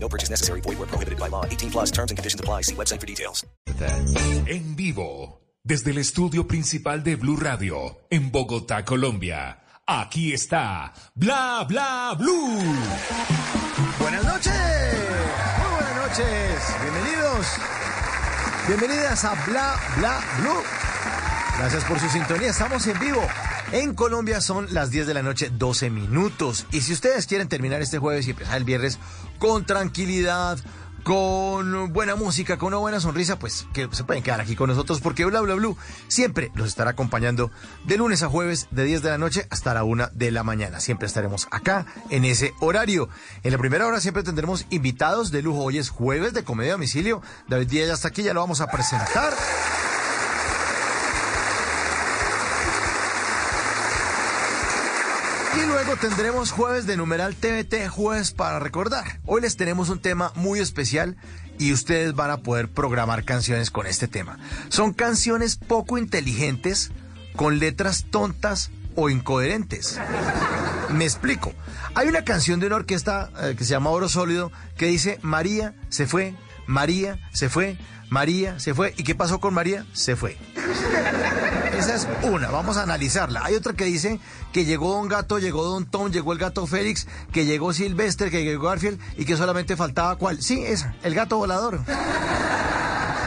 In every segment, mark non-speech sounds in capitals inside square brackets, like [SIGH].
No purchase necessary. Void where prohibited by law. 18 plus terms and conditions apply. See website for details. En vivo, desde el estudio principal de Blue Radio, en Bogotá, Colombia. Aquí está Bla Bla Blue. Buenas noches. Muy buenas noches. Bienvenidos. Bienvenidas a Bla Bla Blue. Gracias por su sintonía. Estamos en vivo. En Colombia son las 10 de la noche, 12 minutos. Y si ustedes quieren terminar este jueves y empezar el viernes con tranquilidad, con buena música, con una buena sonrisa, pues que se pueden quedar aquí con nosotros porque Bla Bla Blue siempre los estará acompañando de lunes a jueves de 10 de la noche hasta la 1 de la mañana. Siempre estaremos acá en ese horario. En la primera hora siempre tendremos invitados de lujo. Hoy es jueves de comedia a domicilio. David Díaz ya está aquí, ya lo vamos a presentar. Y tendremos jueves de numeral TVT, jueves para recordar. Hoy les tenemos un tema muy especial y ustedes van a poder programar canciones con este tema. Son canciones poco inteligentes, con letras tontas o incoherentes. Me explico. Hay una canción de una orquesta eh, que se llama Oro Sólido que dice María se fue, María se fue, María se fue. ¿Y qué pasó con María? Se fue. Esa es una, vamos a analizarla. Hay otra que dice que llegó Don Gato, llegó Don Tom, llegó el gato Félix, que llegó Silvestre, que llegó Garfield y que solamente faltaba cuál. Sí, esa, el gato volador.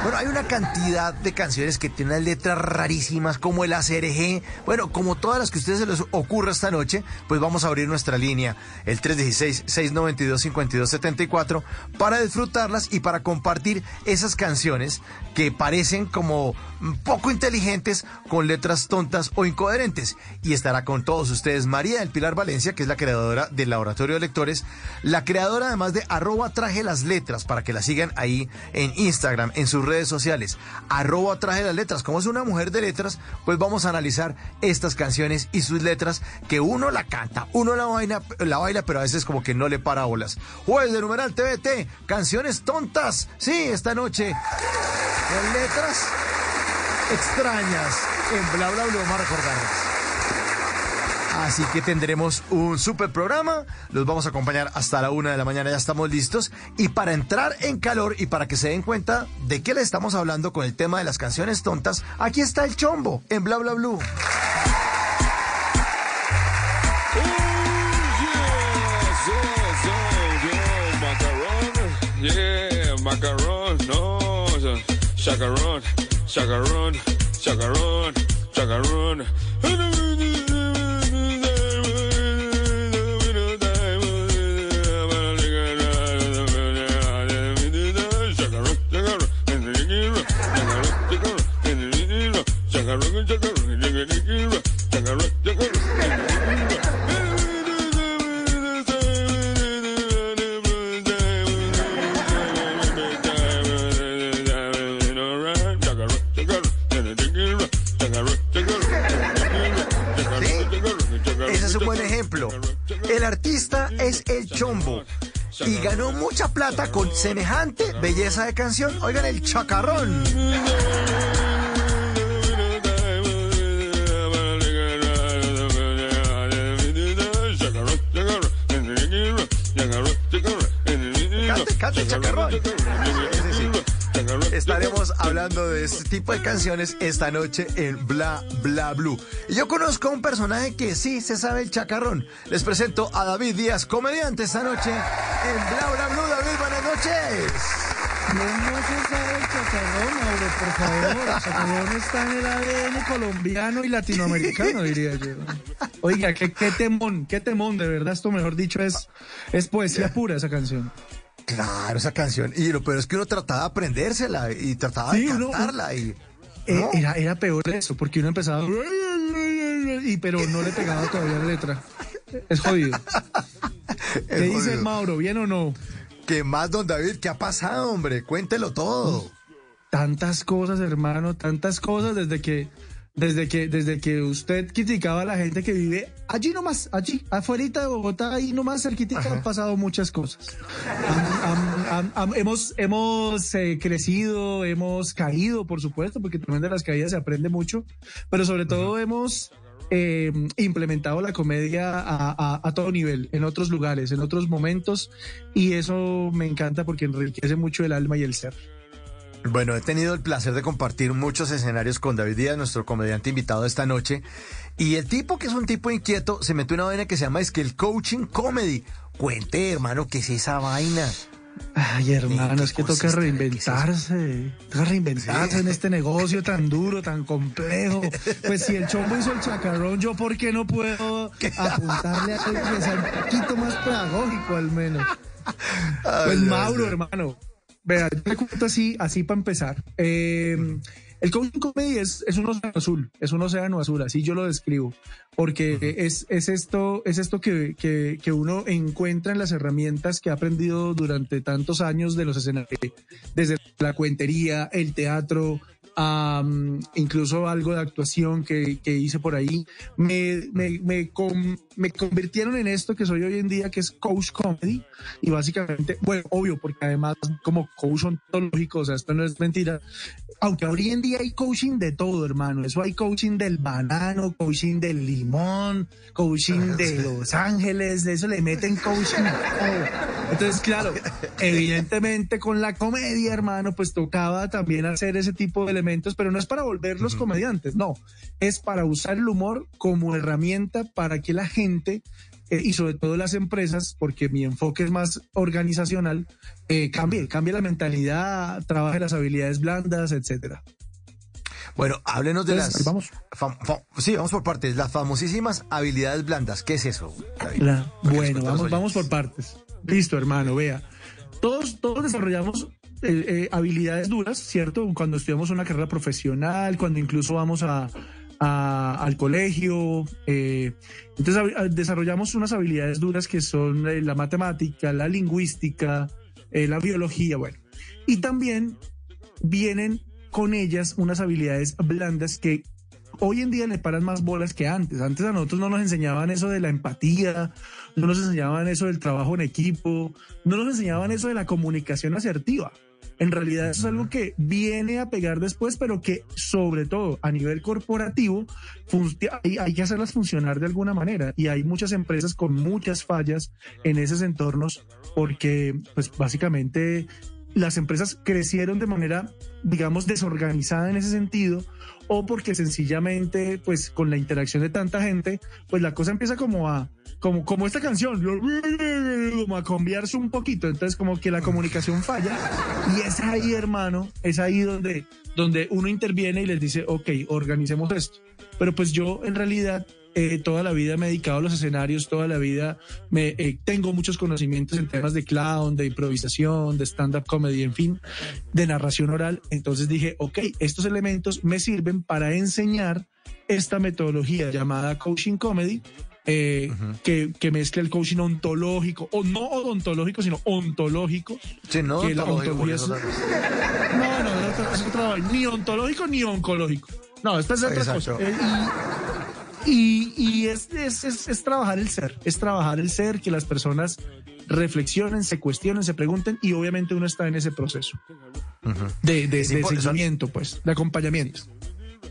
Bueno, hay una cantidad de canciones que tienen letras rarísimas, como el ACRG. Bueno, como todas las que a ustedes se les ocurra esta noche, pues vamos a abrir nuestra línea, el 316-692-5274, para disfrutarlas y para compartir esas canciones que parecen como poco inteligentes, con letras tontas o incoherentes. Y estará con todos ustedes María del Pilar Valencia, que es la creadora del Laboratorio de Lectores, la creadora además de arroba traje las letras, para que la sigan ahí en Instagram, en sus sociales, arroba traje las letras. Como es una mujer de letras, pues vamos a analizar estas canciones y sus letras que uno la canta, uno la baila, la baila, pero a veces como que no le para bolas. Jueves de numeral TVT, canciones tontas. Sí, esta noche, con letras extrañas en Bla Bla Bla, vamos a recordarlas. Así que tendremos un super programa. Los vamos a acompañar hasta la una de la mañana. Ya estamos listos. Y para entrar en calor y para que se den cuenta de qué le estamos hablando con el tema de las canciones tontas, aquí está el chombo en Bla Bla Blue. Yeah, macaron, no, chacarón, chacarón, chacarón, chacarón. Ese es un buen ejemplo. El artista es el chombo. Y ganó mucha plata con semejante belleza de canción. Oigan el chacarrón. Cante, chacarrón. Ese sí. Estaremos hablando de este tipo de canciones esta noche en Bla Bla Blue. Y yo conozco a un personaje que sí se sabe el chacarrón. Les presento a David Díaz, comediante esta noche en Bla Bla Blue. David, buenas noches. No se sabe el chacarrón, Mauro, por favor. El chacarrón está en el ADN colombiano y latinoamericano, diría yo. Oiga, qué, qué temón, qué temón, de verdad, esto mejor dicho es, es poesía pura esa canción. Claro, esa canción. Y lo peor es que uno trataba de aprendérsela y trataba Sí, de uno- cantarla. Y, Eh, ¿no? era, era peor eso, porque uno empezaba. Y, pero no le pegaba todavía la letra. Es jodido. [LAUGHS] Es ¿Qué dice jodido. Mauro? ¿Bien o no? ¿Qué más, don David? ¿Qué ha pasado, hombre? Cuéntelo todo. tantas cosas, hermano, tantas cosas desde que desde que, desde que usted criticaba a la gente que vive allí nomás, allí, afuera de Bogotá, ahí nomás cerquita, han pasado muchas cosas. Am- am- am- hemos hemos eh, crecido, hemos caído, por supuesto, porque también de las caídas se aprende mucho, pero sobre todo hemos eh, implementado la comedia a, a- a todo nivel, en otros lugares, en otros momentos, y eso me encanta porque enriquece mucho el alma y el ser. Bueno, he tenido el placer de compartir muchos escenarios con David Díaz, nuestro comediante invitado esta noche. Y el tipo, que es un tipo inquieto, se metió una vaina que se llama es que el coaching comedy. Cuente, hermano, ¿qué es esa vaina? Ay, hermano, ¿Qué es que toca reinventarse. Toca reinventarse en este negocio tan duro, tan complejo. Pues si el chombo hizo el chacarrón, yo ¿por qué no puedo apuntarle a algo que sea un poquito más pedagógico al menos? Pues Ay, Mauro, ay, ay. hermano. Vea, yo le cuento así, así para empezar. Eh, el coaching comedy es, es un océano azul, es un océano azul, así yo lo describo, porque es, es esto, es esto que, que, que uno encuentra en las herramientas que ha aprendido durante tantos años de los escenarios, desde la cuentería, el teatro, am, incluso algo de actuación que, que hice por ahí, me, me, me, con- me convirtieron en esto que soy hoy en día, que es coach comedy, y básicamente, bueno, obvio, porque además como coach ontológico, o sea, esto no es mentira, aunque hoy en día hay coaching de todo, hermano, eso hay coaching del banano, coaching del limón, coaching [LAUGHS] de Los Ángeles, de eso le meten coaching. Entonces, claro, evidentemente con la comedia, hermano, pues tocaba también hacer ese tipo de elementos, pero no es para volverlos comediantes, no, es para usar el humor como herramienta para que la gente eh, y sobre todo las empresas, porque mi enfoque es más organizacional, eh, cambie, cambie la mentalidad, trabaje las habilidades blandas, etcétera. Bueno, háblenos de Entonces, las... vamos. fam- fam- sí, vamos por partes. Las famosísimas habilidades blandas. ¿Qué es eso? La- bueno, vamos, vamos por partes. Listo, hermano, vea. Todos, todos desarrollamos eh, eh, habilidades duras, ¿cierto? Cuando estudiamos una carrera profesional, cuando incluso vamos a, al colegio. eh, entonces hab- desarrollamos unas habilidades duras que son la matemática, la lingüística, la biología, bueno. Y también vienen con ellas unas habilidades blandas que hoy en día le paran más bolas que antes. Antes a nosotros no nos enseñaban eso de la empatía, no nos enseñaban eso del trabajo en equipo, no nos enseñaban eso de la comunicación asertiva. En realidad eso es algo que viene a pegar después, pero que sobre todo a nivel corporativo hay, hay que hacerlas funcionar de alguna manera. Y hay muchas empresas con muchas fallas en esos entornos porque pues básicamente las empresas crecieron de manera, digamos, desorganizada en ese sentido, o porque sencillamente, pues, con la interacción de tanta gente, pues la cosa empieza como a, como, como esta canción, como a cambiarse un poquito. Entonces, como que la comunicación falla, y es ahí, hermano, es ahí donde, donde uno interviene y les dice, ok, organicemos esto. Pero pues yo, en realidad, eh, toda la vida me he dedicado a los escenarios, toda la vida me eh, tengo muchos conocimientos en temas de clown, de improvisación, de stand-up comedy, en fin, de narración oral. Entonces dije, ok, estos elementos me sirven para enseñar esta metodología llamada coaching comedy. eh, que, que mezcla el coaching ontológico, o no odontológico, sino ontológico. Sí, no, que la ontológico, eso es- también. No, no, es otra- es otra ni ontológico ni oncológico. No, esta es otra Exacto. cosa. Eh, Y, y, es, es, es, es trabajar el ser, es trabajar el ser, que las personas reflexionen, se cuestionen, se pregunten y obviamente uno está en ese proceso de, de, seguimiento, pues, de acompañamiento.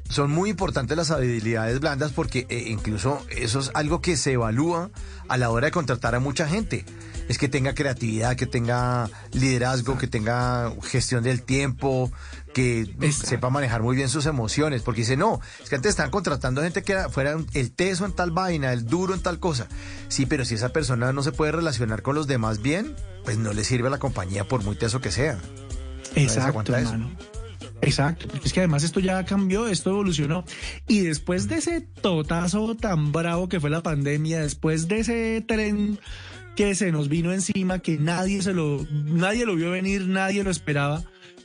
Son muy importantes las habilidades blandas porque eh, incluso eso es algo que se evalúa a la hora de contratar a mucha gente. Es que tenga creatividad, que tenga liderazgo, que tenga gestión del tiempo, que Exacto. sepa manejar muy bien sus emociones. Porque dice, no, es que antes estaban contratando gente que era, fuera el teso en tal vaina, el duro en tal cosa. Sí, pero si esa persona no se puede relacionar con los demás bien, pues no le sirve a la compañía por muy teso que sea. Exacto, hermano. Exacto, porque es que además esto ya cambió, esto evolucionó. Y después de ese totazo tan bravo que fue la pandemia, después de ese tren que se nos vino encima, que nadie se lo, nadie lo vio venir, nadie lo esperaba,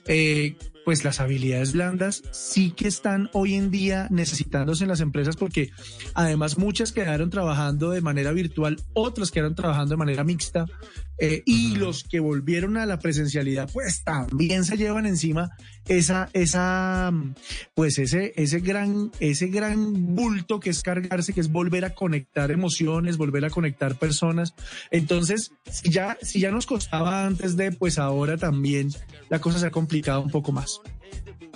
eh, pues las habilidades blandas sí que están hoy en día necesitándose en las empresas porque además muchas quedaron trabajando de manera virtual, otras quedaron trabajando de manera mixta Eh, y los que volvieron a la presencialidad, pues también se llevan encima esa, esa, pues ese, ese gran, ese gran bulto que es cargarse, que es volver a conectar emociones, volver a conectar personas. Entonces, si ya, si ya nos costaba antes de, pues ahora también la cosa se ha complicado un poco más.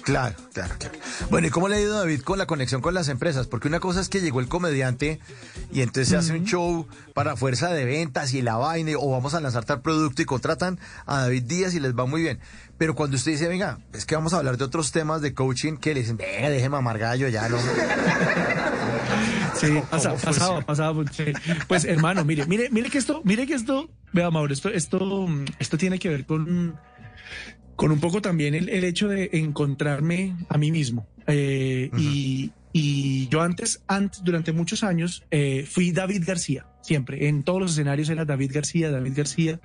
Claro, claro, claro. Bueno, ¿y cómo le ha ido David con la conexión con las empresas? Porque una cosa es que llegó el comediante y entonces se hace un show para fuerza de ventas y la vaina, o vamos a lanzar tal producto y contratan a David Díaz y les va muy bien. Pero cuando usted dice, venga, es que vamos a hablar de otros temas de coaching, que le dicen, venga, déjeme mamar gallo, ya no. Sí, pasa, pasaba, pasaba. sí. Pues hermano, mire, mire, mire que esto, mire que esto, vea Mauro, esto, esto, esto tiene que ver con, con un poco también el, el hecho de encontrarme a mí mismo. Eh, y, y yo antes, antes, durante muchos años, eh, fui David García, siempre. En todos los escenarios era David García, David García.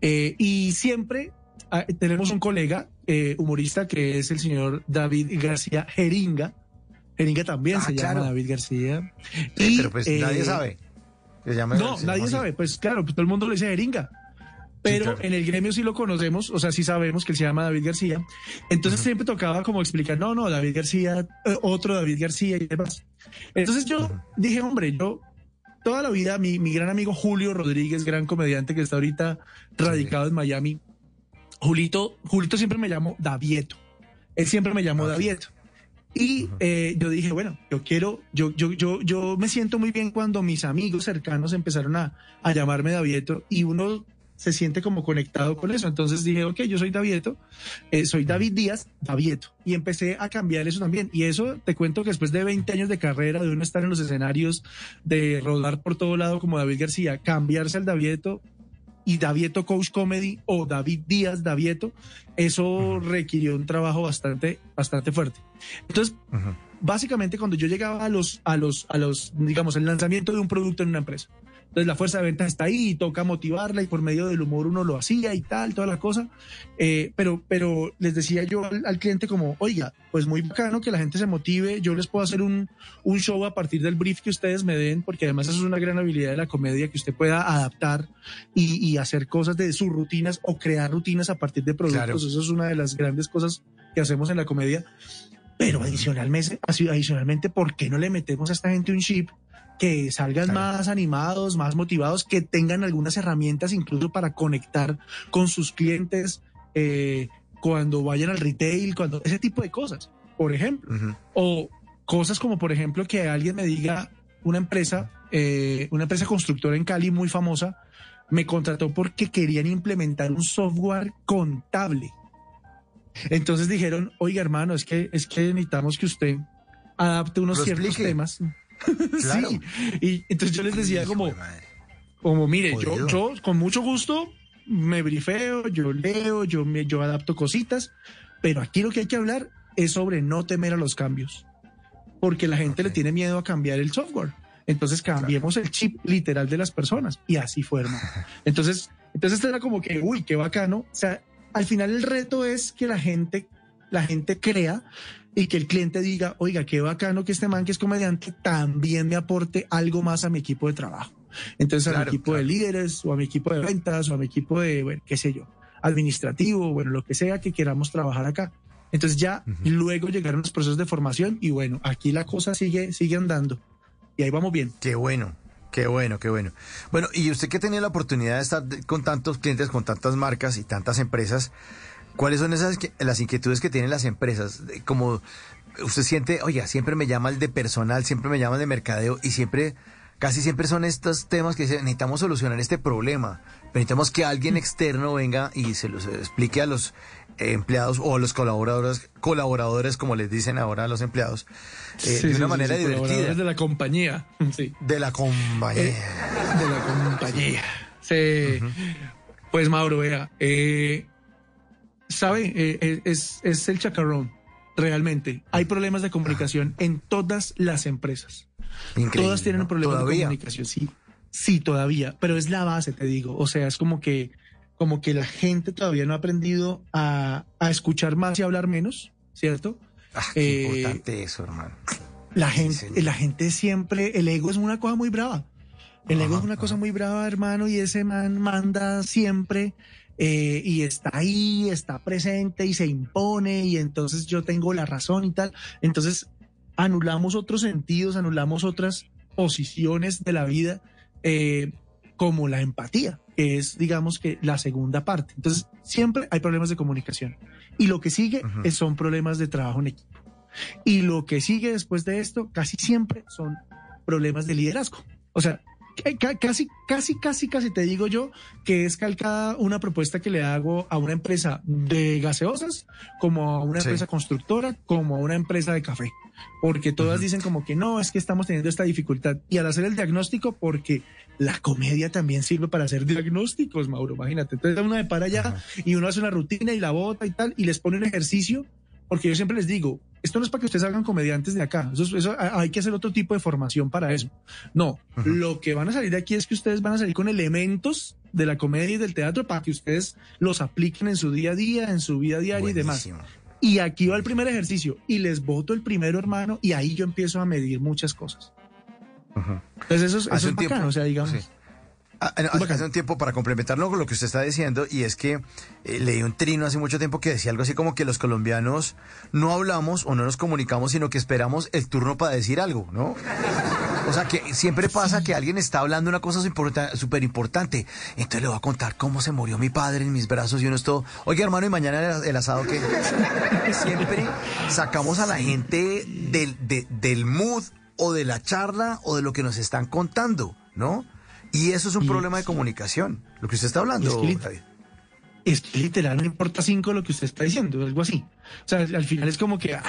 Eh, y siempre ah, tenemos un colega eh, humorista que es el señor David García Jeringa. Jeringa también Ah, se llama. David García. Eh, Y, pero pues eh, nadie sabe. Se llama- no, nadie así. sabe. Pues claro, pues todo el mundo le dice jeringa. Pero claro. en el gremio sí lo conocemos, o sea, sí sabemos que él se llama David García. Entonces siempre tocaba como explicar, no, no, David García, eh, otro David García y demás. Entonces yo dije, hombre, yo toda la vida, mi, mi gran amigo Julio Rodríguez, gran comediante que está ahorita radicado en Miami, Julito, Julito siempre me llamó Davieto. Él siempre me llamó Davieto. Y eh, yo dije, bueno, yo quiero, yo, yo, yo, yo me siento muy bien cuando mis amigos cercanos empezaron a, a llamarme Davieto y uno se siente como conectado con eso. Entonces dije, ok, yo soy Davieto, eh, soy David Díaz, Davieto. Y empecé a cambiar eso también. Y eso te cuento que después de 20 años de carrera, de uno estar en los escenarios, de rodar por todo lado como David García, cambiarse al Davieto y Davieto Coach Comedy o David Díaz Davieto, eso requirió un trabajo bastante, bastante fuerte. Entonces, básicamente cuando yo llegaba a los, a los, a los, digamos, el lanzamiento de un producto en una empresa. Entonces la fuerza de ventas está ahí y toca motivarla y por medio del humor uno lo hacía y tal, toda la cosa. Eh, pero, pero les decía yo al, al cliente como, oiga, pues muy bacano que la gente se motive, yo les puedo hacer un, un show a partir del brief que ustedes me den, porque además eso es una gran habilidad de la comedia, que usted pueda adaptar y, y hacer cosas de sus rutinas o crear rutinas a partir de productos. Claro. Eso es una de las grandes cosas que hacemos en la comedia. Pero adicionalmente, adicionalmente, ¿por qué no le metemos a esta gente un chip que salgan Claro. más animados, más motivados, que tengan algunas herramientas incluso para conectar con sus clientes eh, cuando vayan al retail, cuando ese tipo de cosas, por ejemplo? O cosas como, por ejemplo, que alguien me diga, una empresa, eh, una empresa constructora en Cali muy famosa, me contrató porque querían implementar un software contable. Entonces dijeron, oiga hermano, es que, es que necesitamos que usted adapte unos Lo ciertos explique. temas. [LAUGHS] Claro. sí. Y entonces yo les decía Hijo como, de como mire, yo, yo con mucho gusto me brifeo, yo leo, yo, me, yo adapto cositas, pero aquí lo que hay que hablar es sobre no temer a los cambios, porque la gente le tiene miedo a cambiar el software. Entonces cambiemos el chip literal de las personas y así fue, hermano. [LAUGHS] Entonces, entonces esto era como que, uy, qué bacano. O sea, al final el reto es que la gente, la gente crea y que el cliente diga, oiga, qué bacano que este man que es comediante también me aporte algo más a mi equipo de trabajo. Entonces a Claro, mi equipo de claro. líderes o a mi equipo de ventas o a mi equipo de, bueno, qué sé yo, administrativo, bueno, lo que sea que queramos trabajar acá. Entonces ya luego llegaron los procesos de formación y bueno, aquí la cosa sigue, sigue andando y ahí vamos bien. Qué bueno, qué bueno, qué bueno. Bueno, y usted que ha tenido la oportunidad de estar de- con tantos clientes, con tantas marcas y tantas empresas, ¿cuáles son esas las inquietudes que tienen las empresas? Como usted siente, oiga, siempre me llama el de personal, siempre me llama el de mercadeo y siempre, casi siempre son estos temas que dicen, necesitamos solucionar este problema. Necesitamos que alguien externo venga y se los explique a los eh, empleados o a los colaboradores, colaboradores, como les dicen ahora a los empleados, eh, Sí, de una sí, manera sí, divertida. de la compañía. [LAUGHS] Sí. De la compañía. Eh, de la compañía. Sí. Pues Mauro, vea, eh, sabe, Eh, eh, es, es el chacarrón, realmente. Hay problemas de comunicación en todas las empresas. Increíble, Todas tienen ¿no? problemas de comunicación, sí. Sí, todavía, pero es la base, te digo. O sea, es como que, como que la gente todavía no ha aprendido a, a escuchar más y hablar menos, ¿cierto? Ah, qué Eh, importante eso, hermano. La gente, la gente siempre, el ego es una cosa muy brava. El ego es una cosa muy brava, hermano, y ese man manda siempre eh, y está ahí, está presente y se impone y entonces yo tengo la razón y tal. Entonces anulamos otros sentidos, anulamos otras posiciones de la vida eh, como la empatía, que es, digamos que, la segunda parte. Entonces siempre hay problemas de comunicación. Y lo que sigue Ujú. es- son problemas de trabajo en equipo. Y lo que sigue después de esto casi siempre son problemas de liderazgo. O sea, casi, casi, casi, casi te digo yo que es calcada una propuesta que le hago a una empresa de gaseosas, como a una Sí. empresa constructora, como a una empresa de café. Porque todas dicen como que no, es que estamos teniendo esta dificultad. Y al hacer el diagnóstico, porque la comedia también sirve para hacer diagnósticos, Mauro, imagínate. Entonces uno de para allá Ajá. y uno hace una rutina y la bota y tal, y les pone un ejercicio, porque yo siempre les digo, esto no es para que ustedes hagan comediantes de acá, eso, es- eso- hay que hacer otro tipo de formación para eso. No, lo que van a salir de aquí es que ustedes van a salir con elementos de la comedia y del teatro para que ustedes los apliquen en su día a día, en su vida diaria y demás. Y aquí va el primer ejercicio, y les voto el primero, hermano, y ahí yo empiezo a medir muchas cosas. Entonces eso, es- eso Hace es un tiempo, bacano, o sea, digamos. sí. Ah, no, hace, un tiempo para complementarlo con lo que usted está diciendo y es que eh, leí un trino hace mucho tiempo que decía algo así como que los colombianos no hablamos o no nos comunicamos sino que esperamos el turno para decir algo, ¿no? O sea que siempre pasa que alguien está hablando una cosa súper importante, entonces le voy a contar cómo se murió mi padre en mis brazos y uno es todo, oye hermano y mañana el, el asado que [LAUGHS] siempre sacamos a la gente del, de- del mood o de la charla o de lo que nos están contando, ¿no? Y eso es un Y- problema de comunicación, lo que usted está hablando, Es que lit- David. es que literal no importa cinco lo que usted está diciendo, algo así. O sea, al final es como que, ah,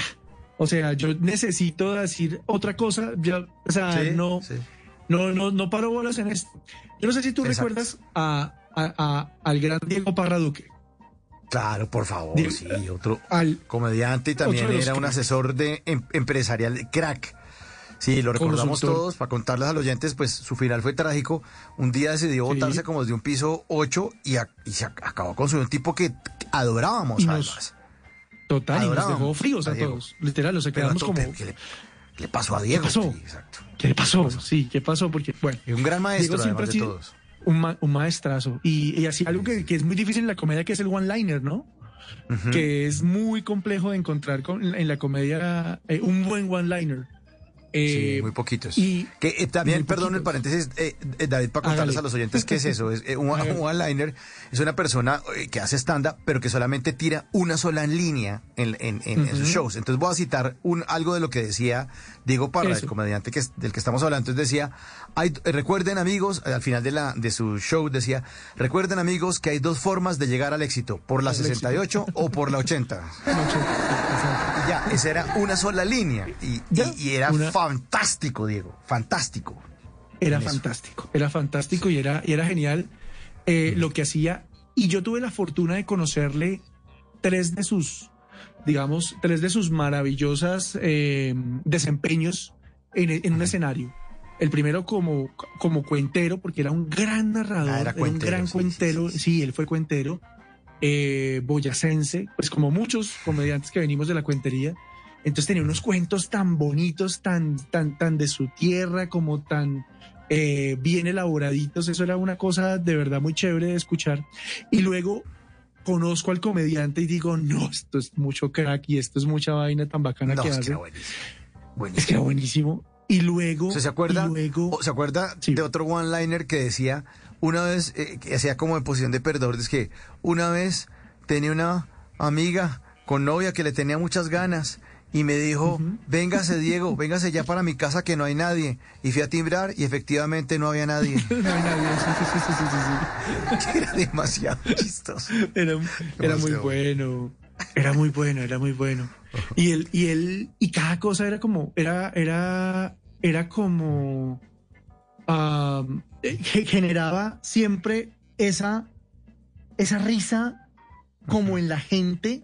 o sea, yo necesito decir otra cosa, ya, o sea, Sí, no, sí. no, no, no paro bolas en esto. Yo no sé si tú Exacto. recuerdas a, a- a- al gran Diego Parra Duque, Claro, por favor, sí, otro al comediante y también era un asesor de em- empresarial crack. Sí, lo recordamos todos, para contarles a los oyentes, pues su final fue trágico. Un día decidió Sí. botarse como desde un piso 8 y, a- y se ac- acabó con su un tipo que adorábamos Y nos- además. total y nos dejó fríos a todos, literal, o sea, quedamos como, ¿qué, le, qué le pasó a Diego? pasó? Sí, exacto. ¿qué le pasó? Sí, ¿qué pasó? Porque, bueno, Y un gran maestro, Diego siempre además de todos. un, ma- un maestrazo. Y, y así algo que, que es muy difícil en la comedia, que es el one-liner, ¿no? Que es muy complejo de encontrar con- en la comedia eh, un buen one-liner. Eh, Sí, muy poquitos. y- que eh, también, muy perdón el paréntesis, eh, eh, David, para contarles Hágale. a los oyentes qué es eso. Es, eh, [LAUGHS] un one-liner es una persona eh, que hace stand-up, pero que solamente tira una sola línea en, en- en- en sus shows. Entonces voy a citar un, algo de lo que decía Diego Parra, el comediante que, del que estamos hablando. Entonces decía, hay, eh, recuerden amigos, eh, al final de, la, de su show decía, recuerden amigos que hay dos formas de llegar al éxito, por la éxito. 68 o por la 80. [LAUGHS] Y ya, esa era una sola línea. Y, Ya, y- y era una- fantástico, Diego. Fantástico. Era fantástico, era fantástico y era, y era genial eh, lo que hacía. Y yo tuve la fortuna de conocerle tres de sus, digamos, tres de sus maravillosas eh, desempeños en, en un escenario. El primero como, como cuentero, porque era un gran narrador, Ah, era era, un gran sí, cuentero, sí, sí, sí, sí. él fue cuentero, eh, boyacense, pues como muchos comediantes que venimos de la cuentería. Entonces tenía unos cuentos tan bonitos, tan, tan, tan de su tierra, como tan eh, bien elaboraditos. Eso era una cosa de verdad muy chévere de escuchar. Y luego conozco al comediante y digo, no, esto es mucho crack y esto es mucha vaina tan bacana No, que es que hace. era buenísimo. Es que era buenísimo. Y luego, ¿Usted se acuerda? luego, ¿Se acuerda Sí. de otro one-liner que decía, una vez, eh, que hacía como en posición de perdedor, es que una vez tenía una amiga con novia que le tenía muchas ganas y me dijo, véngase Diego, [LAUGHS] véngase ya para mi casa que no hay nadie. Y fui a timbrar y efectivamente no había nadie. [LAUGHS] No hay nadie. Sí, sí, sí, sí, sí, sí. [LAUGHS] era demasiado chistoso. Era, era muy bueno. Era muy bueno, era muy bueno. Y él, y él, y cada cosa era como, era, era, era como, eh, ge- generaba siempre esa, esa risa como en la gente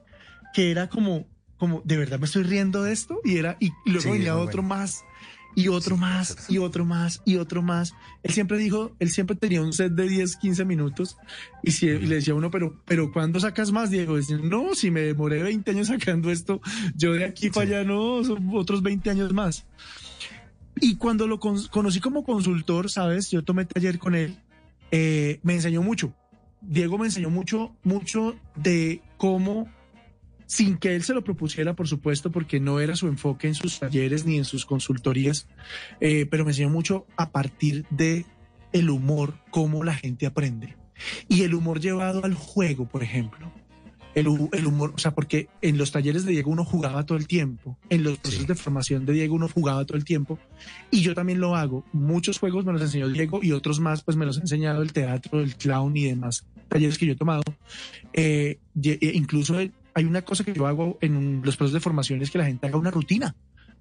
que era como, como, de verdad me estoy riendo de esto y era, y luego Sí, venía otro bueno. más y otro Sí, más y otro más y otro más. Él siempre dijo, él siempre tenía un set de 10, 15 minutos y, si, y le decía a uno, pero, pero ¿cuándo sacas más, Diego? Decía, no, si me demoré 20 años sacando esto, yo de aquí para allá no, son otros 20 años más. Y cuando lo con- conocí como consultor, ¿sabes? Yo tomé taller con él, eh, me enseñó mucho. Diego me enseñó mucho, mucho de cómo, sin que él se lo propusiera, por supuesto, porque no era su enfoque en sus talleres ni en sus consultorías, eh, pero me enseñó mucho a partir de el humor, cómo la gente aprende. Y el humor llevado al juego, por ejemplo. El, hu- el humor, o sea, porque en los talleres de Diego uno jugaba todo el tiempo, en los procesos de formación de Diego uno jugaba todo el tiempo, y yo también lo hago. Muchos juegos me los enseñó Diego y otros más, pues me los ha enseñado el teatro, el clown y demás talleres que yo he tomado. Eh, eh, incluso eh, hay una cosa que yo hago en un- los procesos de formación es que la gente haga una rutina.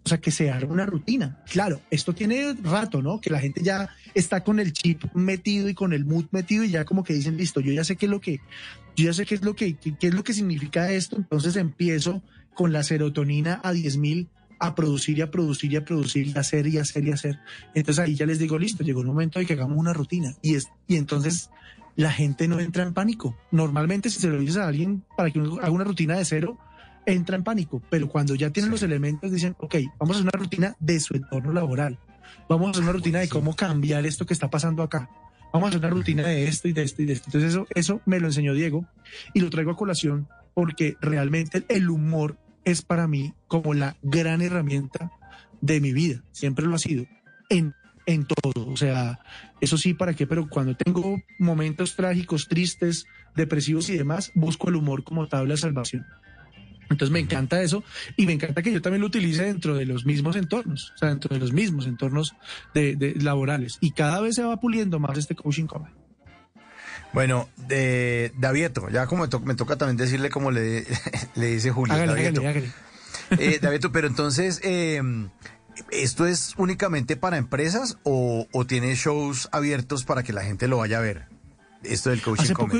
O sea, que se haga una rutina. Claro, esto tiene rato, ¿no? Que la gente ya está con el chip metido y con el mood metido y ya como que dicen, listo, yo ya sé qué es lo que, yo ya sé qué es lo que, qué, qué es lo que significa esto, entonces empiezo con la serotonina a 10.000 a producir y a producir y a producir y a hacer y hacer y hacer. Entonces ahí ya les digo, listo, llegó el momento de que hagamos una rutina. Y, es, y entonces la gente no entra en pánico. Normalmente si se lo dices a alguien para que haga una rutina de cero, entra en pánico, pero cuando ya tienen los elementos dicen, ok, vamos a hacer una rutina de su entorno laboral, vamos a hacer una rutina de cómo cambiar esto que está pasando acá, vamos a hacer una rutina de esto y de esto y de esto. Entonces eso, eso me lo enseñó Diego y lo traigo a colación porque realmente el humor es para mí como la gran herramienta de mi vida, siempre lo ha sido, en, en todo, o sea, eso sí, ¿para qué? Pero cuando tengo momentos trágicos, tristes, depresivos y demás, busco el humor como tabla de salvación. Entonces me encanta eso y me encanta que yo también lo utilice dentro de los mismos entornos, o sea, dentro de los mismos entornos de, de laborales. Y cada vez se va puliendo más este coaching comedy. Bueno, de Davieto, ya como me, to- me toca también decirle como le, [LAUGHS] le dice Julio. Hágale, Davieto. hágale, hágale. Eh, Davieto, pero entonces, eh, ¿esto es únicamente para empresas o, o tiene shows abiertos para que la gente lo vaya a ver? Esto del coaching Hace poco,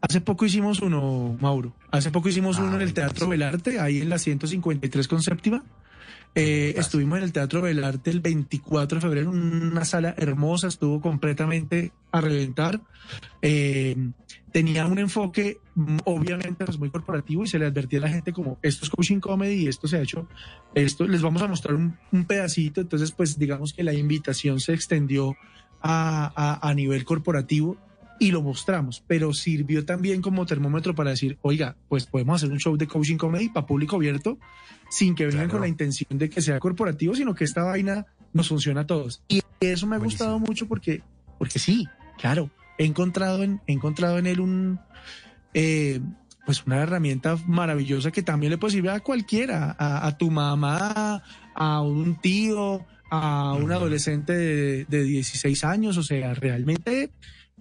hace poco hicimos uno, Mauro. Hace poco hicimos Ah, uno en el Teatro Belarte, ahí en la 153 con séptima. Eh, estuvimos en el Teatro Belarte el 24 de febrero, en una sala hermosa, estuvo completamente a reventar. Eh, tenía un enfoque obviamente pues, muy corporativo y se le advertía a la gente como esto es coaching comedy y esto se ha hecho, esto les vamos a mostrar un, un pedacito, entonces pues digamos que la invitación se extendió a, a- a nivel corporativo y lo mostramos, pero sirvió también como termómetro para decir, oiga, pues podemos hacer un show de coaching comedy para público abierto sin que vengan Claro. con la intención de que sea corporativo, sino que esta vaina nos funciona a todos. Y eso me ha Buenísimo. gustado mucho porque, porque sí, claro, he encontrado en, he encontrado en él un, eh, pues una herramienta maravillosa que también le puede servir a cualquiera, a, a tu mamá, a un tío, a un adolescente de, de 16 años, o sea, realmente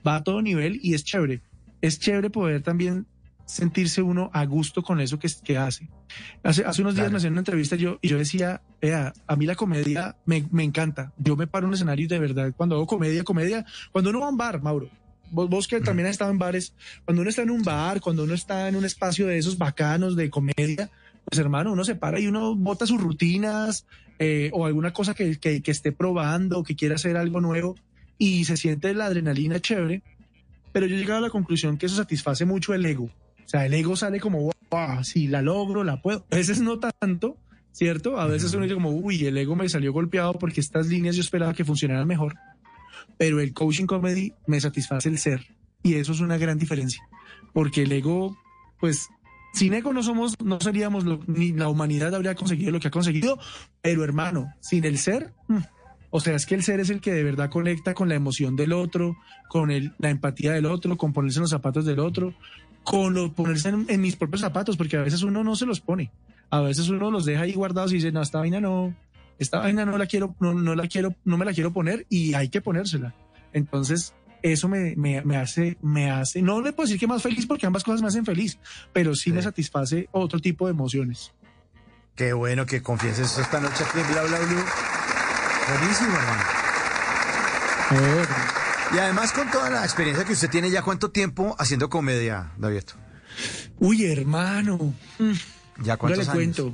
va a todo nivel y es chévere. Es chévere poder también sentirse uno a gusto con eso que, que hace. Hace, hace unos días me hacían una entrevista yo, y yo decía, vea, a mí la comedia me, me encanta. Yo me paro en un escenario y de verdad, cuando hago comedia, comedia, cuando uno va a un bar, Mauro, vos, vos que también has estado en bares, cuando uno está en un bar, cuando uno está en un espacio de esos bacanos de comedia, pues hermano, uno se para y uno bota sus rutinas eh, o alguna cosa que, que, que esté probando, que quiera hacer algo nuevo y se siente la adrenalina chévere. Pero yo he llegado a la conclusión que eso satisface mucho el ego. O sea, el ego sale como, wow, sí, la logro, la puedo. A veces no tanto, ¿cierto? A veces uno dice como, uy, el ego me salió golpeado porque estas líneas yo esperaba que funcionaran mejor. Pero el coaching comedy me satisface el ser. Y eso es una gran diferencia. Porque el ego, pues, sin ego no somos, no seríamos, lo- ni la humanidad habría conseguido lo que ha conseguido. Pero hermano, sin el ser, mm, o sea, es que el ser es el que de verdad conecta con la emoción del otro, con el, la empatía del otro, con ponerse en los zapatos del otro, con lo, ponerse en, en mis propios zapatos, porque a veces uno no se los pone. A veces uno los deja ahí guardados y dice, no, esta vaina no, esta vaina no la quiero, no, no la quiero, no me la quiero poner y hay que ponérsela. Entonces, eso me, me, me hace, me hace, no le puedo decir que más feliz porque ambas cosas me hacen feliz, pero sí, Sí. me satisface otro tipo de emociones. Qué bueno que confieses eso esta noche aquí en Bla Bla Blue. Buenísimo, hermano. Y además con toda la experiencia que usted tiene ya, ¿cuánto tiempo haciendo comedia, Davieto? Uy, hermano. ¿Ya Dale cuántos años? cuento.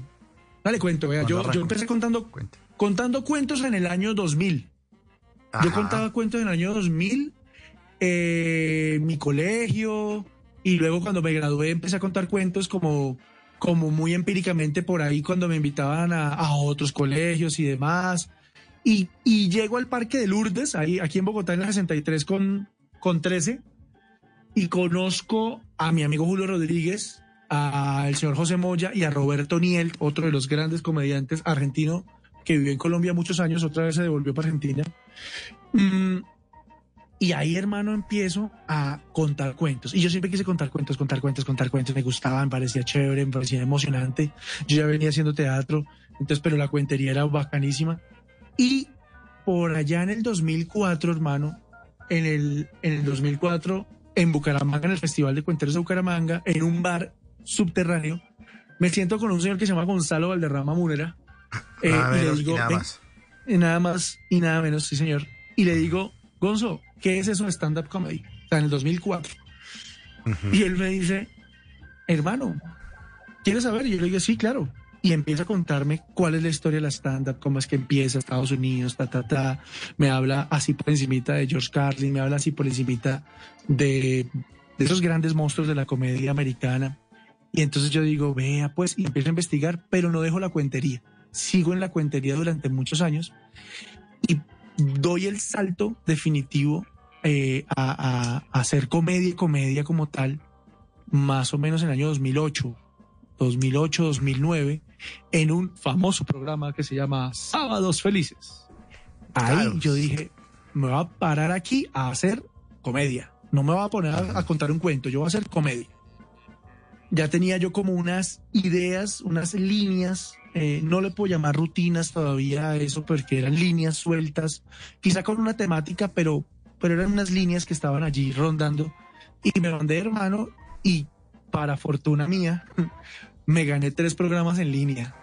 Dale cuento, vea. ¿Cuándo Yo, arrancó? yo empecé contando, Cuente. contando cuentos en el año 2000. Yo Ajá. contaba cuentos en el año 2000, eh, mi colegio, y luego cuando me gradué empecé a contar cuentos como, como muy empíricamente por ahí cuando me invitaban a, a otros colegios y demás. Y, llego al Parque de Lourdes, ahí, aquí en Bogotá, en la 63 con, con 13, y conozco a mi amigo Julio Rodríguez, al señor José Moya y a Roberto Niel, otro de los grandes comediantes argentino que vivió en Colombia muchos años, otra vez se devolvió para Argentina. Mm, y ahí, hermano, empiezo a contar cuentos. Y yo siempre quise contar cuentos, contar cuentos, contar cuentos. Me gustaban, parecía chévere, me parecía emocionante. Yo ya venía haciendo teatro, entonces, pero la cuentería era bacanísima. Y por allá en el 2004, hermano, en el, en el 2004, en Bucaramanga, en el Festival de Cuenteros de Bucaramanga, en un bar subterráneo, me siento con un señor que se llama Gonzalo Valderrama Munera. [LAUGHS] eh, Nada y le y digo, nada "Ven, más. y nada más y nada menos, sí, señor. Y le digo, Gonzo, ¿qué es eso de stand-up comedy? O sea, en el 2004. Y él me dice, hermano, ¿quieres saber? Y yo le digo, sí, claro. Y empieza a contarme cuál es la historia de la stand-up, cómo es que empieza Estados Unidos, ta, ta, ta. Me habla así por encimita de George Carlin, me habla así por encimita de, de esos grandes monstruos de la comedia americana. Y entonces yo digo, vea, pues, y empiezo a investigar, pero no dejo la cuentería. Sigo en la cuentería durante muchos años y doy el salto definitivo eh, a, a- a hacer comedia y comedia como tal, más o menos en el año 2008, 2008, 2009, en un famoso programa que se llama Sábados Felices. Ahí Claro. yo dije, me voy a parar aquí a hacer comedia. No me voy a poner a, a contar un cuento, yo voy a hacer comedia. Ya tenía yo como unas ideas, unas líneas, eh, no le puedo llamar rutinas todavía a eso porque eran líneas sueltas, quizá con una temática, pero, pero eran unas líneas que estaban allí rondando. Y me mandé, hermano, y para fortuna mía, me gané tres programas en línea.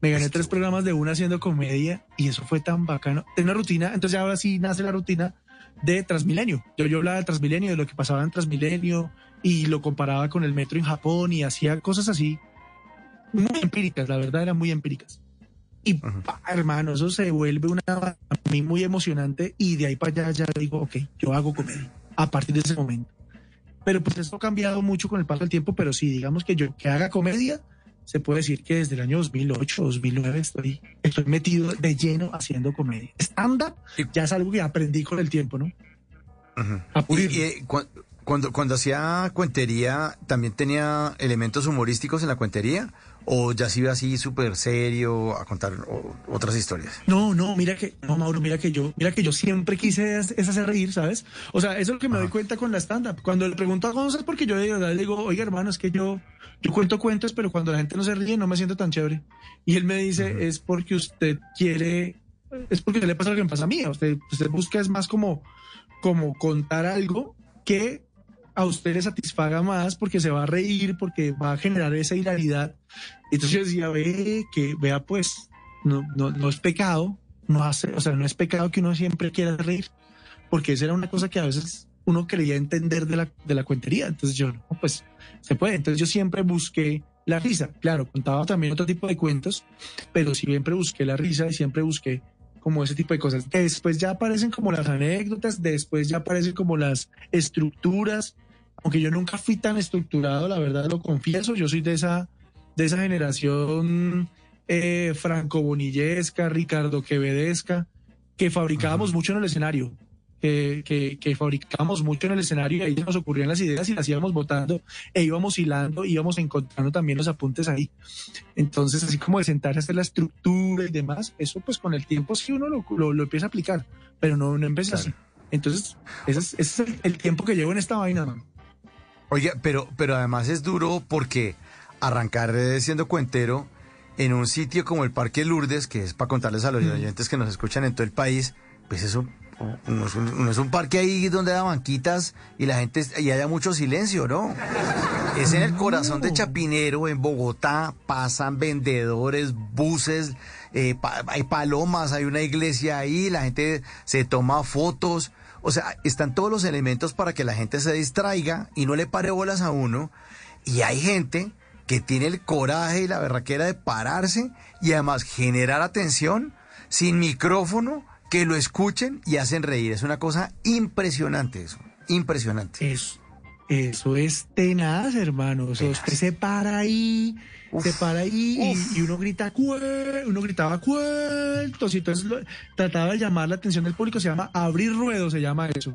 Me gané tres programas de una haciendo comedia y eso fue tan bacano. Tenía una rutina, entonces ahora sí nace la rutina de Transmilenio. Yo, yo hablaba de Transmilenio, de lo que pasaba en Transmilenio y lo comparaba con el metro en Japón y hacía cosas así muy empíricas, la verdad eran muy empíricas. Y pa, hermano, eso se vuelve una a mí muy emocionante y de ahí para allá ya digo, ok, yo hago comedia a partir de ese momento. Pero pues esto ha cambiado mucho con el paso del tiempo, pero sí, digamos que yo que haga comedia, se puede decir que desde el año 2008, 2009 estoy, estoy metido de lleno haciendo comedia. Stand-up ya es algo que aprendí con el tiempo, ¿no? Y, eh, cu- cuando, cuando hacía cuentería, ¿también tenía elementos humorísticos en la cuentería? ¿O ya se iba así súper serio a contar o- otras historias? No, no, mira que, no, Mauro, mira que yo, mira que yo siempre quise es, es hacer reír, ¿sabes? O sea, eso es lo que me doy cuenta con la stand-up. Cuando le pregunto a Gonzalo, es porque yo de verdad le digo, oiga, hermano, es que yo, yo cuento cuentos, pero cuando la gente no se ríe, no me siento tan chévere. Y él me dice, es porque usted quiere, es porque le pasa lo que me pasa a mí. Usted, usted busca es más como, como contar algo que a usted le satisfaga más porque se va a reír, porque va a generar esa hilaridad. Entonces yo decía, ve, que vea pues, no, no, no es pecado, no hace, o sea, no es pecado que uno siempre quiera reír, porque esa era una cosa que a veces uno creía entender de la, de la cuentería. Entonces yo, no, pues se puede. Entonces yo siempre busqué la risa. Claro, contaba también otro tipo de cuentos, pero siempre busqué la risa y siempre busqué como ese tipo de cosas. Después ya aparecen como las anécdotas, después ya aparecen como las estructuras, aunque yo nunca fui tan estructurado, la verdad lo confieso, yo soy de esa, de esa generación eh, franco-bonillesca, Ricardo Quevedesca, que fabricábamos mucho en el escenario, que, que, que fabricábamos mucho en el escenario y ahí nos ocurrían las ideas y las íbamos votando e íbamos hilando, íbamos encontrando también los apuntes ahí. Entonces, así como de sentarse a hacer la estructura y demás, eso pues con el tiempo sí uno lo, lo, lo empieza a aplicar, pero no, no empieza así. Entonces, ese es, ese es el, el tiempo que llevo en esta vaina, man. Oiga, pero, pero además es duro porque arrancar eh, siendo cuentero en un sitio como el Parque Lourdes, que es para contarles a los oyentes que nos escuchan en todo el país, pues eso no es un, no es un parque ahí donde da banquitas y la gente y haya mucho silencio, ¿no? Es en el corazón de Chapinero, en Bogotá, pasan vendedores, buses, eh, pa- hay palomas, hay una iglesia ahí, la gente se toma fotos. O sea, están todos los elementos para que la gente se distraiga y no le pare bolas a uno. Y hay gente que tiene el coraje y la berraquera de pararse y además generar atención sin micrófono, que lo escuchen y hacen reír. Es una cosa impresionante eso, impresionante. Es, eso es tenaz, hermano. O sea, usted se para ahí, se para ahí y, y uno grita, uno gritaba cuentos y entonces lo- trataba de llamar la atención del público, se llama abrir ruedo, se llama eso.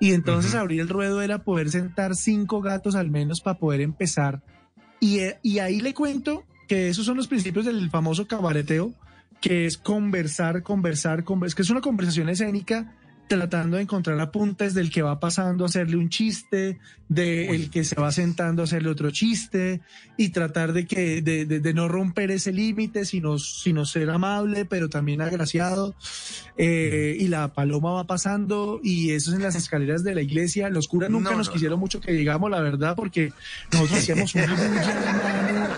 Y entonces abrir el ruedo era poder sentar cinco gatos al menos para poder empezar. Y, eh, y ahí le cuento que esos son los principios del famoso cabareteo, que es conversar, conversar, conversar, que es una conversación escénica tratando de encontrar apuntes del que va pasando a hacerle un chiste, de el que se va sentando a hacerle otro chiste y tratar de que de, de- de no romper ese límite, sino, sino ser amable, pero también agraciado. Eh, y la paloma va pasando y eso es en las escaleras de la iglesia. Los curas nunca No, nos no, quisieron mucho que llegamos, la verdad, porque nosotros hacíamos hermano,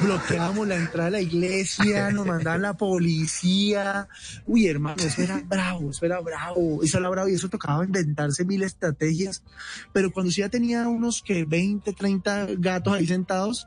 bloqueábamos la entrada de la iglesia, nos mandaban la policía. Uy, hermano, eso era bravo, eso era bravo, eso era bravo y eso tocaba inventarse mil estrategias. Pero cuando usted ya tenía unos que 20, 30 gatos ahí sentados,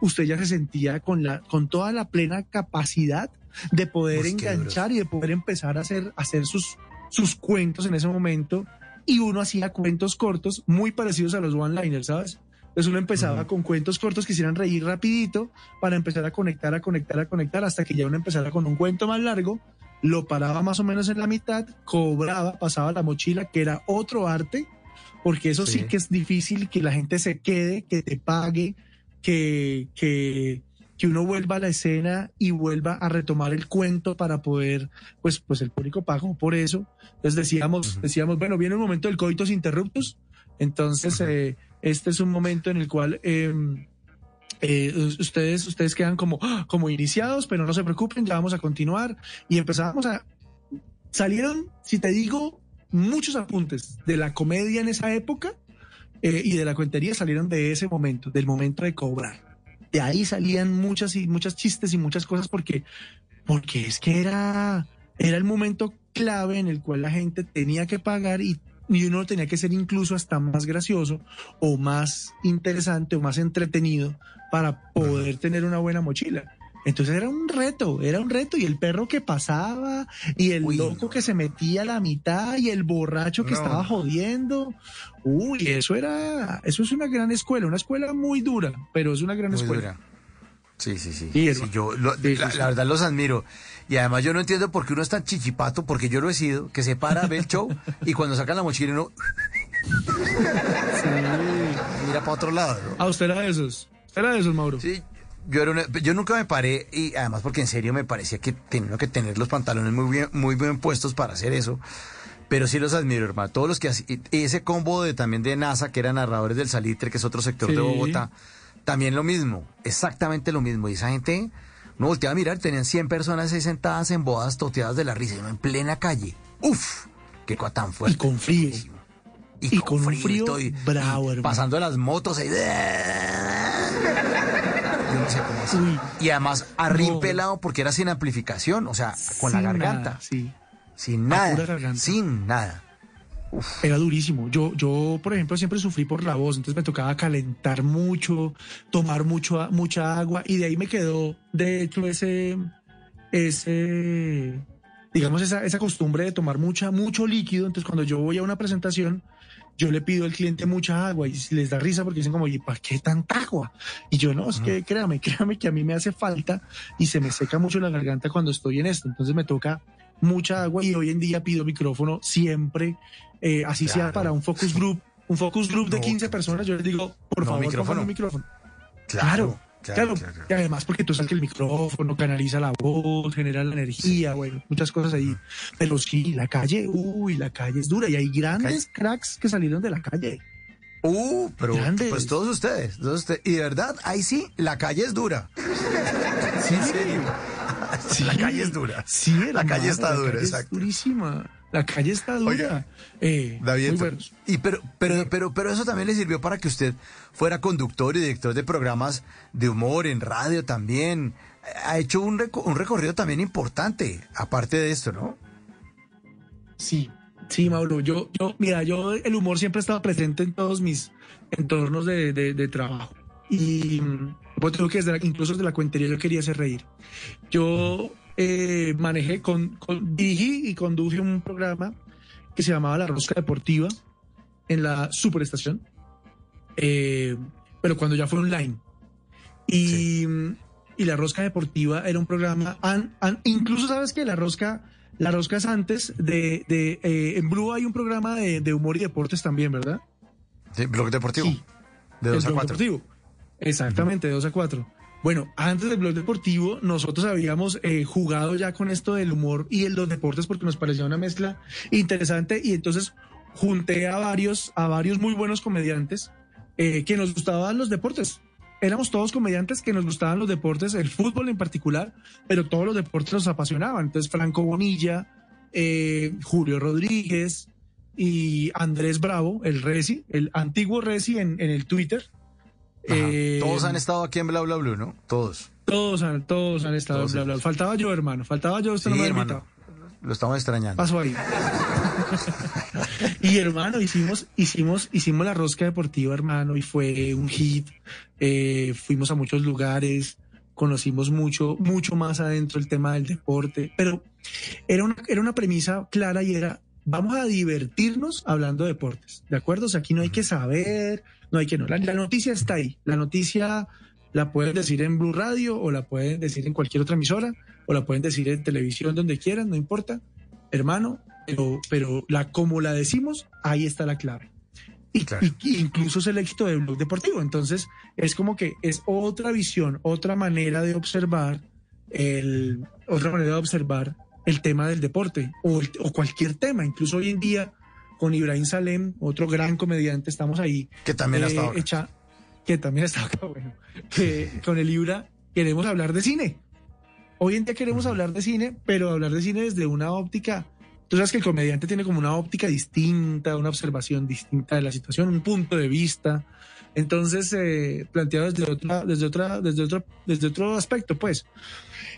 usted ya se sentía con, la, con toda la plena capacidad de poder enganchar y de poder empezar a hacer, hacer sus, sus cuentos en ese momento. Y uno hacía cuentos cortos muy parecidos a los one-liners, ¿sabes? Entonces uno empezaba con cuentos cortos que hicieran reír rapidito para empezar a conectar, a conectar, a conectar, hasta que ya uno empezara con un cuento más largo, lo paraba más o menos en la mitad, cobraba, pasaba la mochila, que era otro arte, porque eso sí, Sí. que es difícil que la gente se quede, que te pague, que, que, que uno vuelva a la escena y vuelva a retomar el cuento para poder, pues, pues el público pagó por eso. Entonces decíamos, decíamos, bueno, viene el momento del coitos interruptus, entonces eh, este es un momento en el cual eh, eh, ustedes, ustedes quedan como, ¡ah! como iniciados, pero no se preocupen, ya vamos a continuar y empezábamos a salieron, si te digo, muchos apuntes de la comedia en esa época eh, y de la cuentería salieron de ese momento, del momento de cobrar. De ahí salían muchas y muchas chistes y muchas cosas porque, porque es que era, era el momento clave en el cual la gente tenía que pagar y, y uno tenía que ser incluso hasta más gracioso o más interesante o más entretenido para poder tener una buena mochila. Entonces era un reto, era un reto. Y el perro que pasaba, y el Uy, loco no. que se metía a la mitad, y el borracho que No. estaba jodiendo. Uy, eso era, eso es una gran escuela, una escuela muy dura, pero es una gran Muy escuela. dura. Sí, sí, sí. Yo lo- Sí, la, sí, sí. la verdad los admiro. Y además yo no entiendo por qué uno es tan chichipato, porque yo lo he sido, que se para, ve el show y cuando sacan la mochila uno mira para otro lado. ¿no? Ah, usted era de esos. Usted era de esos, Mauro. Sí, yo, era una- yo nunca me paré y además porque en serio me parecía que tenía que tener los pantalones muy bien, muy bien puestos para hacer eso. Pero sí los admiro, hermano. Todos los que y ese combo de también de NASA, que eran narradores del Salitre, que es otro sector de Sí. Bogotá, también lo mismo, exactamente lo mismo. Y esa gente, no volteaba a mirar, tenían 100 personas ahí sentadas en bodas toteadas de la risa, y uno en plena calle. Uf, qué cosa tan Y fuerte. con frío. Y, y con frío y- bravo, y pasando las motos ahí. [LAUGHS] Yo no sé cómo. Uy. Y además, No. pelado porque era sin amplificación, o sea, con la garganta. nada, sí. Sin nada. Sin nada. Era durísimo. Yo, yo, por ejemplo, siempre sufrí por la voz, entonces me tocaba calentar mucho, tomar mucho, mucha agua, y de ahí me quedó, de hecho, ese, ese, digamos, esa, esa costumbre de tomar mucha, mucho líquido. Entonces, cuando yo voy a una presentación, yo le pido al cliente mucha agua y les da risa porque dicen como, ¿y para qué tanta agua? Y yo no, es que créame, [LAUGHS] créame que a mí me hace falta y se me seca mucho la garganta cuando estoy en esto. Entonces me toca mucha agua y hoy en día pido micrófono siempre, eh, así sea para un focus group, un focus group de [LAUGHS] No, 15 personas, yo les digo, por No, favor, micrófono. un micrófono. Claro, Claro, claro, claro. y además porque tú sabes que el micrófono canaliza la voz, genera la energía, bueno, muchas cosas ahí. Pero sí, la calle, uy, la calle es dura y hay grandes cracks que salieron de la calle. Uh, pero Grandes. pues todos ustedes, todos ustedes. Y de verdad, ahí sí, la calle es dura. Sí, [LAUGHS] en serio. La calle es dura. Sí, La calle está la dura, calle es exacto. durísima. La calle está dura. Oiga, eh, David, muy buenos. y pero, pero, pero, pero eso también le sirvió para que usted fuera conductor y director de programas de humor en radio también. Ha hecho un, reco- un recorrido también importante, aparte de esto, ¿no? Sí, sí, Mauro. Yo, yo, mira, yo el humor siempre ha estado presente en todos mis entornos de, de- de trabajo. Y mm, pues tengo que desde la- incluso desde la cuentería yo quería hacer reír. Yo eh, manejé, con, con- dirigí y conduje un programa que se llamaba La Rosca Deportiva en la Superestación. eh, pero cuando ya fue online. Y, y la Rosca Deportiva era un programa, an- an- incluso sabes que la Rosca, la Rosca es antes de, de eh, en Blue hay un programa de, de humor y deportes también, ¿verdad? Sí, blog deportivo. Sí. De 2 El a blog 4. deportivo. Exactamente, de 2 a 4. Bueno, antes del blog deportivo, nosotros habíamos eh, jugado ya con esto del humor y en los deportes porque nos parecía una mezcla interesante y entonces junté a varios, a varios muy buenos comediantes eh, que nos gustaban los deportes. Éramos todos comediantes que nos gustaban los deportes, el fútbol en particular, pero todos los deportes nos apasionaban. Entonces, Franco Bonilla, eh, Julio Rodríguez y Andrés Bravo, el Resi, el antiguo Resi en el Twitter. Eh, Todos han estado aquí en Bla Bla Blue, ¿no? Todos. todos han, todos han estado Todos en bla, bla. ellos. Faltaba yo, hermano. Faltaba yo, usted no me ha hermano. invitado. Lo estamos extrañando. Paso ahí. [LAUGHS] y hermano, hicimos, hicimos, hicimos la rosca deportiva, hermano, y fue un hit. Eh, fuimos a muchos lugares, conocimos mucho, mucho más adentro el tema del deporte, pero era una, era una premisa clara y era, vamos a divertirnos hablando de deportes, ¿de acuerdo? O sea, aquí no hay que saber, no hay que no. La, la noticia está ahí. La noticia la pueden decir en Blue Radio o la pueden decir en cualquier otra emisora o la pueden decir en televisión donde quieran, no importa, hermano, pero, pero la, como la decimos, ahí está la clave. Y, Claro. y- incluso es el éxito del blog deportivo. Entonces, es como que es otra visión, otra manera de observar el, otra manera de observar el tema del deporte o, el- o cualquier tema. Incluso hoy en día, con Ibrahim Salem, otro gran comediante, estamos ahí Que también ha eh, estado hecha- que también acá, bueno, que con el Ibra queremos hablar de cine. Hoy en día queremos hablar de cine, pero hablar de cine desde una óptica. Tú sabes que el comediante tiene como una óptica distinta, una observación distinta de la situación, un punto de vista. Entonces, eh, planteado desde otra, desde otra, desde otro, desde otro aspecto, pues.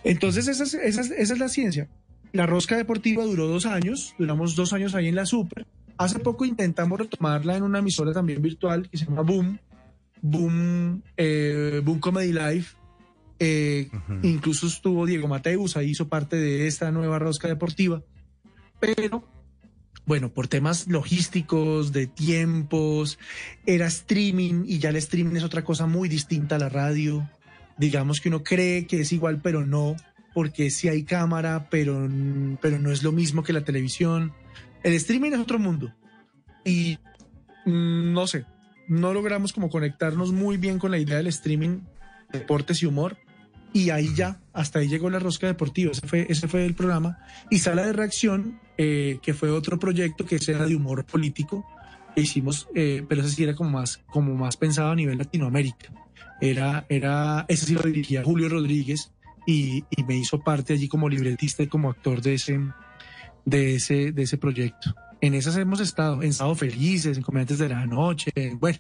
Entonces, esa es, esa es- esa es la ciencia. La rosca deportiva duró dos años, duramos dos años ahí en la Super. Hace poco intentamos retomarla en una emisora también virtual que se llama Boom, Boom, eh, Boom Comedy Live. Eh. Incluso estuvo Diego Mateus, ahí hizo parte de esta nueva rosca deportiva. Pero, bueno, por temas logísticos, de tiempos, era streaming y ya el streaming es otra cosa muy distinta a la radio. Digamos que uno cree que es igual, pero no, porque sí hay cámara, pero, pero no es lo mismo que la televisión. El streaming es otro mundo. Y no sé, no logramos como conectarnos muy bien con la idea del streaming, deportes y humor. Y ahí ya, hasta ahí llegó la rosca deportiva, ese fue, ese fue el programa. Y Sala de Reacción, eh, que fue otro proyecto que era de humor político, que hicimos, eh, pero ese sí era como más, como más pensado a nivel Latinoamérica. Era, era, ese sí lo dirigía Julio Rodríguez y, y me hizo parte allí como libretista y como actor de ese, de ese, de ese proyecto. En esas hemos estado, en Estado Felices, en Comediantes de la Noche, bueno,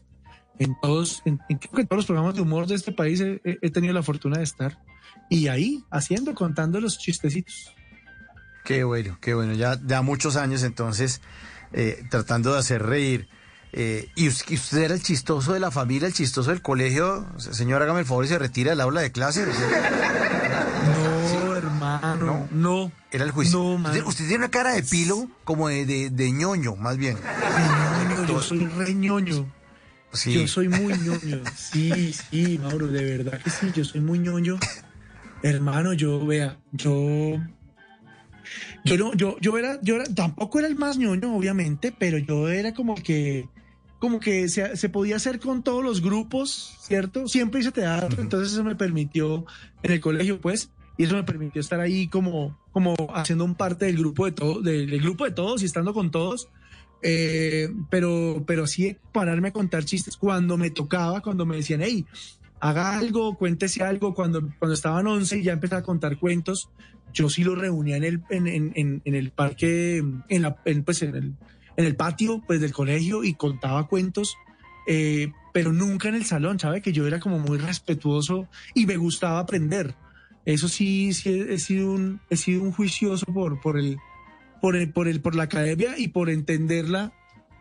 en todos, en, en- en todos los programas de humor de este país he, he- tenido la fortuna de estar. Y ahí, haciendo, contando los chistecitos. Qué bueno, qué bueno. Ya, ya muchos años entonces eh, tratando de hacer reír. Eh, y us- y usted era el chistoso de la familia, el chistoso del colegio. Se- Señor, hágame el favor y se retira del aula de clase. No, no. Era el juicio. No, usted, usted tiene una cara de pilo como de, de, de ñoño, más bien. Ñoño, yo soy re ñoño. Sí. Yo soy muy ñoño. Sí, sí, Mauro, de verdad que sí, yo soy muy ñoño. Hermano, yo, vea, yo. Yo no, yo, yo era, yo era, tampoco era el más ñoño, obviamente, pero yo era como que, como que se, se podía hacer con todos los grupos, ¿cierto? Siempre hice teatro, entonces eso me permitió en el colegio, pues, y eso me permitió estar ahí como, como haciendo un parte del grupo de todo, del, del grupo de todos y estando con todos. Eh, pero, pero sí pararme a contar chistes cuando me tocaba, cuando me decían, hey, haga algo, cuéntese algo. Cuando, cuando estaban 11 y ya empecé a contar cuentos, yo sí los reunía en el, en, en, en, el parque, en, la, pues en, el, en el patio pues, del colegio y contaba cuentos, eh, pero nunca en el salón, ¿sabe? Que yo era como muy respetuoso y me gustaba aprender. Eso sí, sí he, he sido un, he sido un juicioso por, por el, por el, por el, por la academia y por entenderla,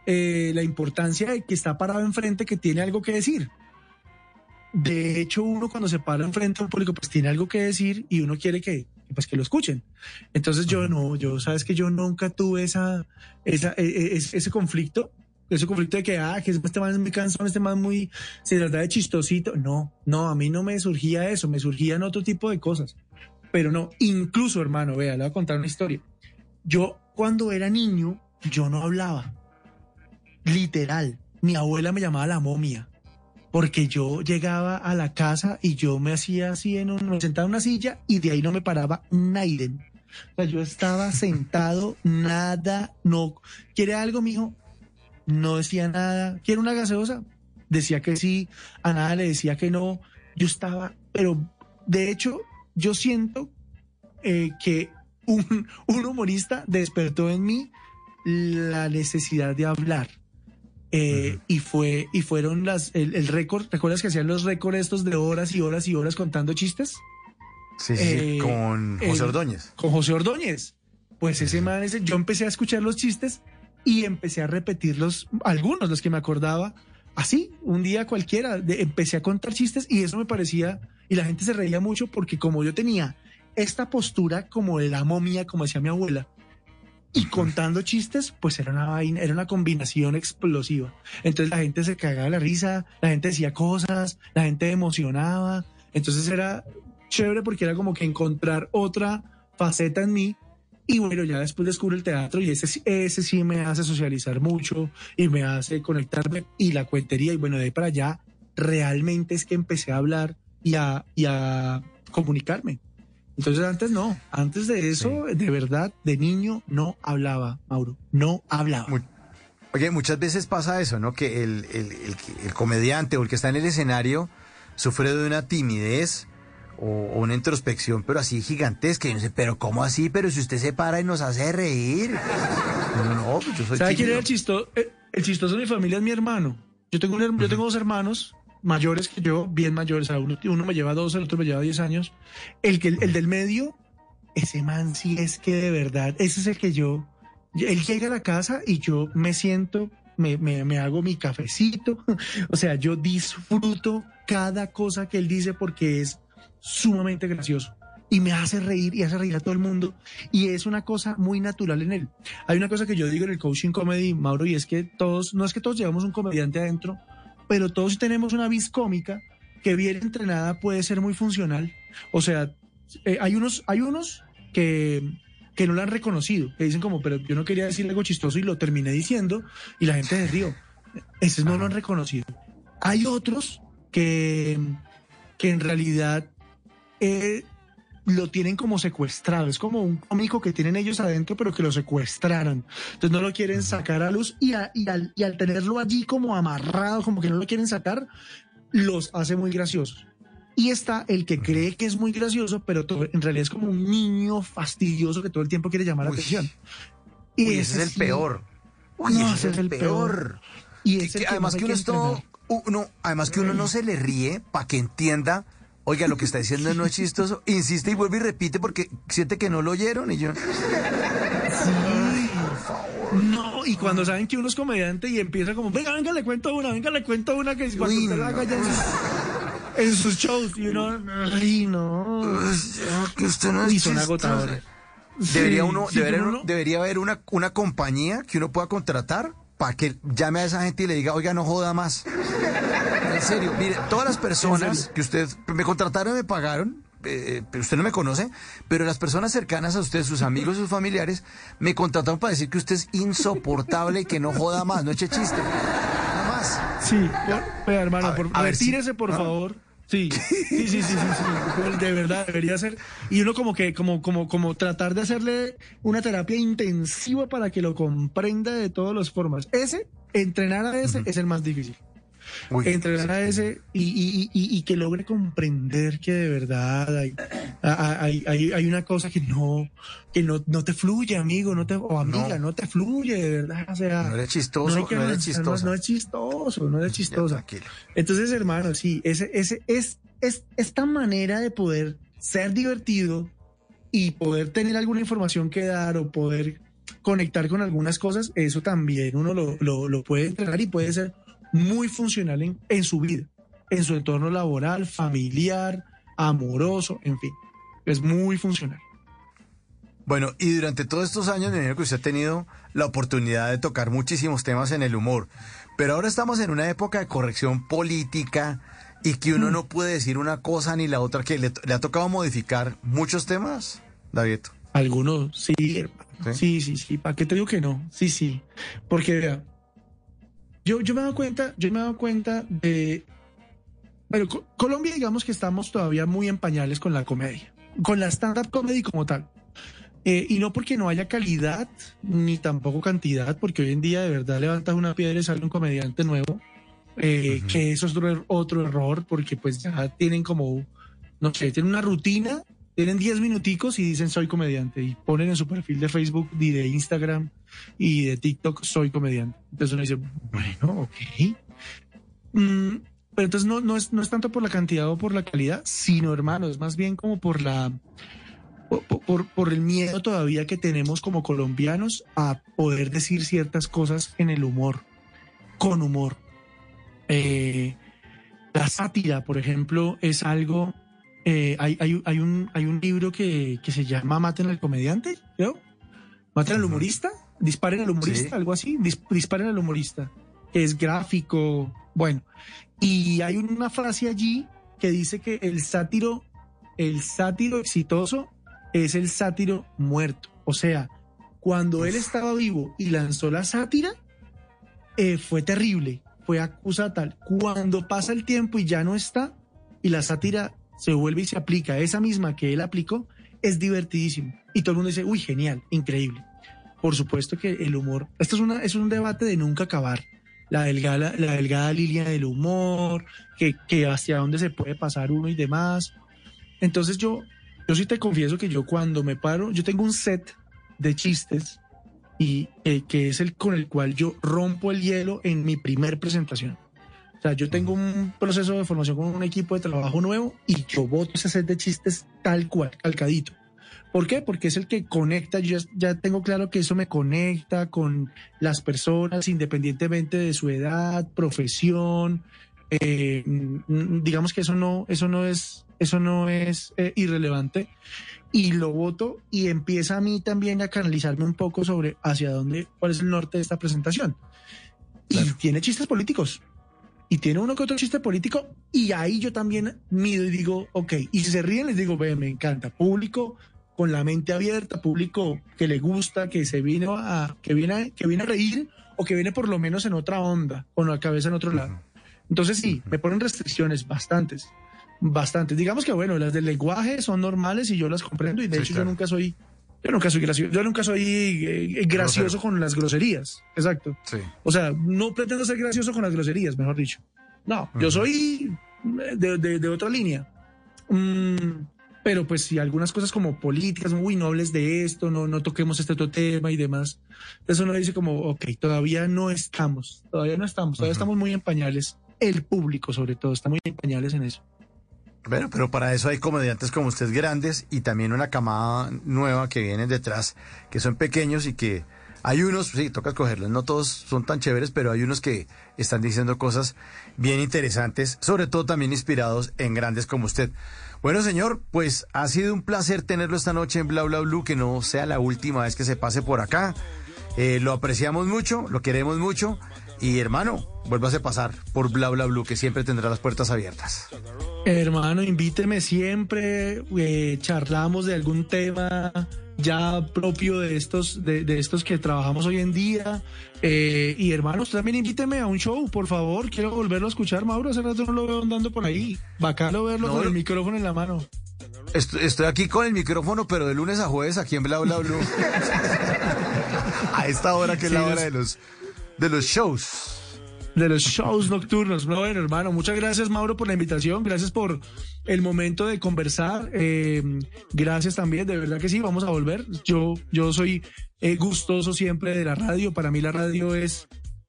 eh, la importancia de que está parado enfrente, que tiene algo que decir. De hecho, uno cuando se para enfrente a un público, pues tiene algo que decir y uno quiere que, pues que lo escuchen. Entonces yo no, yo sabes que yo nunca tuve esa, esa, e- e- ese conflicto ese conflicto de que, ah, que este man es muy cansón, este man muy, se trata de chistosito. No, no, a mí no me surgía eso, me surgían otro tipo de cosas. Pero no, incluso, hermano, vea, le voy a contar una historia. Yo, cuando era niño, yo no hablaba. Literal. Mi abuela me llamaba la momia. Porque yo llegaba a la casa y yo me hacía así en un, me sentaba en una silla y de ahí no me paraba Naiden. O sea, yo estaba sentado, nada, no. ¿Quiere algo, mijo? No decía nada. ¿Quiere una gaseosa? Decía que sí, a nada le decía que no. Yo estaba, pero de hecho, yo siento eh, que un, [LAUGHS] un humorista despertó en mí la necesidad de hablar. Eh, y fue y fueron las el, el récord recuerdas que hacían los récords estos de horas y horas y horas contando chistes Sí, sí, sí, Eh, con José Ordóñez. con José Ordóñez pues ese man ese yo empecé a escuchar los chistes y empecé a repetirlos algunos los que me acordaba así un día cualquiera de- empecé a contar chistes y eso me parecía y la gente se reía mucho porque como yo tenía esta postura como de la momia como decía mi abuela y contando chistes, pues era una vaina, era una combinación explosiva. Entonces la gente se cagaba la risa, la gente decía cosas, la gente emocionaba. Entonces era chévere porque era como que encontrar otra faceta en mí. Y bueno, ya después descubro el teatro y ese, sí- ese sí me hace socializar mucho y me hace conectarme y la cuentería. Y bueno, de ahí para allá, realmente es que empecé a hablar y a, y a comunicarme. Entonces antes no, antes de eso, de verdad, de niño no hablaba, Mauro, no hablaba. Mu- Oye, muchas veces pasa eso, ¿no? Que el, el- el el comediante o el que está en el escenario sufre de una timidez o, o una introspección, pero así gigantesca. Y uno dice, pero ¿cómo así? Pero si usted se para y nos hace reír. Y uno, no, pues yo soy ¿Sabe quién era el chistoso? El chistoso de mi familia es mi hermano. Yo tengo, un yo tengo dos hermanos mayores que yo, bien mayores. uno, uno me lleva 12, el otro me lleva 10 años. El, que, el del medio, ese man sí es que de verdad, ese es el que yo... Él llega a la casa y yo me siento, me, me, me hago mi cafecito. [LAUGHS] O sea, yo disfruto cada cosa que él dice porque es sumamente gracioso. Y me hace reír y hace reír a todo el mundo. Y es una cosa muy natural en él. Hay una cosa que yo digo en el coaching comedy, Mauro, y es que todos, no es que todos llevamos un comediante adentro, pero todos tenemos una vis cómica que bien entrenada puede ser muy funcional. O sea, eh, hay unos, hay unos que, que no lo han reconocido, que dicen como, pero yo no quería decir algo chistoso y lo terminé diciendo y la gente se rió. Esos no lo han reconocido. Hay otros que, que en realidad eh, lo tienen como secuestrado. Es como un cómico que tienen ellos adentro, pero que lo secuestraron. Entonces no lo quieren sacar a luz y, a- y al, y al tenerlo allí como amarrado, como que no lo quieren sacar, los hace muy graciosos. Y está el que cree que es muy gracioso, pero todo- en realidad es como un niño fastidioso que todo el tiempo quiere llamar la atención. Uy, ese es el peor. Uy, No, ese es el peor. Y Que- que además que uno es todo, entrenar. uno, además que uno no se le ríe para que entienda, oiga, lo que está diciendo no es chistoso, insiste y vuelve y repite porque siente que no lo oyeron y yo, No, y cuando saben que uno es comediante y empieza como, venga, venga, le cuento una, venga, le cuento una que cuando Uy, usted la haga ya en sus, en sus shows y uno, ay, no. que usted no Y son agotadores. Debería Sí, uno, sí, debería, uno- debería haber una, una compañía que uno pueda contratar para que llame a esa gente y le diga, oiga, no joda más. En serio, mire, todas las personas que usted me contrataron me pagaron, eh, pero usted no me conoce, pero las personas cercanas a usted, sus amigos, sus familiares, me contrataron para decir que usted es insoportable y que no joda más, no eche chiste. Nada más. Sí, hermano, A por- a ver, retírese, sí. por Ah. favor. Sí, sí, sí, sí, sí, sí, De verdad, debería ser. Y uno como que, como, como, como tratar de hacerle una terapia intensiva para que lo comprenda de todas las formas. Ese, entrenar a ese es el más difícil. Uy, entrenar a ese y, y- y- y que logre comprender que de verdad hay, hay, hay, hay una cosa que no que no, no te fluye, amigo, no te, o amiga, no, No. te fluye, de verdad. O sea, No eres chistoso, no eres avanzar, chistosa. No, no es chistoso, no chistosa. Entonces, hermano, sí, ese, ese, es, es esta manera de poder ser divertido y poder tener alguna información que dar o poder conectar con algunas cosas, eso también uno lo, lo, lo puede entrenar y puede ser muy funcional en, en su vida, en su entorno laboral, familiar, amoroso, en fin. Es muy funcional. Bueno, y durante todos estos años me imagino que usted ha tenido la oportunidad de tocar muchísimos temas en el humor, pero ahora estamos en una época de corrección política y que uno no puede decir una cosa ni la otra, que le, le ha tocado modificar muchos temas, David. Algunos, sí, hermano. Sí, sí, sí. ¿Para qué te digo que no? Sí, sí. Porque, vea, yo, yo me he dado cuenta, yo me he dado cuenta de. Bueno, Co- Colombia, digamos que estamos todavía muy en pañales con la comedia, con la stand-up comedy como tal. Eh, y no porque no haya calidad, ni tampoco cantidad, porque hoy en día de verdad levantas una piedra y sale un comediante nuevo, eh, que eso es otro, otro error, porque pues ya tienen como, no sé, tienen una rutina, tienen 10 minuticos y dicen soy comediante, y ponen en su perfil de Facebook de Instagram y de TikTok soy comediante. Entonces uno dice, bueno, ok. Mm, pero entonces no, no, es, no es tanto por la cantidad o por la calidad, sino hermano, es más bien como por la por, por- por el miedo todavía que tenemos como colombianos a poder decir ciertas cosas en el humor, con humor. Eh, la sátira, por ejemplo, es algo. Eh, hay, hay, hay un, hay un libro que, que se llama Maten al comediante, creo. Maten al humorista, disparen al humorista, Sí. algo así. Dis- disparen al humorista, que es gráfico. Bueno, y hay una frase allí que dice que el sátiro, el sátiro exitoso es el sátiro muerto. O sea, cuando él estaba vivo y lanzó la sátira, eh, fue terrible, fue acusa tal. Cuando pasa el tiempo y ya no está, y la sátira se vuelve y se aplica, esa misma que él aplicó, es divertidísimo. Y todo el mundo dice, uy, genial, increíble. Por supuesto que el humor, esto es, una, es un debate de nunca acabar. La delgada, la delgada línea del humor, que, que hacia dónde se puede pasar uno y demás. Entonces yo, yo sí te confieso que yo cuando me paro, yo tengo un set de chistes y eh, que es el con el cual yo rompo el hielo en mi primer presentación. O sea, yo tengo un proceso de formación con un equipo de trabajo nuevo y yo voto ese set de chistes tal cual, calcadito. ¿Por qué? Porque es el que conecta, yo ya, tengo claro que eso me conecta con las personas independientemente de su edad, profesión, eh, mm, digamos que eso no, eso no es, eso no es eh, irrelevante y lo voto y empieza a mí también a canalizarme un poco sobre hacia dónde, cuál es el norte de esta presentación. Y tiene chistes políticos. Y tiene uno que otro chiste político. Y ahí yo también mido y digo, ok. Y si se ríen, les digo, ve, me encanta. Público con la mente abierta, público que le gusta, que se vino a, que viene, a- que viene a reír o que viene por lo menos en otra onda, con la cabeza en otro lado. Entonces sí, me ponen restricciones bastantes, bastantes. Digamos que bueno, las del lenguaje son normales y yo las comprendo y de Sí, hecho claro. yo nunca soy, yo nunca soy gracioso, yo nunca soy eh, gracioso Grosero. con las groserías, exacto. Sí. O sea, no pretendo ser gracioso con las groserías, mejor dicho. No, yo soy de, de- de otra línea. Mm, pero pues si algunas cosas como políticas, uy, no hables de esto, no, no toquemos este otro tema y demás. Eso uno dice como, ok, todavía no estamos, todavía no estamos, todavía estamos muy en pañales. El público sobre todo está muy en pañales en eso. Bueno, pero para eso hay comediantes como ustedes grandes y también una camada nueva que vienen detrás, que son pequeños y que hay unos, sí, toca escogerlos, no todos son tan chéveres, pero hay unos que están diciendo cosas bien interesantes, sobre todo también inspirados en grandes como usted. Bueno, señor, pues ha sido un placer tenerlo esta noche en Bla Bla Blue, que no sea la última vez que se pase por acá. Eh, lo apreciamos mucho, lo queremos mucho y hermano, vuélvase a pasar por Bla Bla Blue, que siempre tendrá las puertas abiertas. Hermano, invíteme siempre, eh, charlamos de algún tema ya propio de estos, de, de estos que trabajamos hoy en día. Eh, y hermano, usted también invíteme a un show, por favor. Quiero volverlo a escuchar, Mauro. Hace rato no lo veo andando por ahí. Bacano verlo No, con el no. micrófono en la mano. Estoy, estoy aquí con el micrófono, pero de lunes a jueves aquí en Bla Bla Blue. [LAUGHS] a esta hora que es la hora los- de los, de los shows. De los shows nocturnos. No, bueno, hermano, muchas gracias, Mauro, por la invitación. Gracias por el momento de conversar. Eh, gracias también, de verdad que sí, vamos a volver. Yo, yo soy eh, gustoso siempre de la radio. Para mí la radio es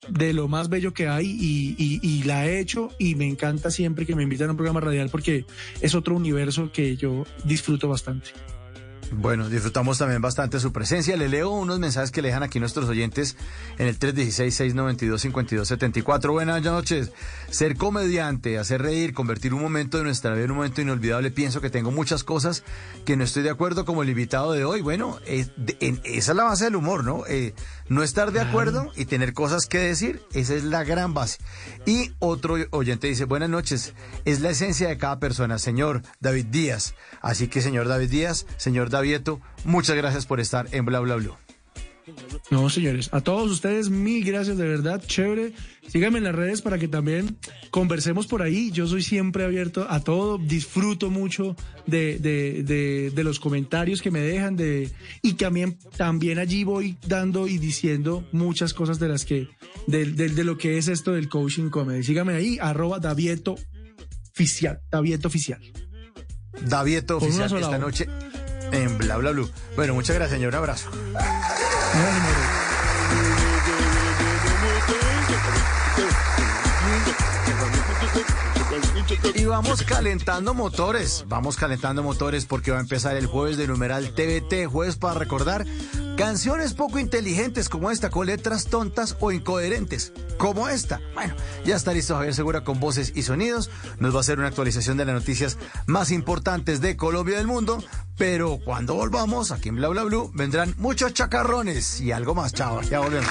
de lo más bello que hay y, y- y la he hecho y me encanta siempre que me invitan a un programa radial porque es otro universo que yo disfruto bastante. Bueno, disfrutamos también bastante su presencia. Le leo unos mensajes que le dejan aquí nuestros oyentes en el 316-692-5274. Buenas noches. Ser comediante, hacer reír, convertir un momento de nuestra vida en un momento inolvidable. Pienso que tengo muchas cosas que no estoy de acuerdo como el invitado de hoy. Bueno, es- de- en- esa es la base del humor, ¿no? Eh, no estar de acuerdo y tener cosas que decir, esa es la gran base. Y otro oyente dice, buenas noches, es la esencia de cada persona, señor David Díaz. Así que, señor David Díaz, señor Davieto, muchas gracias por estar en Bla Bla Blue. No, señores, a todos ustedes mil gracias de verdad, chévere. Síganme en las redes para que también conversemos por ahí. Yo soy siempre abierto a todo, disfruto mucho de, de, de, de los comentarios que me dejan de y también también allí voy dando y diciendo muchas cosas de las que de, lo que es esto del coaching comedy. Síganme ahí arroba Davieto oficial, Davieto oficial. Davieto esta noche en Bla Bla Blue. Bueno, muchas gracias, señor. Un abrazo. Y vamos calentando motores, vamos calentando motores porque va a empezar el jueves de numeral TVT, jueves para recordar canciones poco inteligentes como esta, con letras tontas o incoherentes, como esta. Bueno, ya está listo Javier Segura con voces y sonidos, nos va a hacer una actualización de las noticias más importantes de Colombia y del mundo, pero cuando volvamos aquí en Bla Bla Blue vendrán muchos chacarrones y algo más, chao, ya volvemos.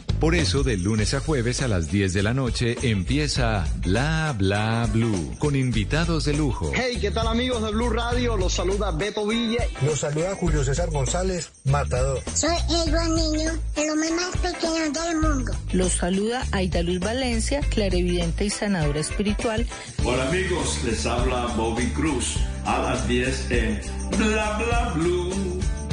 Por eso de lunes a jueves a las 10 de la noche empieza Bla Bla Blue con invitados de lujo. Hey, ¿qué tal amigos de Blue Radio? Los saluda Beto Villa. Los saluda Julio César González, Matador. Soy Edward Niño, el hombre más pequeño del mundo. Los saluda Aida Luz Valencia, clarividente y sanadora espiritual. Hola amigos, les habla Bobby Cruz a las 10 en Bla Bla Blue,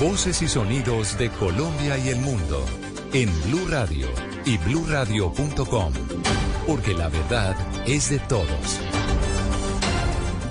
Voces y sonidos de Colombia y el mundo en Blue Radio y bluradio.com, porque la verdad es de todos.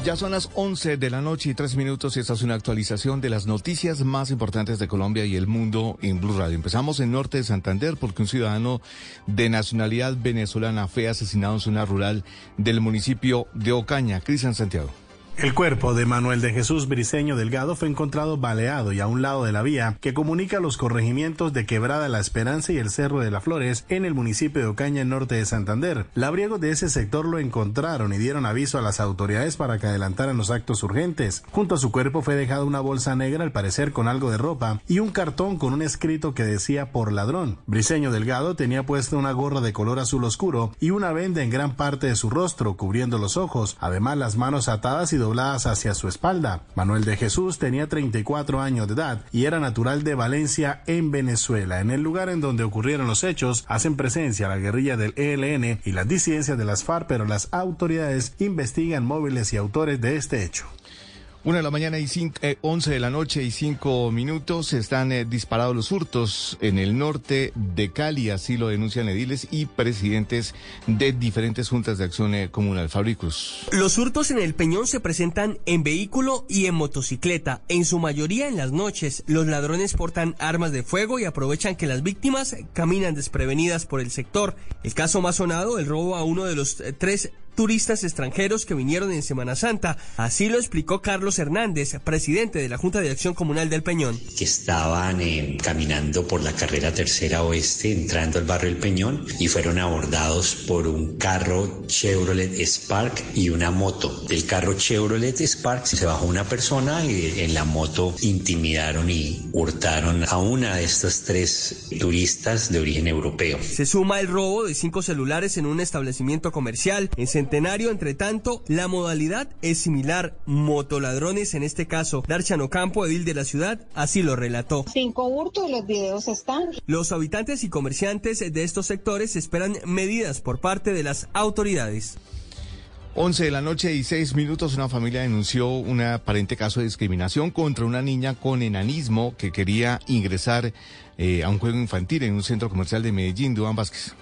Ya son las 11 de la noche y tres minutos y esta es una actualización de las noticias más importantes de Colombia y el mundo en Blue Radio. Empezamos en Norte de Santander porque un ciudadano de nacionalidad venezolana fue asesinado en zona rural del municipio de Ocaña. Cristian Santiago. El cuerpo de Manuel de Jesús Briceño Delgado fue encontrado baleado y a un lado de la vía que comunica los corregimientos de Quebrada La Esperanza y el Cerro de las Flores en el municipio de Ocaña, norte de Santander. Labriegos de ese sector lo encontraron y dieron aviso a las autoridades para que adelantaran los actos urgentes. Junto a su cuerpo fue dejada una bolsa negra, al parecer con algo de ropa, y un cartón con un escrito que decía por ladrón. Briceño Delgado tenía puesta una gorra de color azul oscuro y una venda en gran parte de su rostro, cubriendo los ojos, además las manos atadas y dobladas hacia su espalda. Manuel de Jesús tenía 34 años de edad y era natural de Valencia, en Venezuela. En el lugar en donde ocurrieron los hechos, hacen presencia la guerrilla del ELN y las disidencias de las FARC, pero las autoridades investigan móviles y autores de este hecho. Una de la mañana y cinco, eh, 11 de la noche y cinco minutos están eh, disparados los hurtos en el norte de Cali, así lo denuncian ediles y presidentes de diferentes juntas de acción eh, comunal. Fabricus. Los hurtos en el Peñón se presentan en vehículo y en motocicleta, en su mayoría en las noches. Los ladrones portan armas de fuego y aprovechan que las víctimas caminan desprevenidas por el sector. El caso más sonado, el robo a uno de los eh, tres turistas extranjeros que vinieron en Semana Santa. Así lo explicó Carlos Hernández, presidente de la Junta de Acción Comunal del Peñón. Que estaban eh, caminando por la carrera tercera oeste, entrando al barrio El Peñón, y fueron abordados por un carro Chevrolet Spark y una moto. Del carro Chevrolet Spark se bajó una persona y en la moto intimidaron y hurtaron a una de estas tres turistas de origen europeo. Se suma el robo de cinco celulares en un establecimiento comercial en Centro Centenario, entre tanto, la modalidad es similar. Motoladrones, en este caso, Darchano Campo, edil de la ciudad, así lo relató. Cinco hurtos, los videos están. Los habitantes y comerciantes de estos sectores esperan medidas por parte de las autoridades. 11 de la noche y 6 minutos, una familia denunció un aparente caso de discriminación contra una niña con enanismo que quería ingresar eh, a un juego infantil en un centro comercial de Medellín, Duan Vázquez.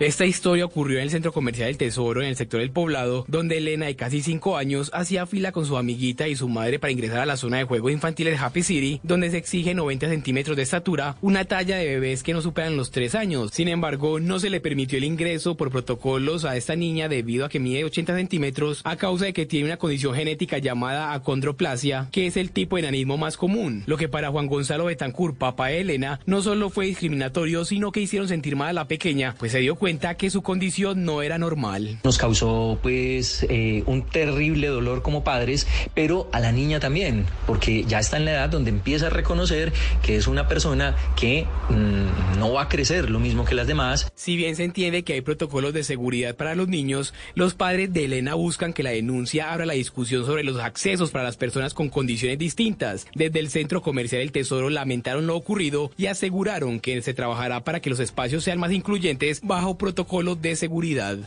Esta historia ocurrió en el Centro Comercial del Tesoro, en el sector del Poblado, donde Elena, de casi cinco años, hacía fila con su amiguita y su madre para ingresar a la zona de juegos infantiles Happy City, donde se exige 90 centímetros de estatura, una talla de bebés que no superan los tres años. Sin embargo, no se le permitió el ingreso por protocolos a esta niña debido a que mide 80 centímetros a causa de que tiene una condición genética llamada acondroplasia, que es el tipo de enanismo más común. Lo que para Juan Gonzalo Betancourt, papá de Elena, no solo fue discriminatorio, sino que hicieron sentir mal a la pequeña, pues se dio cuenta que su condición no era normal. Nos causó pues eh, un terrible dolor como padres, pero a la niña también, porque ya está en la edad donde empieza a reconocer que es una persona que mmm, no va a crecer lo mismo que las demás. Si bien se entiende que hay protocolos de seguridad para los niños, los padres de Elena buscan que la denuncia abra la discusión sobre los accesos para las personas con condiciones distintas. Desde el Centro Comercial El Tesoro lamentaron lo ocurrido y aseguraron que se trabajará para que los espacios sean más incluyentes bajo protocolos de seguridad.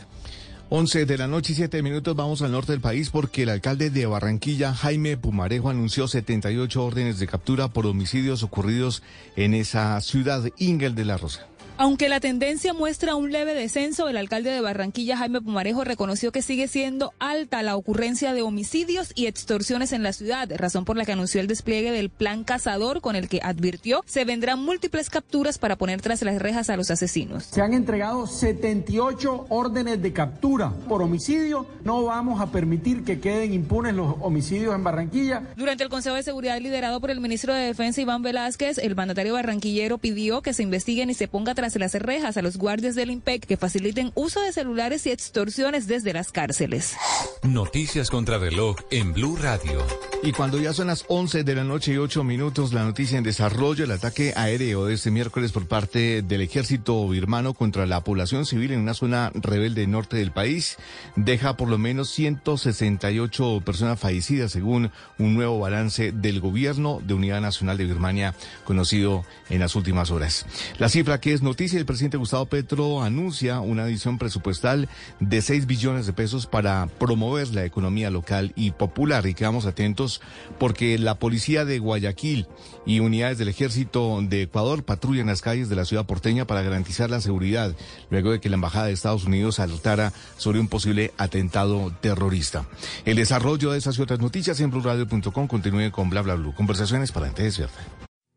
11 de la noche y 7 minutos vamos al norte del país porque el alcalde de Barranquilla, Jaime Pumarejo, anunció 78 órdenes de captura por homicidios ocurridos en esa ciudad, Ingel de la Rosa. Aunque la tendencia muestra un leve descenso, el alcalde de Barranquilla, Jaime Pumarejo, reconoció que sigue siendo alta la ocurrencia de homicidios y extorsiones en la ciudad, razón por la que anunció el despliegue del plan cazador con el que advirtió se vendrán múltiples capturas para poner tras las rejas a los asesinos. Se han entregado 78 órdenes de captura por homicidio. No vamos a permitir que queden impunes los homicidios en Barranquilla. Durante el Consejo de Seguridad liderado por el ministro de Defensa Iván Velázquez, el mandatario barranquillero pidió que se investiguen y se ponga tras las rejas a los guardias del IMPEC que faciliten uso de celulares y extorsiones desde las cárceles. Noticias contra reloj en Blue Radio. Y cuando ya son las 11 de la noche y 8 minutos, la noticia en desarrollo, el ataque aéreo de este miércoles por parte del ejército birmano contra la población civil en una zona rebelde norte del país deja por lo menos 168 personas fallecidas según un nuevo balance del gobierno de Unidad Nacional de Birmania conocido en las últimas horas. La cifra que es noticia, el presidente Gustavo Petro anuncia una adición presupuestal de 6 billones de pesos para promover la economía local y popular. Y quedamos atentos porque la policía de Guayaquil y unidades del ejército de Ecuador patrullan las calles de la ciudad porteña para garantizar la seguridad, luego de que la embajada de Estados Unidos alertara sobre un posible atentado terrorista. El desarrollo de esas y otras noticias en blurradio.com continúe con bla bla bla. Conversaciones para de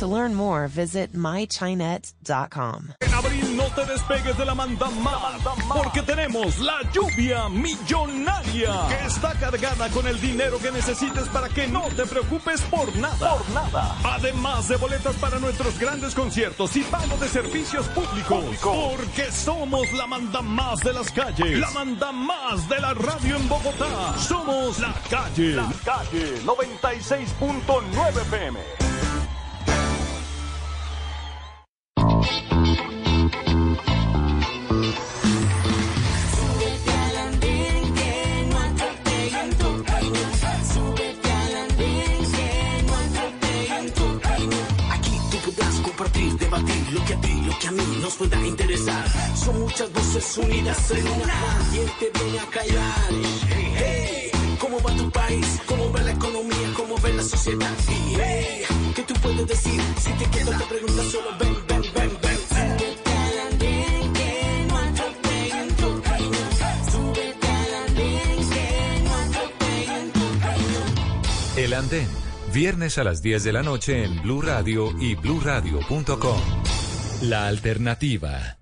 To learn more, visit mychinet.com. En abril no te despegues de la manda más, porque tenemos la lluvia millonaria, que está cargada con el dinero que necesites para que no te preocupes por nada. Por nada. Además de boletas para nuestros grandes conciertos y pago de servicios públicos, porque somos la manda más de las calles, la manda más de la radio en Bogotá. Somos la calle, la calle 96.9 PM. Debatir lo que a ti, lo que a mí nos pueda interesar. Son muchas voces unidas en una. ¿Quién te viene a callar? Hey, ¿cómo va tu país? ¿Cómo va la economía? ¿Cómo ve la sociedad? Hey, ¿qué tú puedes decir? Si te quedas te preguntas solo ven, ven, ven, ven. El Andén, viernes a las 10 de la noche en Blue Radio y bluradio.com. La alternativa.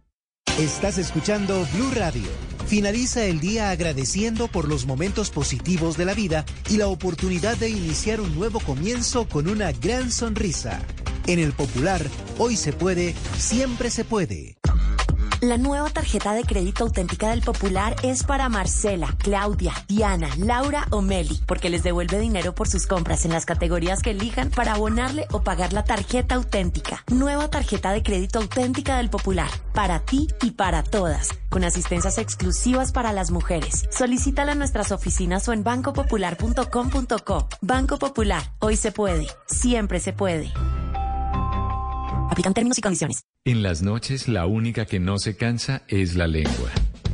Estás escuchando Blue Radio. Finaliza el día agradeciendo por los momentos positivos de la vida y la oportunidad de iniciar un nuevo comienzo con una gran sonrisa. En el Popular, hoy se puede, siempre se puede. La nueva tarjeta de crédito auténtica del Popular es para Marcela, Claudia, Diana, Laura o Meli, porque les devuelve dinero por sus compras en las categorías que elijan para abonarle o pagar la tarjeta auténtica. Nueva tarjeta de crédito auténtica del Popular, para ti y para todas, con asistencias exclusivas para las mujeres. Solicítala en nuestras oficinas o en bancopopular.com.co. Banco Popular, hoy se puede, siempre se puede. Aplican términos y condiciones. En las noches la única que no se cansa es la lengua.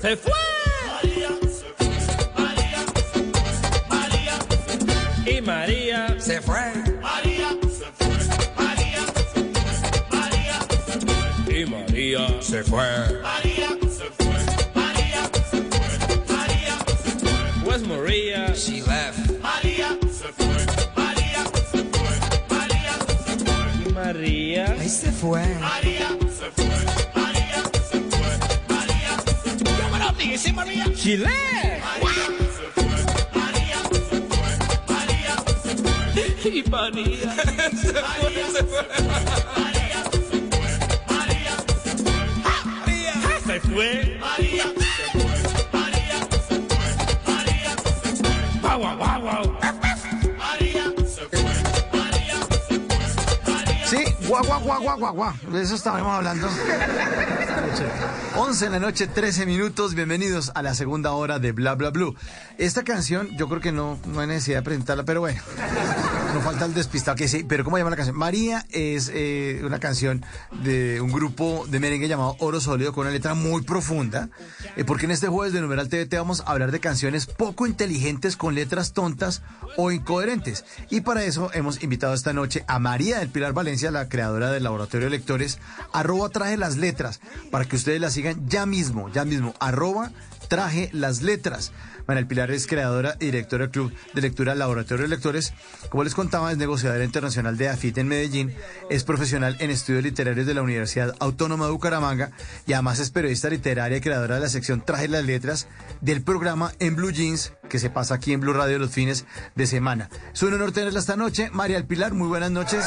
¡Se fue! María. María. María. Y María se fue. María se fue. María se fue. María se fue. Y María se fue. María se fue. María se fue. María se fue. Where's Maria? She left. María se fue. María se fue. María se fue. Y María ahí se fue. María se fue. Fue. Y María se fue. Se fue. María se fue. María se fue. María se fue. María se fue. María se fue. María se fue. Guau, guau, guau, guau, guau, guau, guau, guau, guau. De eso estábamos hablando. Esta noche. 11 de la noche, 13 minutos. Bienvenidos a la segunda hora de Bla Bla Blue. Esta canción, yo creo que no, no hay necesidad de presentarla, pero bueno. No falta el despistado que sí. Pero ¿cómo llama la canción? María es eh, una canción de un grupo de merengue llamado Oro Sólido con una letra muy profunda. eh, porque en este jueves de Numeral TVT vamos a hablar de canciones poco inteligentes con letras tontas o incoherentes. Y para eso hemos invitado esta noche a María del Pilar Valencia, la creadora del Laboratorio de Lectores, arroba traje las letras, para que ustedes la sigan ya mismo, ya mismo, arroba traje las letras. María Pilar es creadora y directora del Club de Lectura Laboratorio de Lectores. Como les contaba, es negociadora internacional de AFIT en Medellín, es profesional en estudios literarios de la Universidad Autónoma de Bucaramanga y además es periodista literaria y creadora de la sección Traje las Letras del programa En Blue Jeans que se pasa aquí en Blue Radio los fines de semana. Es un honor tenerla esta noche. María Pilar, muy buenas noches.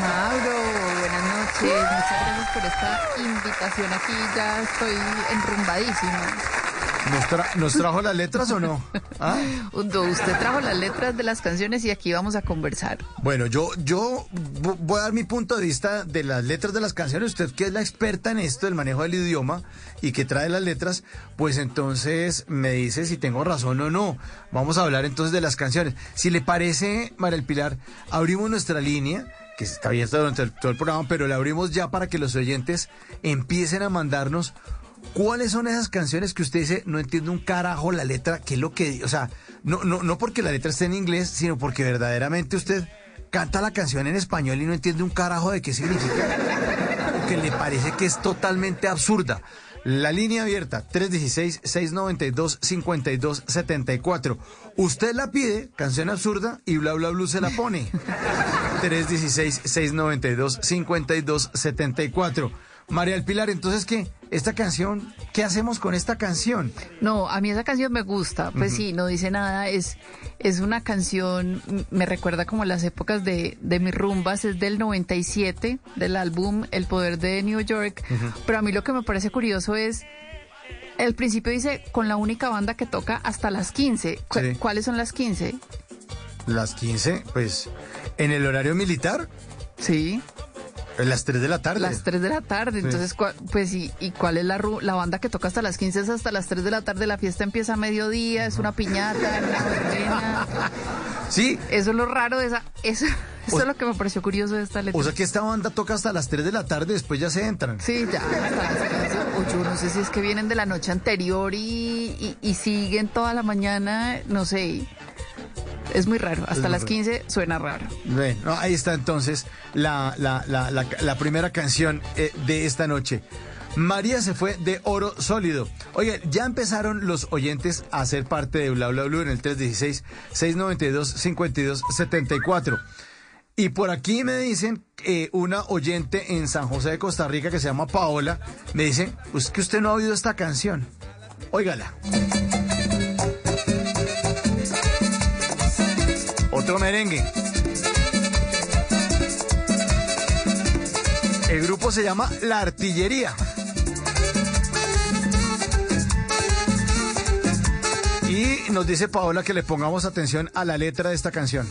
Mauro, buenas noches. Muchas gracias por esta invitación aquí. Ya estoy enrumbadísima. ¿Nos, tra- nos trajo las letras o no? ¿Ah? Usted trajo las letras de las canciones y aquí vamos a conversar. Bueno, yo, yo vo- voy a dar mi punto de vista de las letras de las canciones. Usted que es la experta en esto del manejo del idioma y que trae las letras, pues entonces me dice si tengo razón o no. Vamos a hablar entonces de las canciones. Si le parece, María El Pilar, abrimos nuestra línea que está abierta durante el- todo el programa, pero la abrimos ya para que los oyentes empiecen a mandarnos ¿Cuáles son esas canciones que usted dice, no entiendo un carajo la letra, qué es lo que, o sea, no, no, no porque la letra esté en inglés, sino porque verdaderamente usted canta la canción en español y no entiende un carajo de qué significa, o [LAUGHS] que le parece que es totalmente absurda. La línea abierta, 316-692-5274. Usted la pide, canción absurda, y bla bla bla se la pone. [LAUGHS] 316-692-5274. María del Pilar, entonces, ¿qué? esta canción, ¿qué hacemos con esta canción? No, a mí esa canción me gusta, pues sí, no dice nada, es, es una canción, m- me recuerda como las épocas de, de mis rumbas, es del 97, del álbum El Poder de New York, pero a mí lo que me parece curioso es, el principio dice, con la única banda que toca hasta las 15, ¿Cu- Sí. ¿cuáles son las 15? Las 15, pues, en el horario militar. Sí. En las 3 de la tarde. Las 3 de la tarde, Sí. entonces, ¿cuál- pues, ¿y, y cuál es la, ru- la banda que toca hasta las 15? Es hasta las 3 de la tarde, la fiesta empieza a mediodía, es una piñata, una. Sí. Eso es lo raro de esa, eso, eso O- es lo que me pareció curioso de esta letra. O sea que esta banda toca hasta las 3 de la tarde, después ya se entran. Sí, ya, hasta las 15, o yo no sé si es que vienen de la noche anterior y, y- y siguen toda la mañana, no sé, es muy raro, hasta las raro. 15 suena raro. Bueno, no, ahí está entonces la, la, la, la, primera canción eh, de esta noche. María se fue de oro sólido. Oye, ya empezaron los oyentes a ser parte de Bla Bla Blue en el 316-692-5274. Y por aquí me dicen eh, una oyente en San José de Costa Rica que se llama Paola, me dice, pues que usted no ha oído esta canción. Óigala. Merengue. El grupo se llama La Artillería. Y nos dice Paola que le pongamos atención a la letra de esta canción.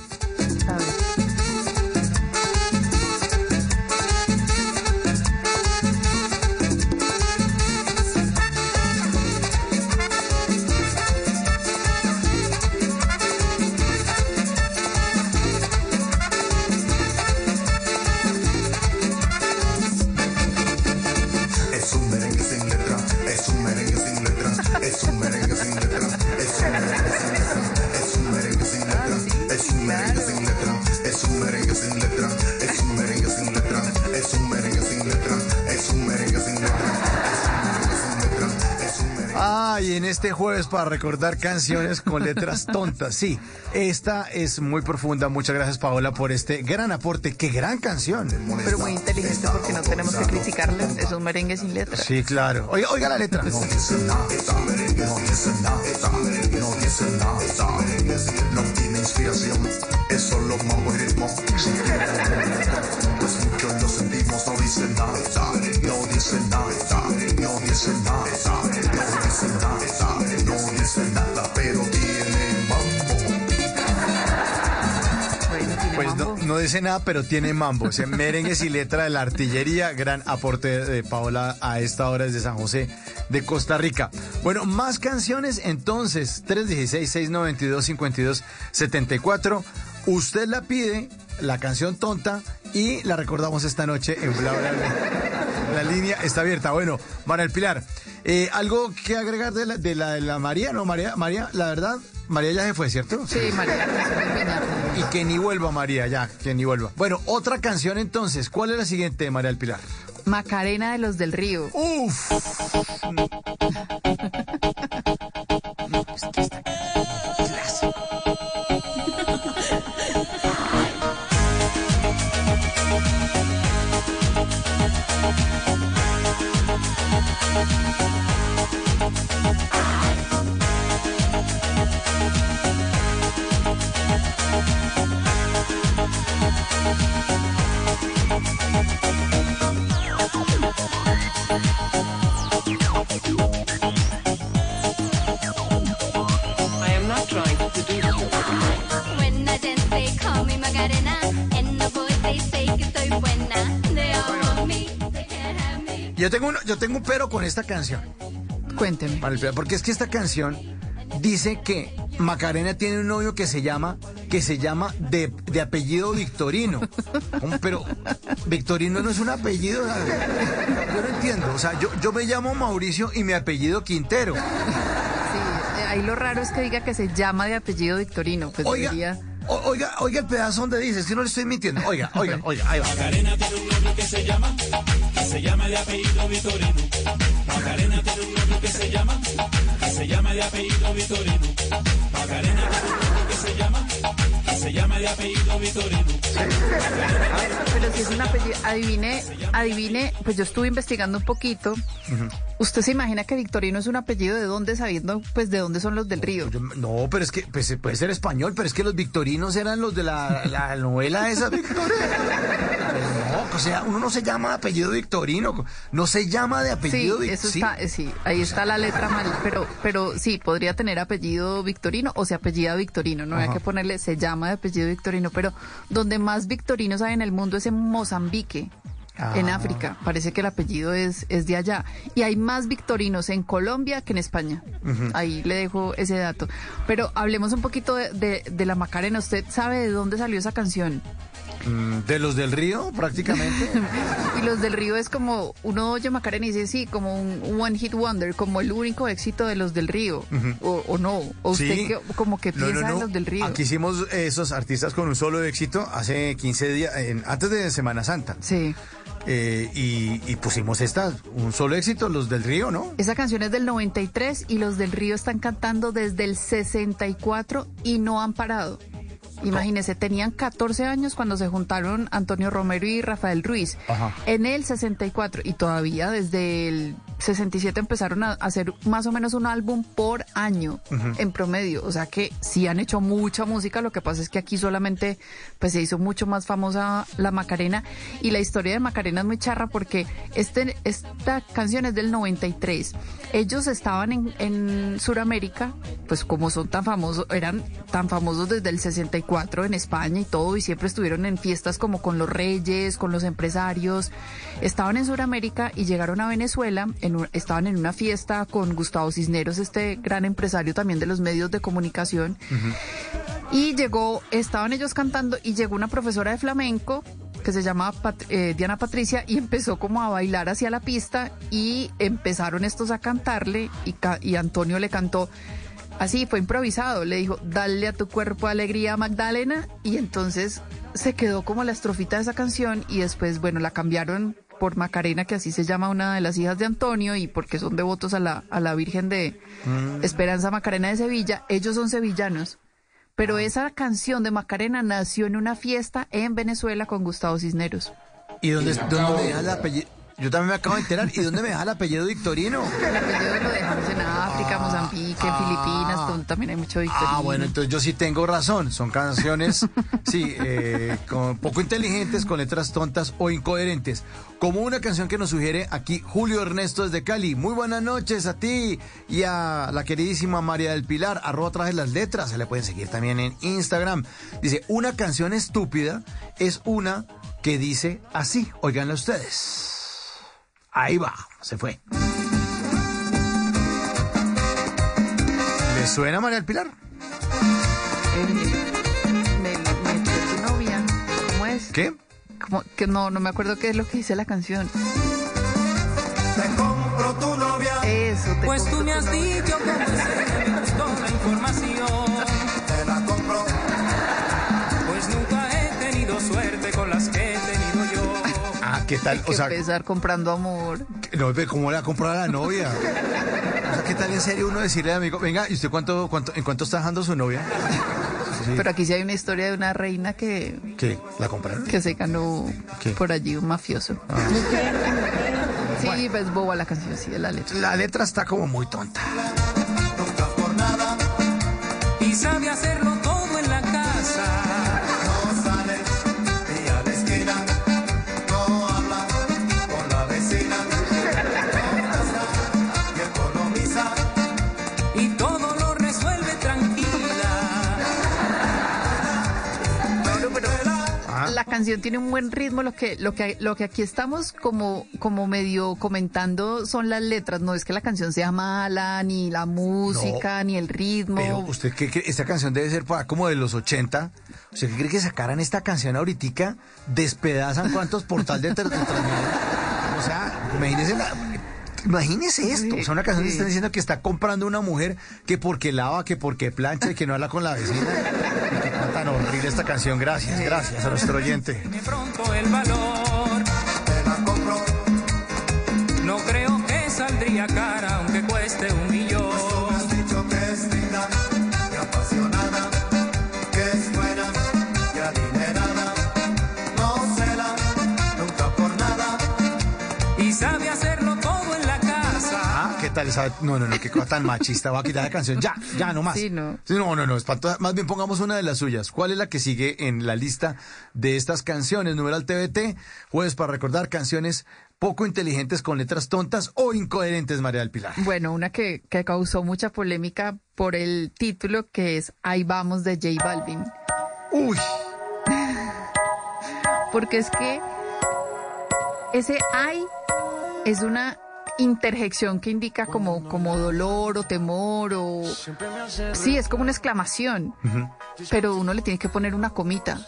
Jueves para recordar canciones con letras tontas. Sí, esta es muy profunda. Muchas gracias, Paola, por este gran aporte. ¡Qué gran canción! Pero muy inteligente porque no tenemos que criticarles, es un merengue sin letra. Sí, claro. Oiga, oiga la letra. No dice nada, no dice nada, no dice nada, no tiene inspiración, es solo mambo y ritmo. Pues muchos lo sentimos, no dice nada, no dice nada, no dice nada, no dice nada, no dice nada, pero tiene mambo. Pues no, no dice nada, pero tiene mambo. O sea, merengues y letra de la artillería. Gran aporte de Paola a esta hora desde San José de Costa Rica. Bueno, más canciones entonces. 316-692-5274. Usted la pide, la canción tonta, y la recordamos esta noche en Bla Bla Bla. La línea está abierta. Bueno, Manuel Pilar, eh, ¿algo que agregar de la, de la, de la María? No, María, María, la verdad, María ya se fue, ¿cierto? Sí, María, Y que ni vuelva María, ya, que ni vuelva. Bueno, otra canción entonces. ¿Cuál es la siguiente, María del Pilar? Macarena de los del Río. Uf. Yo tengo un, pero con esta canción. Cuénteme. Porque es que esta canción dice que Macarena tiene un novio que se llama, que se llama de, de apellido Victorino. [LAUGHS] Pero Victorino no es un apellido. ¿sabes? Yo no entiendo. O sea, yo, yo me llamo Mauricio y mi apellido Quintero. Sí, eh, ahí lo raro es que diga que se llama de apellido Victorino. Pues Oiga, debería... o- oiga, oiga el pedazo donde dice, si no le estoy mintiendo. Oiga, oiga, oiga, ahí va. Macarena tiene un novio que se llama, que se llama de apellido Vitorino. Macarena tiene un novio que se llama, que se llama de apellido Vitorino. Macarena tiene un novio que se llama, de apellido Vitorino. Pero si es un apellido, adivine, adivine, pues yo estuve investigando un poquito. ¿Usted se imagina que Victorino es un apellido de dónde, sabiendo pues de dónde son los del río? No, pero es que pues, puede ser español, pero es que los victorinos eran los de la, la novela esa [LAUGHS] Victoria. O sea, uno no se llama apellido Victorino, no se llama de apellido sí, Vic- eso sí. está, sí, ahí está la letra mal, pero, pero sí, podría tener apellido Victorino o se apellida Victorino, no hay Ajá. que ponerle, se llama de apellido Victorino, pero donde más victorinos hay en el mundo es en Mozambique. En Ah. África, parece que el apellido es, es de allá. Y hay más victorinos en Colombia que en España. Ahí le dejo ese dato. Pero hablemos un poquito de, de- de la Macarena. ¿Usted sabe de dónde salió esa canción? Mm, De los del río, prácticamente. [LAUGHS] Y los del Río es como, uno oye Macarena y dice, sí, como un one hit wonder, como el único éxito de los del Río. O, o no, o usted Sí. que- como que No, piensa no, en los del Río. Aquí hicimos esos artistas con un solo éxito hace 15 días, en- antes de Semana Santa. Sí. Eh, y, y pusimos esta, un solo éxito, los del río, ¿no? Esa canción es del 93 y los del Río están cantando desde el 64 y no han parado. Imagínense, tenían 14 años cuando se juntaron Antonio Romero y Rafael Ruiz. Ajá. En el 64 y todavía desde el 67 empezaron a hacer más o menos un álbum por año en promedio. O sea que sí han hecho mucha música. Lo que pasa es que aquí solamente pues se hizo mucho más famosa la Macarena. Y la historia de Macarena es muy charra porque este, esta canción es del 93. Ellos estaban en, en Sudamérica, pues como son tan famosos, eran tan famosos desde el 64 en España y todo, y siempre estuvieron en fiestas como con los reyes, con los empresarios. Estaban en Sudamérica y llegaron a Venezuela, en estaban en una fiesta con Gustavo Cisneros, este gran empresario también de los medios de comunicación. Y llegó, estaban ellos cantando y llegó una profesora de flamenco que se llama Pat- eh, Diana Patricia y empezó como a bailar hacia la pista y empezaron estos a cantarle y, ca- y Antonio le cantó así, fue improvisado, le dijo, dale a tu cuerpo alegría Magdalena y entonces se quedó como la estrofita de esa canción y después, bueno, la cambiaron por Macarena, que así se llama una de las hijas de Antonio y porque son devotos a la, a la Virgen de Mm. Esperanza Macarena de Sevilla, ellos son sevillanos. Pero esa canción de Macarena nació en una fiesta en Venezuela con Gustavo Cisneros. ¿Y dónde, dónde me deja el apellido? Yo también me acabo de enterar. ¿Y dónde me deja el apellido Victorino? El [LAUGHS] apellido lo dejamos en África, Mozambique, Filipinas, donde también hay mucho victorino. Ah, bueno, entonces yo sí tengo razón. Son canciones, [LAUGHS] sí, eh, con poco inteligentes, con letras tontas o incoherentes. Como una canción que nos sugiere aquí Julio Ernesto desde Cali. Muy buenas noches a ti y a la queridísima María del Pilar. Arroba traje las letras. Se le pueden seguir también en Instagram. Dice, una canción estúpida es una que dice así. Oiganla ustedes. Ahí va, se fue. Suena María del Pilar? Me, tu novia. ¿Cómo es? ¿Qué? Como que no, no me acuerdo qué es lo que dice la canción. Te compro tu novia. Eso, te Pues tú me has dicho que ¿qué tal? [LAUGHS] Hay que empezar comprando amor. No, pero ¿cómo le va a comprar a la novia? [LAUGHS] O sea, ¿qué tal en serio uno decirle al amigo, venga, ¿y usted cuánto, cuánto, en cuánto está dejando su novia? [LAUGHS] Sí. Pero aquí sí hay una historia de una reina que, ¿Qué? ¿La compraron? que se ganó ¿Qué? por allí un mafioso. Sí, pues boba la canción, sí, de la letra. La letra está como muy tonta. Y sabe hacerlo canción tiene un buen ritmo, lo que, lo que, lo que aquí estamos como, como medio comentando son las letras, no es que la canción sea mala, ni la música, ni el ritmo. Pero usted cree que esta canción debe ser para como de los 80. ¿Usted qué cree que sacaran esta canción ahorita? Despedazan cuántos portal de, de? O sea, imagínese la... Imagínese esto, o sea, una canción que están diciendo que está comprando una mujer que porque lava, que porque plancha y que no habla con la vecina. Y que está tan horrible esta canción. Gracias, gracias a nuestro oyente. pronto el valor. Te la compro. No creo que saldría cara aunque cueste un No, no, no, qué cosa tan machista, va a quitar la canción, ya, ya, no más. Sí, no. Sí, no, no, no, espantosa. Más bien pongamos una de las suyas. ¿Cuál es la que sigue en la lista de estas canciones? Numeral TVT, jueves para recordar canciones poco inteligentes con letras tontas o incoherentes, María del Pilar. Bueno, una que, que causó mucha polémica por el título que es Ahí vamos de J Balvin. Uy. Porque es que ese ay es una interjección que indica como, como dolor o temor o... Sí, es como una exclamación, pero uno le tiene que poner una comita.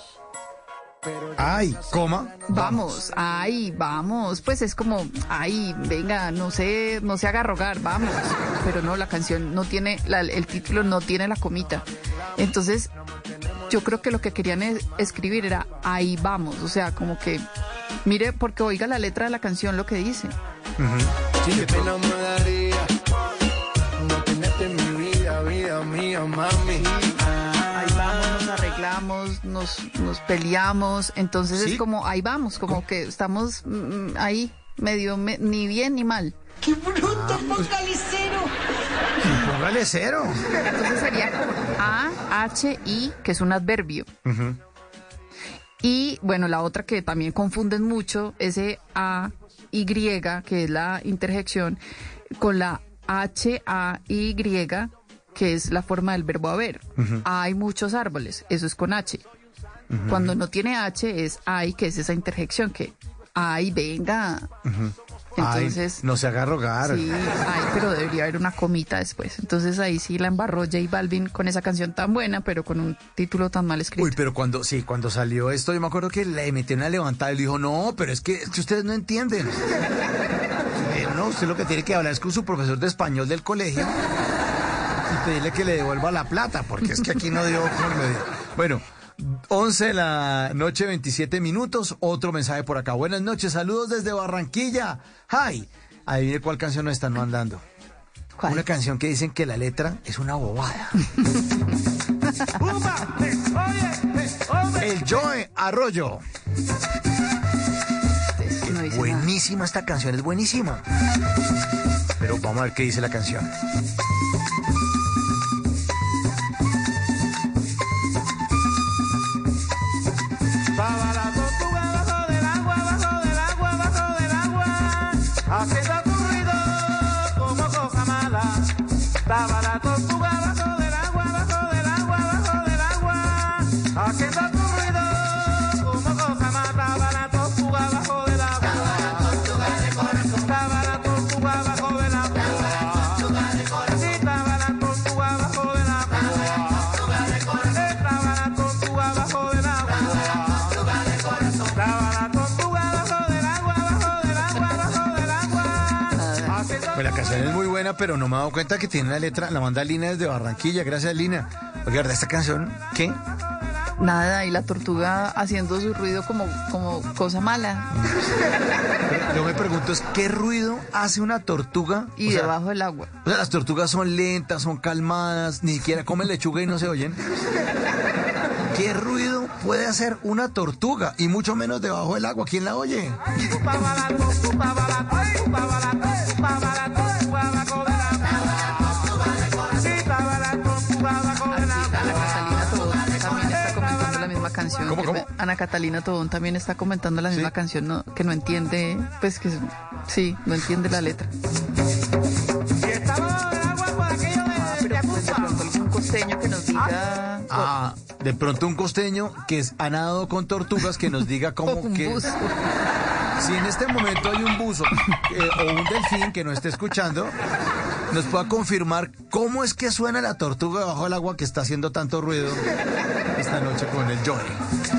Ay, coma. Vamos, ay, vamos. Pues es como, ay, venga, no sé, no se haga rogar, vamos. Pero no, la canción no tiene, la- el título no tiene la comita. Entonces, yo creo que lo que querían es- escribir era ahí vamos. O sea, como que, mire, porque oiga la letra de la canción lo que dice. Qué pena me daría no tenerte en mi vida, vida mía, mami. Nos nos, peleamos. Entonces ¿Sí? es como, ahí vamos, como que estamos mm, ahí, medio, me- ni bien ni mal. ¡Qué bruto, focalicero! Póngale cero. Entonces sería como A, H, I, que es un adverbio. Y bueno, la otra que también confunden mucho, ese A, Y, que es la interjección, con la H, A, Y, que es la forma del verbo haber. Hay muchos árboles, eso es con H. Cuando no tiene H es hay, que es esa interjección que ay, venga. Entonces, Ay, no se haga rogar. Sí, ay, pero debería haber una comita después. Entonces ahí sí la embarró J Balvin con esa canción tan buena, pero con un título tan mal escrito. Uy, pero cuando, sí, cuando salió esto, yo me acuerdo que le metió una levantada y le dijo, no, pero es que, es que ustedes no entienden. [LAUGHS] Eh, no, usted lo que tiene que hablar es con su profesor de español del colegio pedirle que le devuelva la plata, porque es que aquí no dio con medio. Bueno, 11 de la noche, 27 minutos, otro mensaje por acá. Buenas noches, saludos desde Barranquilla. Hi. Adivine cuál canción nos están mandando. Una canción que dicen que la letra es una bobada. El Joe Arroyo. Buenísima esta canción, es buenísima. Pero vamos a ver qué dice la canción. Pero no me he dado cuenta que tiene la letra, la manda Lina desde Barranquilla. Gracias, Lina. Oiga, ¿verdad esta canción? ¿Qué? Nada, y la tortuga haciendo su ruido como, como cosa mala. Yo me pregunto es qué ruido hace una tortuga Y O sea, debajo del agua. o sea, las tortugas son lentas, son calmadas, ni siquiera comen lechuga y no se oyen. ¿Qué ruido puede hacer una tortuga? Y mucho menos debajo del agua. ¿Quién la oye? ¿Cómo, que- cómo? Ana Catalina Tobón también está comentando la misma canción, no- que no entiende, pues que sí, no entiende la letra. Un costeño que nos diga. Ah, de pronto un costeño que es, ha nadado con tortugas que nos diga cómo [LAUGHS] Un que... buzo. Si en este momento hay un buzo eh, o un delfín que no esté escuchando, nos pueda confirmar cómo es que suena la tortuga debajo del agua que está haciendo tanto ruido esta noche con el Joy.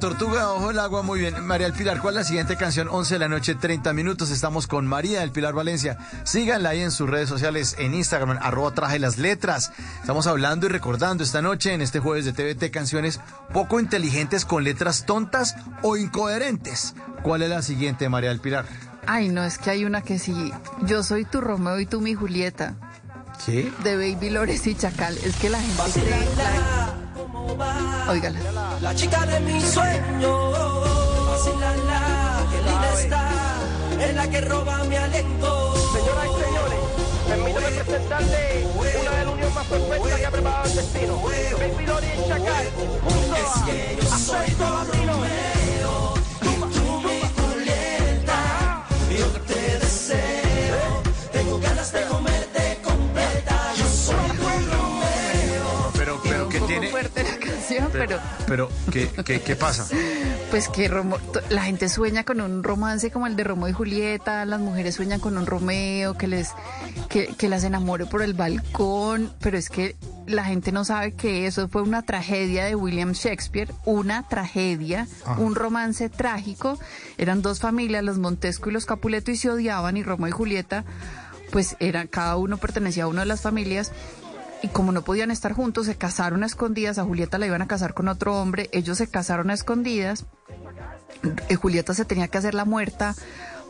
Tortuga bajo el agua muy bien. María del Pilar, ¿cuál es la siguiente canción? 11 de la noche, 30 minutos. Estamos con María del Pilar Valencia. Síganla ahí en sus redes sociales, en Instagram, arroba traje las letras. Estamos hablando y recordando esta noche, en este jueves de TVT, canciones poco inteligentes con letras tontas o incoherentes. ¿Cuál es la siguiente, María del Pilar? Ay, no, es que hay una que sí. Yo soy tu Romeo y tú mi Julieta. ¿Qué? de Baby Lores y Chacal. Es que la gente cree... la- Óigala. La chica de mi sueño, vacilala, que linda está, es la que roba mi aliento. Señoras y señores, permítame presentarle una de las uniones más perfectas que ha preparado el destino. Baby Lori y Chacal, juntos a yo soy canción, pero... Pero, ¿qué, qué, qué pasa? [LAUGHS] Pues que Romo- la gente sueña con un romance como el de Romeo y Julieta, las mujeres sueñan con un Romeo que les que, que las enamore por el balcón, pero es que la gente no sabe que eso fue una tragedia de William Shakespeare, una tragedia, Ajá. un romance trágico. Eran dos familias, los Montesco y los Capuleto y se odiaban y Romeo y Julieta pues eran cada uno pertenecía a una de las familias y como no podían estar juntos, se casaron a escondidas. A Julieta la iban a casar con otro hombre. Ellos se casaron a escondidas. Eh, Julieta se tenía que hacer la muerta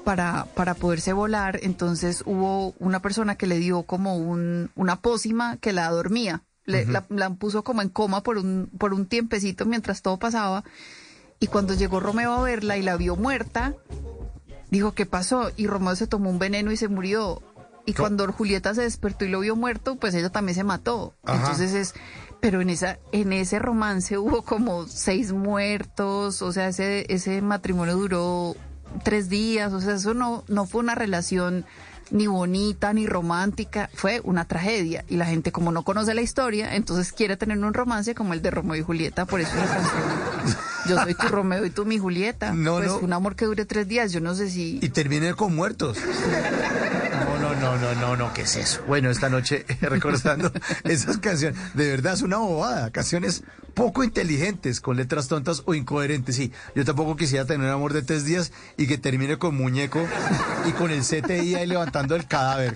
para, para poderse volar. Entonces hubo una persona que le dio como un, una pócima que la dormía. Le- la, la puso como en coma por un, por un tiempecito mientras todo pasaba. Y cuando llegó Romeo a verla y la vio muerta, dijo, ¿qué pasó? Y Romeo se tomó un veneno y se murió. Y cuando Julieta se despertó y lo vio muerto, pues ella también se mató. Ajá. Entonces es, pero en esa, en ese romance hubo como seis muertos, o sea, ese, ese matrimonio duró tres días, o sea, eso no, no fue una relación ni bonita ni romántica, fue una tragedia. Y la gente como no conoce la historia, entonces quiere tener un romance como el de Romeo y Julieta, por eso la canción. Yo soy tu Romeo y tú mi Julieta. No, pues no. un amor que dure tres días, yo no sé si... Y termine con muertos. No, no, no, no, ¿qué es eso? Bueno, esta noche [LAUGHS] recordando esas canciones, de verdad es una bobada, canciones poco inteligentes, con letras tontas o incoherentes, sí. Yo tampoco quisiera tener un amor de tres días y que termine con muñeco y con el CTI ahí levantando el cadáver.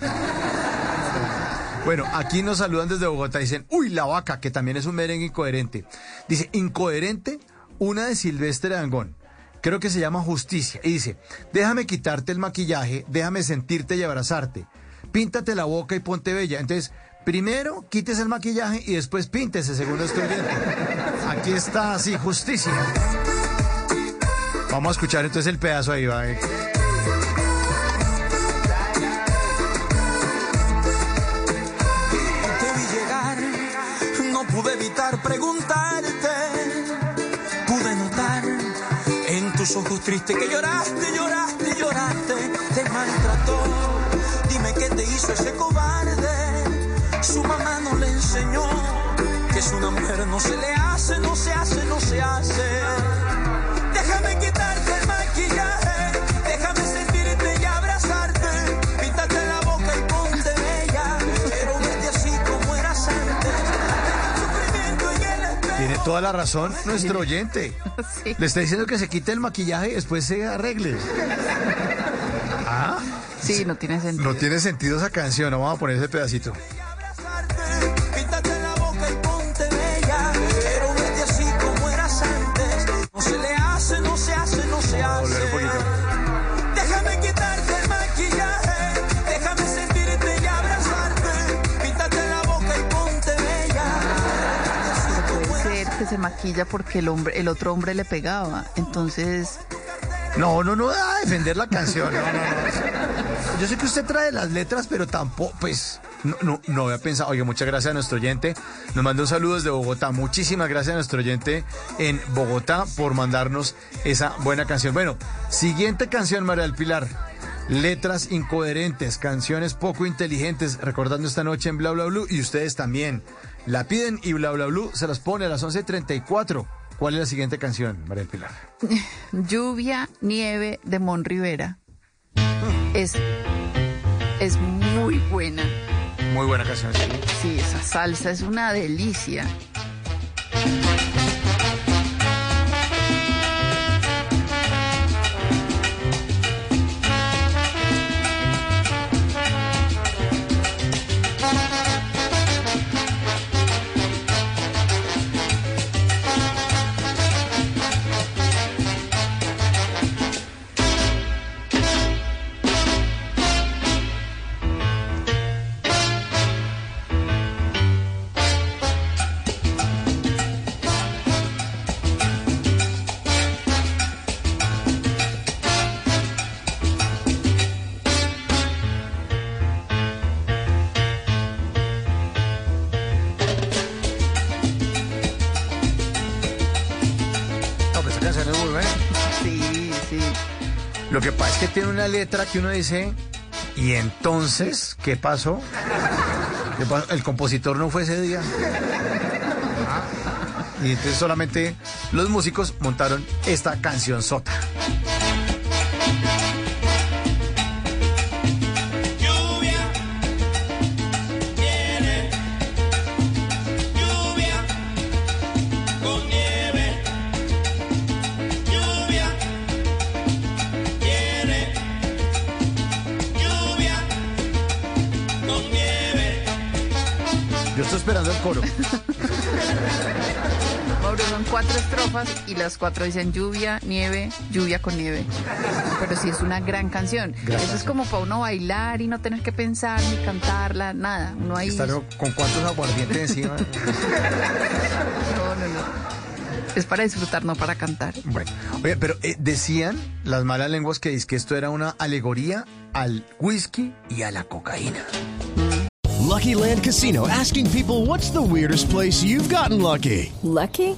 Bueno, aquí nos saludan desde Bogotá, dicen, uy, la vaca, que también es un merengue incoherente. Dice, incoherente, una de Silvestre Dangón. Creo que se llama Justicia. Y dice, déjame quitarte el maquillaje, déjame sentirte y abrazarte. Píntate la boca y ponte bella. Entonces, primero quítese el maquillaje y después píntese, según estoy viendo. Aquí está así, Justicia. Vamos a escuchar entonces el pedazo ahí, va. eh. Te tus ojos tristes que lloraste, lloraste, lloraste. Te maltrató. Dime qué te hizo ese cobarde. Su mamá no le enseñó que es una mujer no se le hace, no se hace, no se hace. Toda la razón nuestro oyente. [LAUGHS] Le está diciendo que se quite el maquillaje y después se arregle. [LAUGHS] Ah, Sí, no tiene sentido. no tiene sentido esa canción. no Vamos a poner ese pedacito. Maquilla porque el hombre, el otro hombre le pegaba. Entonces, No, no, no a defender la canción. No, no, no. Yo sé que usted trae las letras, pero tampoco, pues, no, no, no había pensado. Oye, muchas gracias a nuestro oyente. Nos mandó un saludo desde Bogotá. Muchísimas gracias a nuestro oyente en Bogotá por mandarnos esa buena canción. Bueno, siguiente canción, María del Pilar. Letras incoherentes, canciones poco inteligentes, recordando esta noche en Bla Bla Blue. Y ustedes también la piden y Bla Bla Blue se las pone a las 11.34. ¿Cuál es la siguiente canción, María del Pilar? [LAUGHS] lluvia, nieve de Mon Rivera. Es, es muy buena. Muy buena canción, sí. Sí, esa salsa es una delicia. Letra que uno dice, ¿y entonces qué pasó? ¿Qué pasó? El compositor no fue ese día. Ah, Y entonces solamente los músicos montaron esta canción sota. Estrofas y las cuatro dicen lluvia, nieve, lluvia con nieve. Pero sí es una gran canción. Eso es como para uno bailar y no tener que pensar ni cantarla, nada. Uno ahí. Estar con cuántos aguardientes encima. [LAUGHS] No, no, no. Es para disfrutar, no para cantar. Bueno, oye, pero eh, decían las malas lenguas que, es que esto era una alegoría al whisky y a la cocaína. Lucky Land Casino asking people what's the weirdest place you've gotten lucky? Lucky?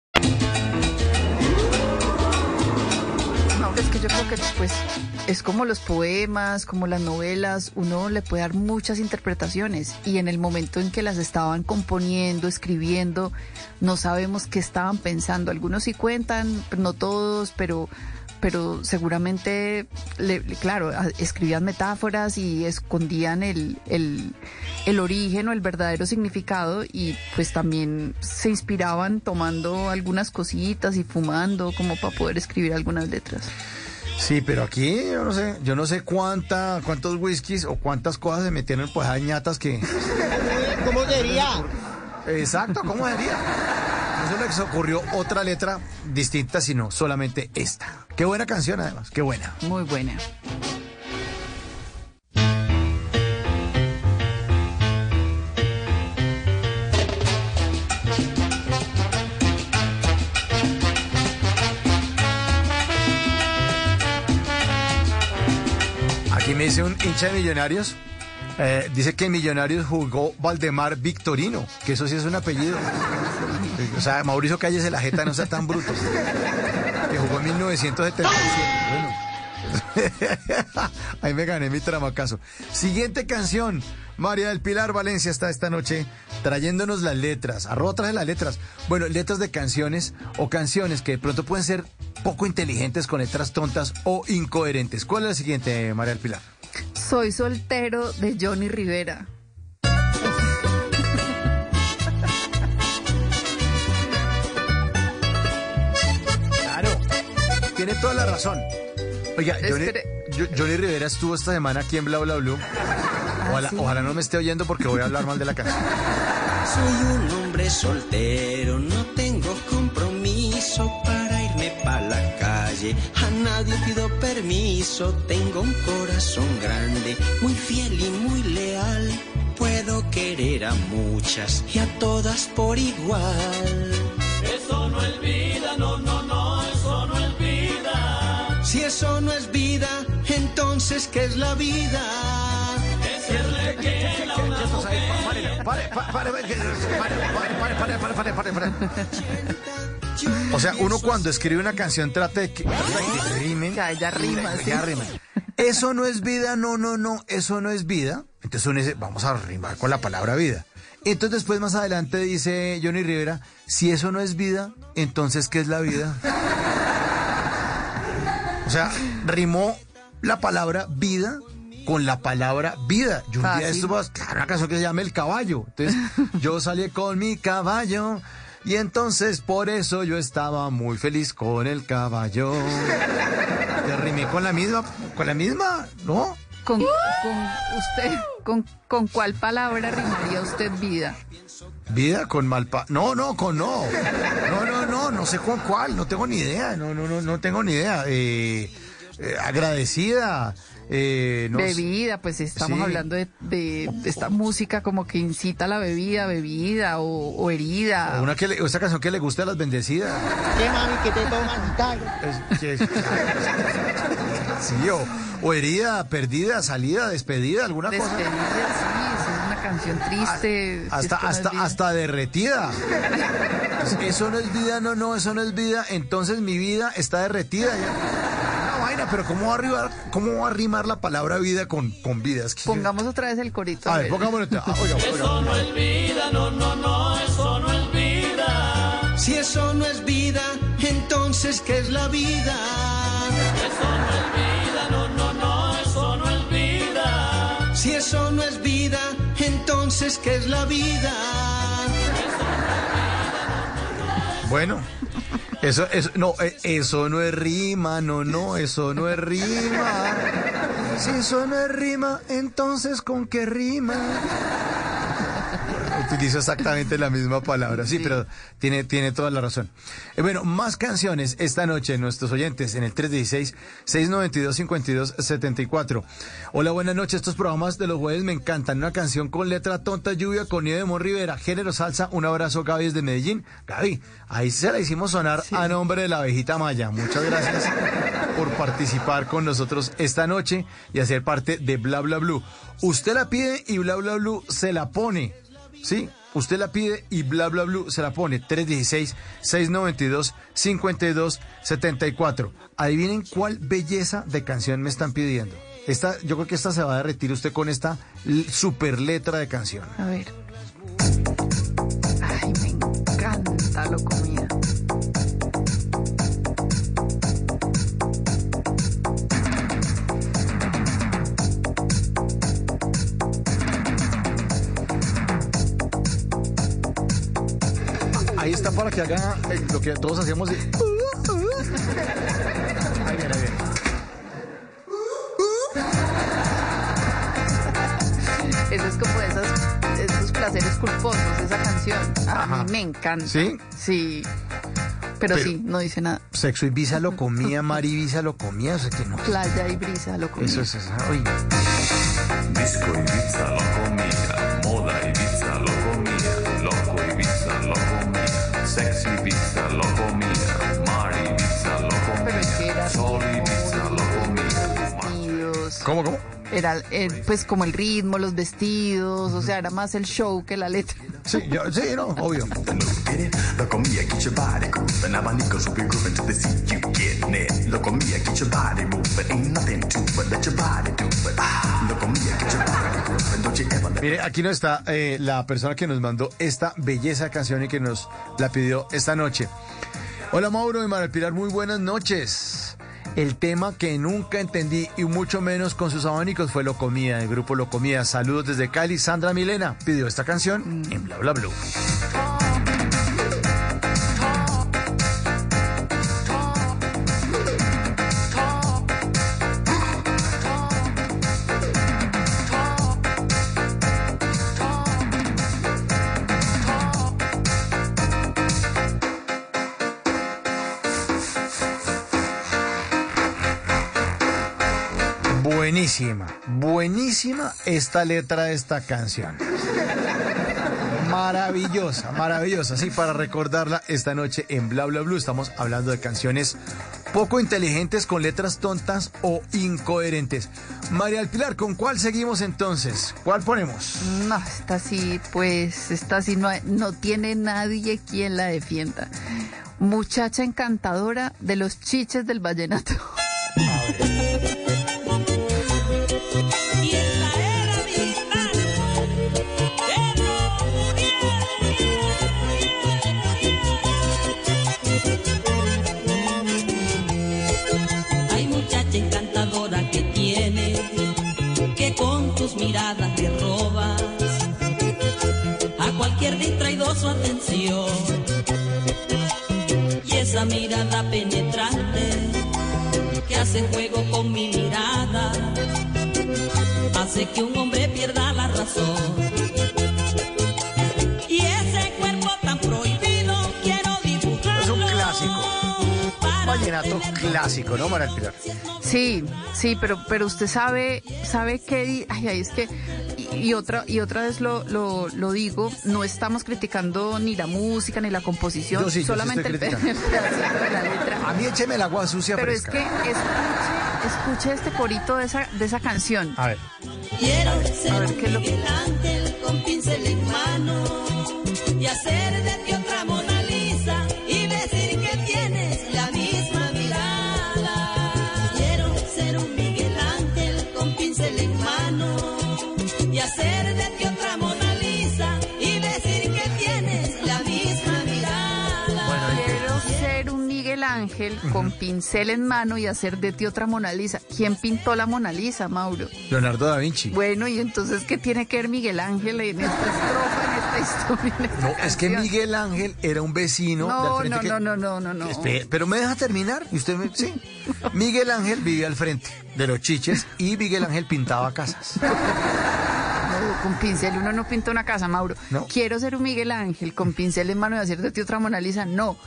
Pues es como los poemas, como las novelas, uno le puede dar muchas interpretaciones y en el momento en que las estaban componiendo, escribiendo, no sabemos qué estaban pensando. Algunos sí cuentan, no todos, pero pero seguramente, le- claro, escribían metáforas y escondían el, el, el origen o el verdadero significado y pues también se inspiraban tomando algunas cositas y fumando como para poder escribir algunas letras. Sí, pero aquí yo no sé, yo no sé cuánta, cuántos whiskies o cuántas cosas se metieron pues a ñatas que. [LAUGHS] ¿Cómo sería? Exacto, ¿cómo sería? No se les ocurrió otra letra distinta, sino solamente esta. Qué buena canción además, qué buena. Muy buena. Me dice un hincha de millonarios. eh, dice que Millonarios jugó Valdemar Victorino, que eso sí es un apellido. O sea, Mauricio Cállese la jeta, no sea tan bruto. Que jugó en 1977. Bueno. [LAUGHS] Ahí me gané mi tramacazo. Siguiente canción. María del Pilar Valencia está esta noche trayéndonos las letras. Arroba trae las letras. Bueno, letras de canciones o canciones que de pronto pueden ser poco inteligentes con letras tontas o incoherentes. ¿Cuál es la siguiente, María del Pilar? Soy soltero de Johnny Rivera. Claro. Tiene toda la razón. Oiga, Johnny, Rivera estuvo esta semana aquí en Bla Bla Blue. Ojalá, sí? ojalá no me esté oyendo porque voy a hablar mal de la canción. Soy un hombre soltero, no tengo calle. A nadie pido permiso, tengo un corazón grande, muy fiel y muy leal. Puedo querer a muchas y a todas por igual. Eso no es vida, no, no, no, eso no es vida. Si eso no es vida, entonces ¿qué es la vida? O sea, uno cuando escribe una canción trata de que, rime. haya rima, Eso no es vida, no, no, no, eso no es vida. Entonces uno dice, vamos a rimar con la palabra vida. Entonces después más adelante dice Johnny Rivera, si eso no es vida, entonces ¿qué es la vida? O sea, rimó la palabra vida con la palabra vida. Yo un día estuve a claro, canción que se llama El Caballo. Entonces, [LAUGHS] yo salí con mi caballo y entonces por eso yo estaba muy feliz con el caballo. Te rimé con la misma, con la misma, ¿no? ¿Con, con usted, con, con cuál palabra rimaría usted vida? Vida con malpa. No, no, con no. No, no, no, no sé con cuál, no tengo ni idea. No, no, no, no tengo ni idea. Eh, eh, agradecida, eh. Bebida, pues estamos Sí. hablando de, de esta música como que incita a la bebida, bebida o, o herida. O una que le- esa canción que le gusta a las bendecidas. ¿Qué mami que te toman tal? Es- que- sí, o, o herida, perdida, salida, despedida, alguna cosa. Despedida, sí, sí, es una canción triste. Hasta, no hasta, hasta derretida. Eso no es vida, no, no, eso no es vida. Entonces mi vida está derretida ya. Vaina, pero ¿cómo va a arrimar, cómo va a arrimar la palabra vida con, con vida? Es que- Pongamos otra vez el corito. a ver, pongámoslo. Ah, oiga, oiga. Eso no es vida, no, no, no, eso no es vida. Si eso no es vida, entonces ¿qué es la vida? Eso no es vida, no, no, no, eso no es vida. Si eso no es vida, entonces ¿qué es la vida? Bueno, eso, no, eh, eso no es rima, no, no, eso no es rima. Si eso no es rima, entonces ¿con qué rima? Utilizo exactamente la misma palabra, sí, pero tiene, tiene toda la razón. Eh, bueno, más canciones esta noche, nuestros oyentes, en el 316-692-5274. Hola, buenas noches. Estos programas de los jueves me encantan. Una canción con letra tonta, lluvia, con nieve de Mon Rivera, género salsa. Un abrazo, Gaby, desde Medellín. Gaby, ahí se la hicimos sonar a nombre de la abejita Maya. Muchas gracias por participar con nosotros esta noche y hacer parte de Bla Bla Blue. Usted la pide y Bla Bla Blue se la pone. Sí, usted la pide y bla bla blue se la pone 316-692-5274. Adivinen cuál belleza de canción me están pidiendo. Esta, yo creo que esta se va a derretir usted con esta super letra de canción. A ver. Ay, me encanta lo comida. Está para que haga eh, lo que todos hacemos. de- Ahí viene, ahí viene. Eso es como de esas, esos placeres culposos, esa canción. A Ajá. mí me encanta. ¿Sí? Sí. Pero, Pero- sí, no dice nada. Sexo y visa lo comía, Mari Visa lo comía, o sea que no. Playa y brisa, lo comida. Eso es, eso. Uy. Disco Ibiza lo comía, Ibiza lo comía, mar Ibiza lo Pero es que comía, era sol Ibiza lo comía. vestidos. ¿Cómo, cómo? Era eh, pues como el ritmo, los vestidos, o sea, era más el show que la letra. Sí, yo, sí, no, obvio. Lo comía, get your body grooving. Abanicos will be grooving to the sea, you getting it. Lo comía, get your body moving. Ain't nothing to it, let your body do it. Lo comía, get your body Mire, aquí no está eh, la persona que nos mandó esta belleza de canción y que nos la pidió esta noche. Hola Mauro y María Pilar, muy buenas noches. El tema que nunca entendí y mucho menos con sus abanicos fue Lo Comía, el grupo Lo Comía. Saludos desde Cali. Sandra Milena pidió esta canción en Bla Bla Blue. Buenísima, buenísima esta letra de esta canción. Maravillosa, maravillosa. Sí, para recordarla esta noche en Bla Bla Blue estamos hablando de canciones poco inteligentes con letras tontas o incoherentes. María del Pilar, ¿con cuál seguimos entonces? ¿Cuál ponemos? No, esta sí, pues, esta sí no, no tiene nadie quien la defienda. Muchacha encantadora de los chiches del vallenato. Mirada penetrante que hace juego con mi mirada, hace que un hombre pierda la razón. Y ese cuerpo tan prohibido quiero dibujarlo. Es un clásico. para Vallenato. clásico, ¿no, María del Pilar? Sí, sí, pero, pero usted sabe, sabe que, ay, ay, es que, y, otra, y otra vez lo, lo, lo digo, no estamos criticando ni la música ni la composición, Yo sí, yo sí solamente estoy el, [LAUGHS] pedacito de la letra. A mí écheme el agua sucia Pero es fresca. que escuche, escuche este corito de esa, de esa canción. A ver. Quiero A ser ver, un ¿qué es lo Miguel Ángel con pincel en mano y hacer de Ángel con pincel en mano y hacer de ti otra Mona Lisa. ¿Quién pintó la Mona Lisa, Mauro? Leonardo da Vinci. Bueno, y entonces, ¿qué tiene que ver Miguel Ángel en esta estrofa, en esta historia? en esta No, es que? Miguel Ángel era un vecino de al No, frente no, que- no, no, no, no, no. Pero me deja terminar. Y usted me... Sí. [LAUGHS] Miguel Ángel vivía al frente de los chiches y Miguel Ángel pintaba casas. [LAUGHS] Con pincel uno no pinta una casa, Mauro. No. Quiero ser un Miguel Ángel con pincel en mano y hacer de ti otra Mona Lisa. No.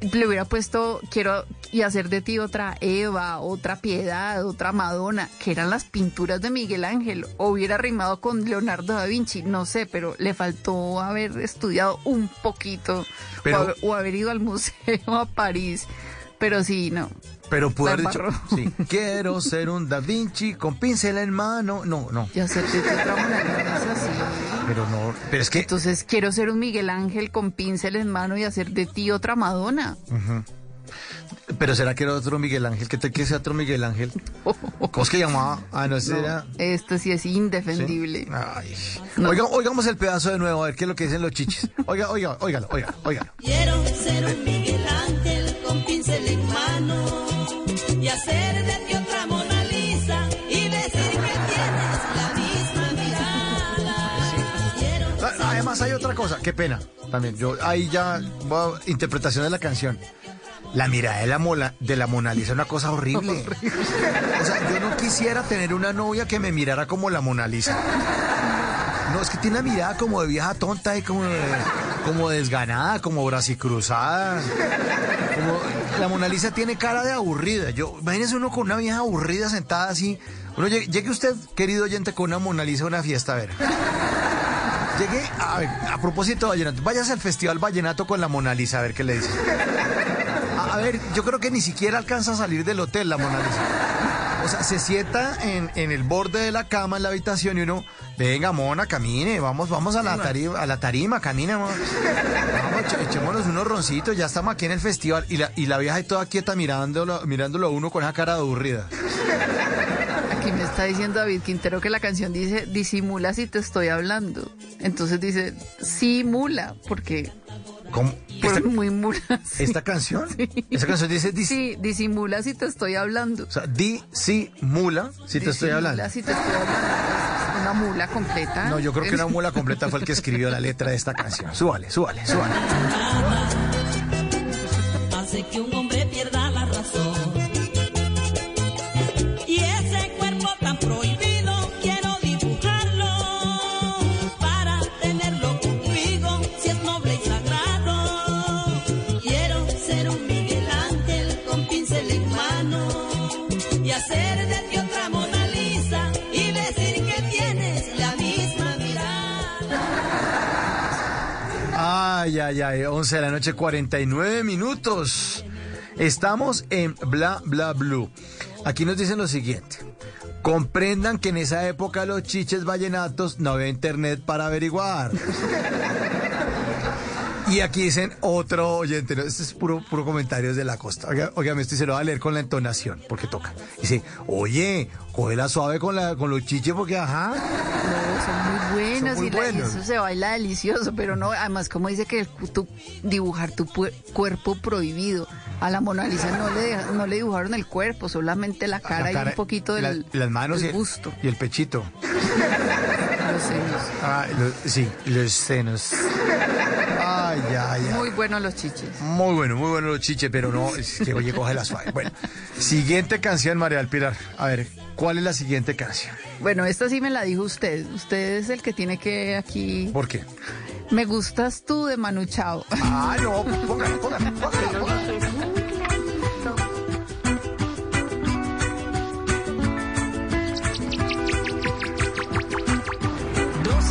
Le hubiera puesto quiero y hacer de ti otra Eva, otra Piedad, otra Madonna, que eran las pinturas de Miguel Ángel. O hubiera rimado con Leonardo da Vinci, no sé, pero le faltó haber estudiado un poquito Pero- o, haber, o haber ido al [LAUGHS] museo a París. Pero sí, no. Pero pudo La haber dicho, sí, quiero ser un Da Vinci con pincel en mano. No, no. Y hacer de ti otra Mona Lisa, sí. Pero no, pero es que... Entonces quiero ser un Miguel Ángel con pincel en mano y hacer de ti otra Madonna. Pero será que era otro Miguel Ángel, ¿qué tal que sea otro Miguel Ángel? [LAUGHS] ¿Cómo es que llamaba? Ah, no, ese No, era... Esto sí es indefendible. Ay. Oiga, oigamos el pedazo de nuevo, a ver qué es lo que dicen los chichis. Oiga, oiga, óigalo, oiga, óigalo. Quiero ser un Miguel Ángel con pincel en mano y hacer de ti otra Mona Lisa y decir que tienes la misma mirada. Quiero Ah, Además hay otra cosa, qué pena. También, yo ahí ya, voy a- interpretación de la canción. La mirada de la, mola, de la Mona Lisa es una cosa horrible. O sea, yo no quisiera tener una novia que me mirara como la Mona Lisa. No, es que tiene una mirada como de vieja tonta y como, de- como desganada, como bracicruzada. Como, la Mona Lisa tiene cara de aburrida. Yo, imagínese uno con una vieja aburrida sentada así. Uno llegue, usted, querido oyente, con una Mona Lisa a una fiesta, a ver. Llegué, a ver, a propósito de vallenato, váyase al Festival Vallenato con la Mona Lisa, a ver qué le dice. A ver, yo creo que ni siquiera alcanza a salir del hotel la Mona Lisa. O sea, se sienta en, en el borde de la cama en la habitación y uno, venga, Mona, camine, vamos, vamos a la tarima, a la tarima, camine, Mona. Vamos, echémonos unos roncitos, ya estamos aquí en el festival. Y la, y la vieja ahí toda quieta mirándolo, mirándolo a uno con esa cara aburrida. Aquí me está diciendo David Quintero que la canción dice disimula si te estoy hablando. Entonces dice simula, porque ¿Cómo? ¿Esta, muy mula. sí. esta canción? Esa canción dice, dis- Sí, disimula si te estoy hablando. o sea, disimula, si te estoy Disimula hablando. si te estoy hablando. una mula completa. No, yo creo que una mula completa fue el que escribió la letra de esta canción. Súbale, súbale, súbale. hace que un hombre pierda la razón. Ay, ay, ay, 11 de la noche, 49 minutos. Estamos en Bla Bla Blue. Aquí nos dicen lo siguiente. Comprendan que en esa época los chiches vallenatos no había internet para averiguar. Y aquí dicen otro oyente, ¿no? este es puro, puro comentarios de la costa. Oiga, óigame, esto se lo va a leer con la entonación, porque toca. Dice, oye, cógela suave con, la, con los chiches, porque ajá. No, son muy buenos Son muy y la- eso se baila delicioso, pero no, además como dice que tu, dibujar tu pu- cuerpo prohibido. A la Mona Lisa no le, no le dibujaron el cuerpo, solamente la cara, La y un poquito la- del las manos del y el, busto. y el pechito. [LAUGHS] los senos. Ah, sí, los senos. Muy buenos los chiches. Muy bueno, muy buenos los chiches, pero no, es que oye, coge la suave. Bueno, siguiente canción, María del Pilar. A ver, ¿cuál es la siguiente canción? Bueno, esta sí me la dijo usted. Usted es el que tiene que aquí. ¿Por qué? Me gustas tú de Manu Chao. Ah, no, póngale, póngale, póngale, póngale.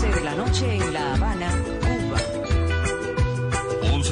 de la noche en La Habana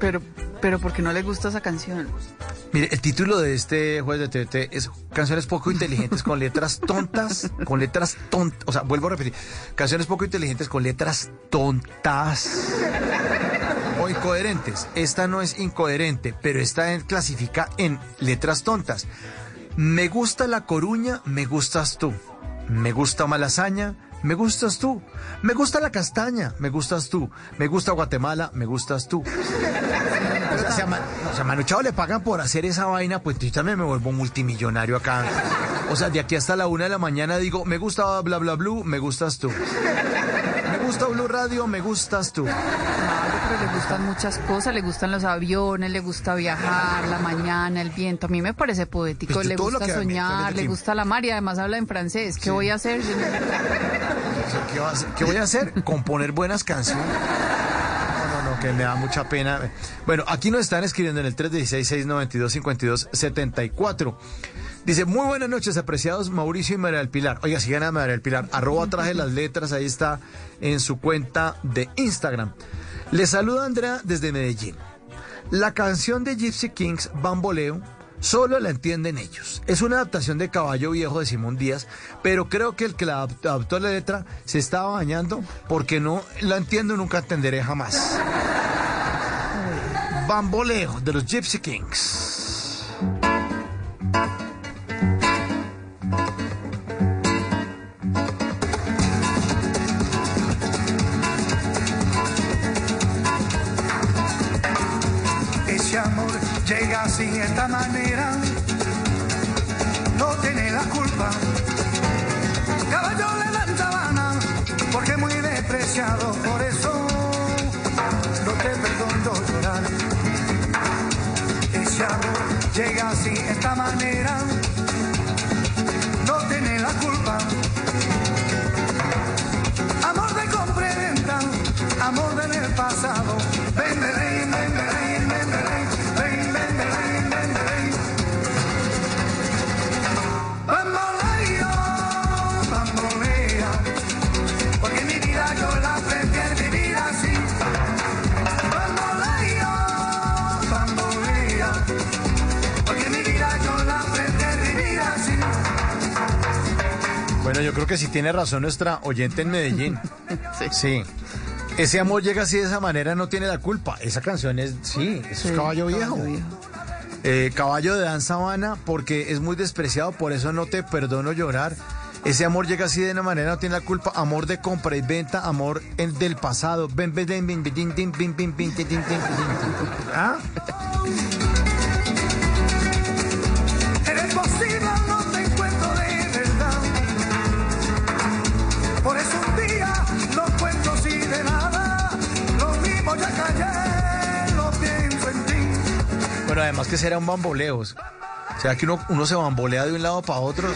Pero, pero ¿por qué no le gusta esa canción? Mire, el título de este jueves de TVT es Canciones poco inteligentes con letras tontas, con letras tontas, o sea, vuelvo a repetir, canciones poco inteligentes con letras tontas o incoherentes. Esta no es incoherente, pero esta en- clasifica en letras tontas. Me gusta la coruña, me gustas tú. Me gusta Malasaña, me gustas tú. Me gusta la castaña, me gustas tú. Me gusta Guatemala, me gustas tú. O sea, si a, Ma- o sea, a Manu Chao le pagan por hacer esa vaina, pues yo también me vuelvo multimillonario acá. O sea, de aquí hasta la una de la mañana digo, me gusta bla bla blue, me gustas tú. Me gusta Blue Radio, me gustas tú. Pero le gustan muchas cosas, le gustan los aviones, le gusta viajar, la mañana, el viento. A mí me parece poético, Pues le gusta soñar, le gusta la mar y además habla en francés. ¿Qué voy a hacer? [LAUGHS] ¿Qué, va a hacer? ¿Qué voy a hacer? Componer buenas canciones. No, no, no, que me da mucha pena. Bueno, aquí nos están escribiendo en el 316-692-5274. Dice, muy buenas noches, apreciados Mauricio y María del Pilar. Oiga, sigan a María del Pilar. Arroba traje las letras, ahí está en su cuenta de Instagram. Les saluda Andrea desde Medellín. La canción de Gypsy Kings, Bamboleo, solo la entienden ellos. Es una adaptación de Caballo Viejo de Simón Díaz, pero creo que el que la adap- adaptó la letra se estaba bañando porque no la entiendo y nunca entenderé jamás. Bamboleo de los Gypsy Kings. así esta manera no tiene la culpa. Caballo le dan sabana porque muy despreciado, por eso no te perdono llorar. Ese amor llega así esta manera no tiene la culpa. Amor de compra y venta, amor del pasado, ven, ven, ven, ven. Bueno, yo creo que sí tiene razón nuestra oyente en Medellín. Sí. Ese amor llega así de esa manera, no tiene la culpa. Esa canción es, sí, eso Sí, es caballo viejo. Caballo Viejo. Eh, caballo de Dan Sabana, porque es muy despreciado, por eso no te perdono llorar. Ese amor llega así de una manera, no tiene la culpa. Amor de compra y venta, amor en- del pasado. Ven, Bueno, además que será un bamboleo. O sea, que uno, uno se bambolea de un lado para otro. Un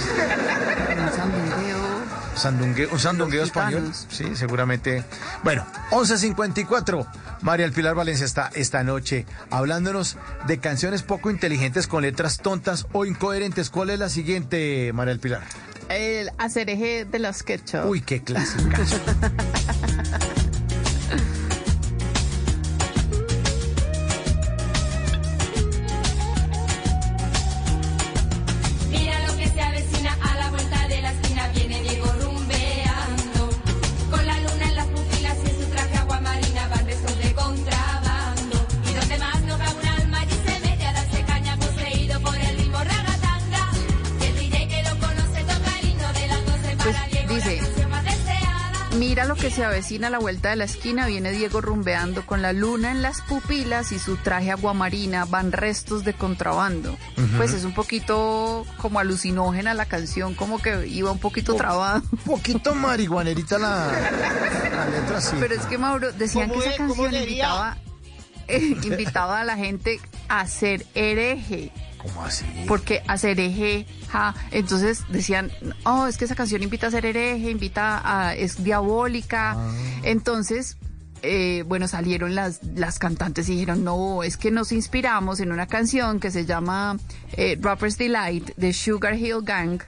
sandungueo. Sandungue- un sandungueo español. Sí, seguramente. Bueno, 11.54. María El Pilar Valencia está esta noche hablándonos de canciones poco inteligentes con letras tontas o incoherentes. ¿Cuál es la siguiente, María El Pilar? El acereje de los ketchup. Uy, qué clásica. [LAUGHS] Avecina a la vuelta de la esquina, viene Diego rumbeando con la luna en las pupilas y su traje aguamarina, van restos de contrabando. Pues es un poquito como alucinógena la canción, como que iba un poquito trabada. Un poquito marihuanerita la, la letra, sí. Pero es que Mauro, decían que ¿Cómo esa canción invitaba, [LAUGHS] eh, invitaba a la gente a ser hereje. ¿Cómo así? Porque a ser hereje, ja, entonces decían, oh, es que esa canción invita a ser hereje, invita a, es diabólica. Ah. Entonces, eh, bueno, salieron las, las cantantes y dijeron, no, es que nos inspiramos en una canción que se llama eh, Rapper's Delight de Sugar Hill Gang.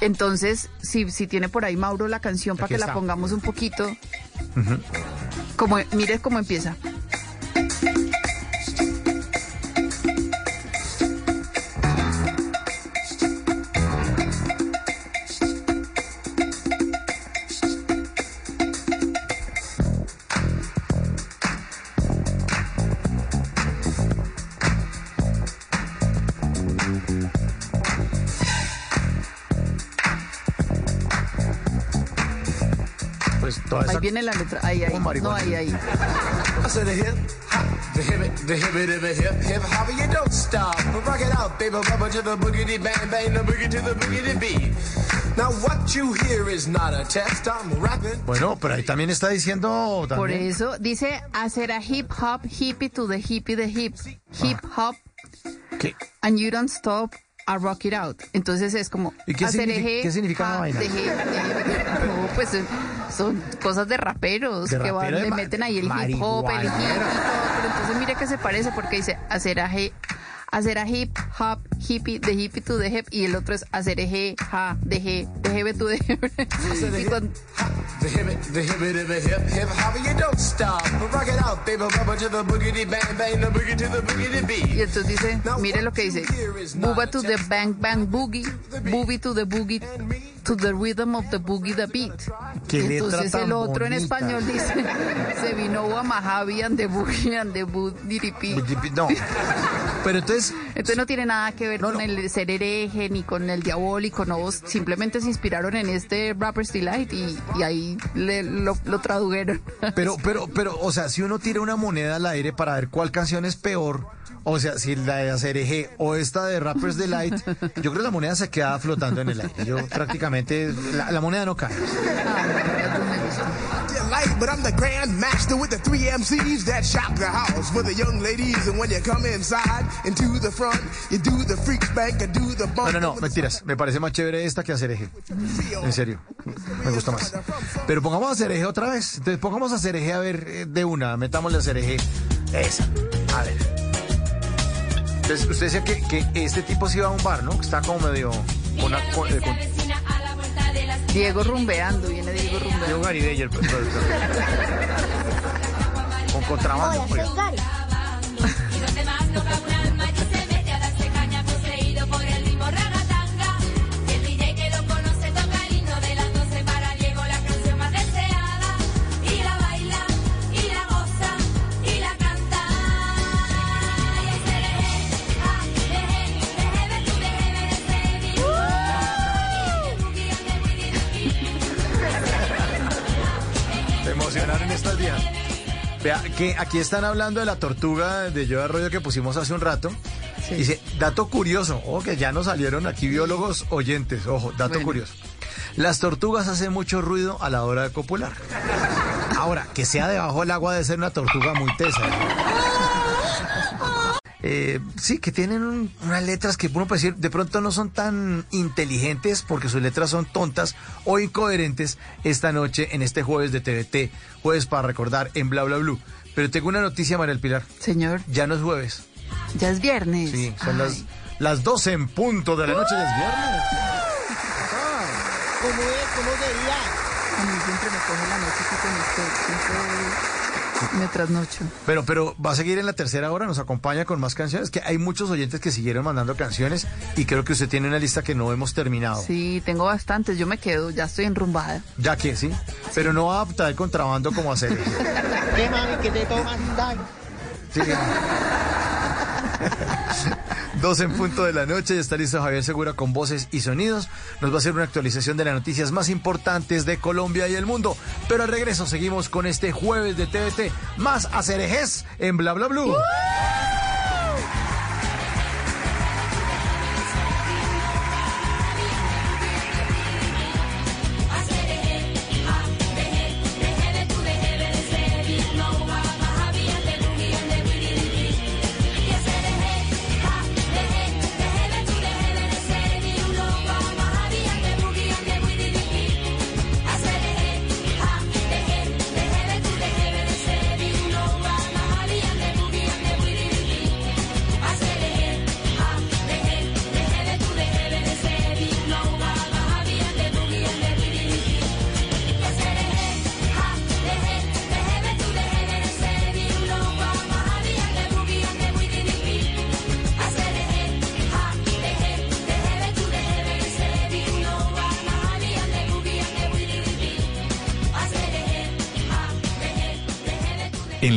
Entonces, si, si tiene por ahí Mauro la canción para que la pongamos un poquito, como, mire cómo empieza. Ahí viene la letra, ahí, ahí, no, ahí, ahí. I said the hip hop, the hip it, the hip it, the hip hip hop, you don't stop. Rock it out, baby, rubber to the boogity bang bang, the boogie to the boogity beat. Now what you hear is not a test. I'm rapping. Bueno, pero ahí también está diciendo... Por eso dice hacer a hip hop, hippie to the hippie the hip, hip hop, ¿Qué? and you don't stop a rock it out. Entonces es como ¿Y qué hacer significa- eje, qué significa la vaina? [LAUGHS] No, pues eh, son cosas de raperos De que van, rapero de le meten ahí el hip hop, el hip y todo. Pero entonces mire que se parece porque dice hacer a he- hacer a hip hop, hippie, de hippie to the hip y el otro es hacer eje, ja, de he, de hebe to the hip. Y cuando- The hip the hip the hip hip hop, you don't stop. Rock it out, baby, rubber to the boogity bang bang, the boogie to the boogity beat. Y entonces dice, mire lo que dice, Booba to the bang bang boogie, boogie to the boogie, to the rhythm of the boogie the beat. Entonces el otro en bonita. español dice, se vino a and the boogie and the boogie. No. Pero entonces, Entonces no tiene nada que ver con el ser hereje ni con el diabólico, no, simplemente se inspiraron en este Rapper's Delight y, y ahí le- lo, lo tradujeron. pero, [LAUGHS] pero, pero, o sea, si uno tira una moneda al aire para ver cuál canción es peor, o sea, si la de hacer eje o esta de Rappers Delight, yo creo que la moneda se queda flotando en el aire. Yo prácticamente, la, la moneda no cae. Light, but I'm the grand master with the three MCs that shock the house for the young ladies. And when you come inside and to the front, you do the freak spank and do the No, bump. no, no, mentiras. Me parece más chévere esta que hacer eje. En serio, me gusta más. Pero pongamos a hacer eje otra vez. Entonces pongamos a hacer eje a ver eh, de una. Metámosle a hacer eje. Esa. A ver. Entonces, usted decía que, que este tipo se iba a un bar, ¿no? Que está como medio. Con, una- con- eh, con- Diego rumbeando, viene Diego rumbeando. Diego Garibay, el productor. [LAUGHS] Con contrabando. Hola, soy Gary. [LAUGHS] Vea, que aquí están hablando de la tortuga de Yo Arroyo que pusimos hace un rato. Dice, dato curioso, ojo que ya nos salieron aquí biólogos oyentes, ojo, dato Bueno. curioso. Las tortugas hacen mucho ruido a la hora de copular. Ahora, que sea debajo del agua debe ser una tortuga muy tesa. Eh, sí, que tienen un- unas letras que uno puede decir, de pronto no son tan inteligentes porque sus letras son tontas o incoherentes esta noche en este jueves de TVT, jueves para recordar en Bla Bla Blue. Pero tengo una noticia, María del Pilar. Señor. Ya no es jueves. Ya es viernes. Sí, son las, las 12 en punto de la noche, ya es viernes. ¿Cómo es? ¿Cómo sería? A mí siempre me coge la noche con usted. Siempre me trasnocho. Pero, pero va a seguir en la tercera hora, nos acompaña con más canciones, que hay muchos oyentes que siguieron mandando canciones y creo que usted tiene una lista que no hemos terminado. Sí, tengo bastantes. Yo me quedo, ya estoy enrumbada. Ya que sí, pero no va a adaptar el contrabando como hacer. ¿Qué mami que te toman? Dai. Sí. [LAUGHS] Dos en punto de la noche, está listo Javier Segura con voces y sonidos. Nos va a hacer una actualización de las noticias más importantes de Colombia y el mundo. Pero al regreso seguimos con este jueves de TVT, más acerejes en Bla Bla Blue.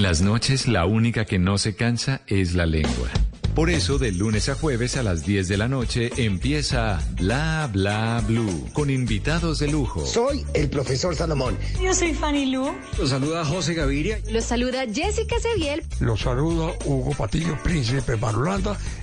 Las noches la única que no se cansa es la lengua. Por eso, de lunes a jueves a las 10 de la noche empieza Bla Bla Blue con invitados de lujo. Soy el profesor Salomón. Yo soy Fanny Lu. Los saluda José Gaviria. Los saluda Jessica Seviel. Los saluda Hugo Patillo, príncipe Marulanda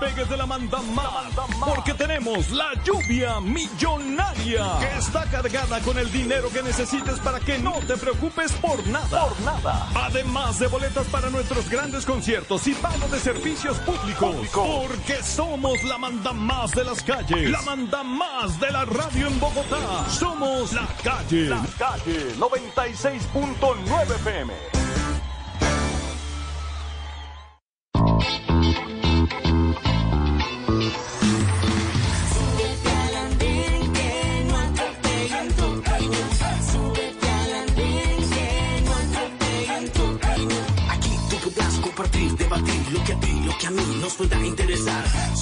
Despegues de la manda más, porque tenemos la lluvia millonaria, que está cargada con el dinero que necesites para que no te preocupes por nada. Por nada. Además de boletas para nuestros grandes conciertos y pago de servicios públicos, porque somos la manda más de las calles, la manda más de la radio en Bogotá. Somos la calle, la calle 96.9 FM.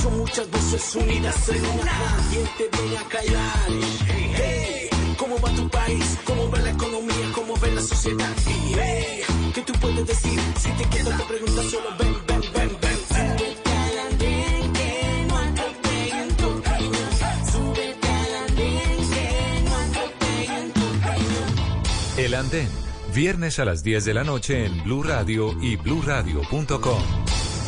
Son muchas voces unidas en una. ¿Quién te a callar? Hey, ¿cómo va tu país? ¿Cómo va la economía? ¿Cómo va la sociedad? Hey, ¿qué tú puedes decir? Si te quedas te preguntas solo ven, ven, ven, ven. El Andén. Viernes a las 10 de la noche en Blue Radio y bluradio.com.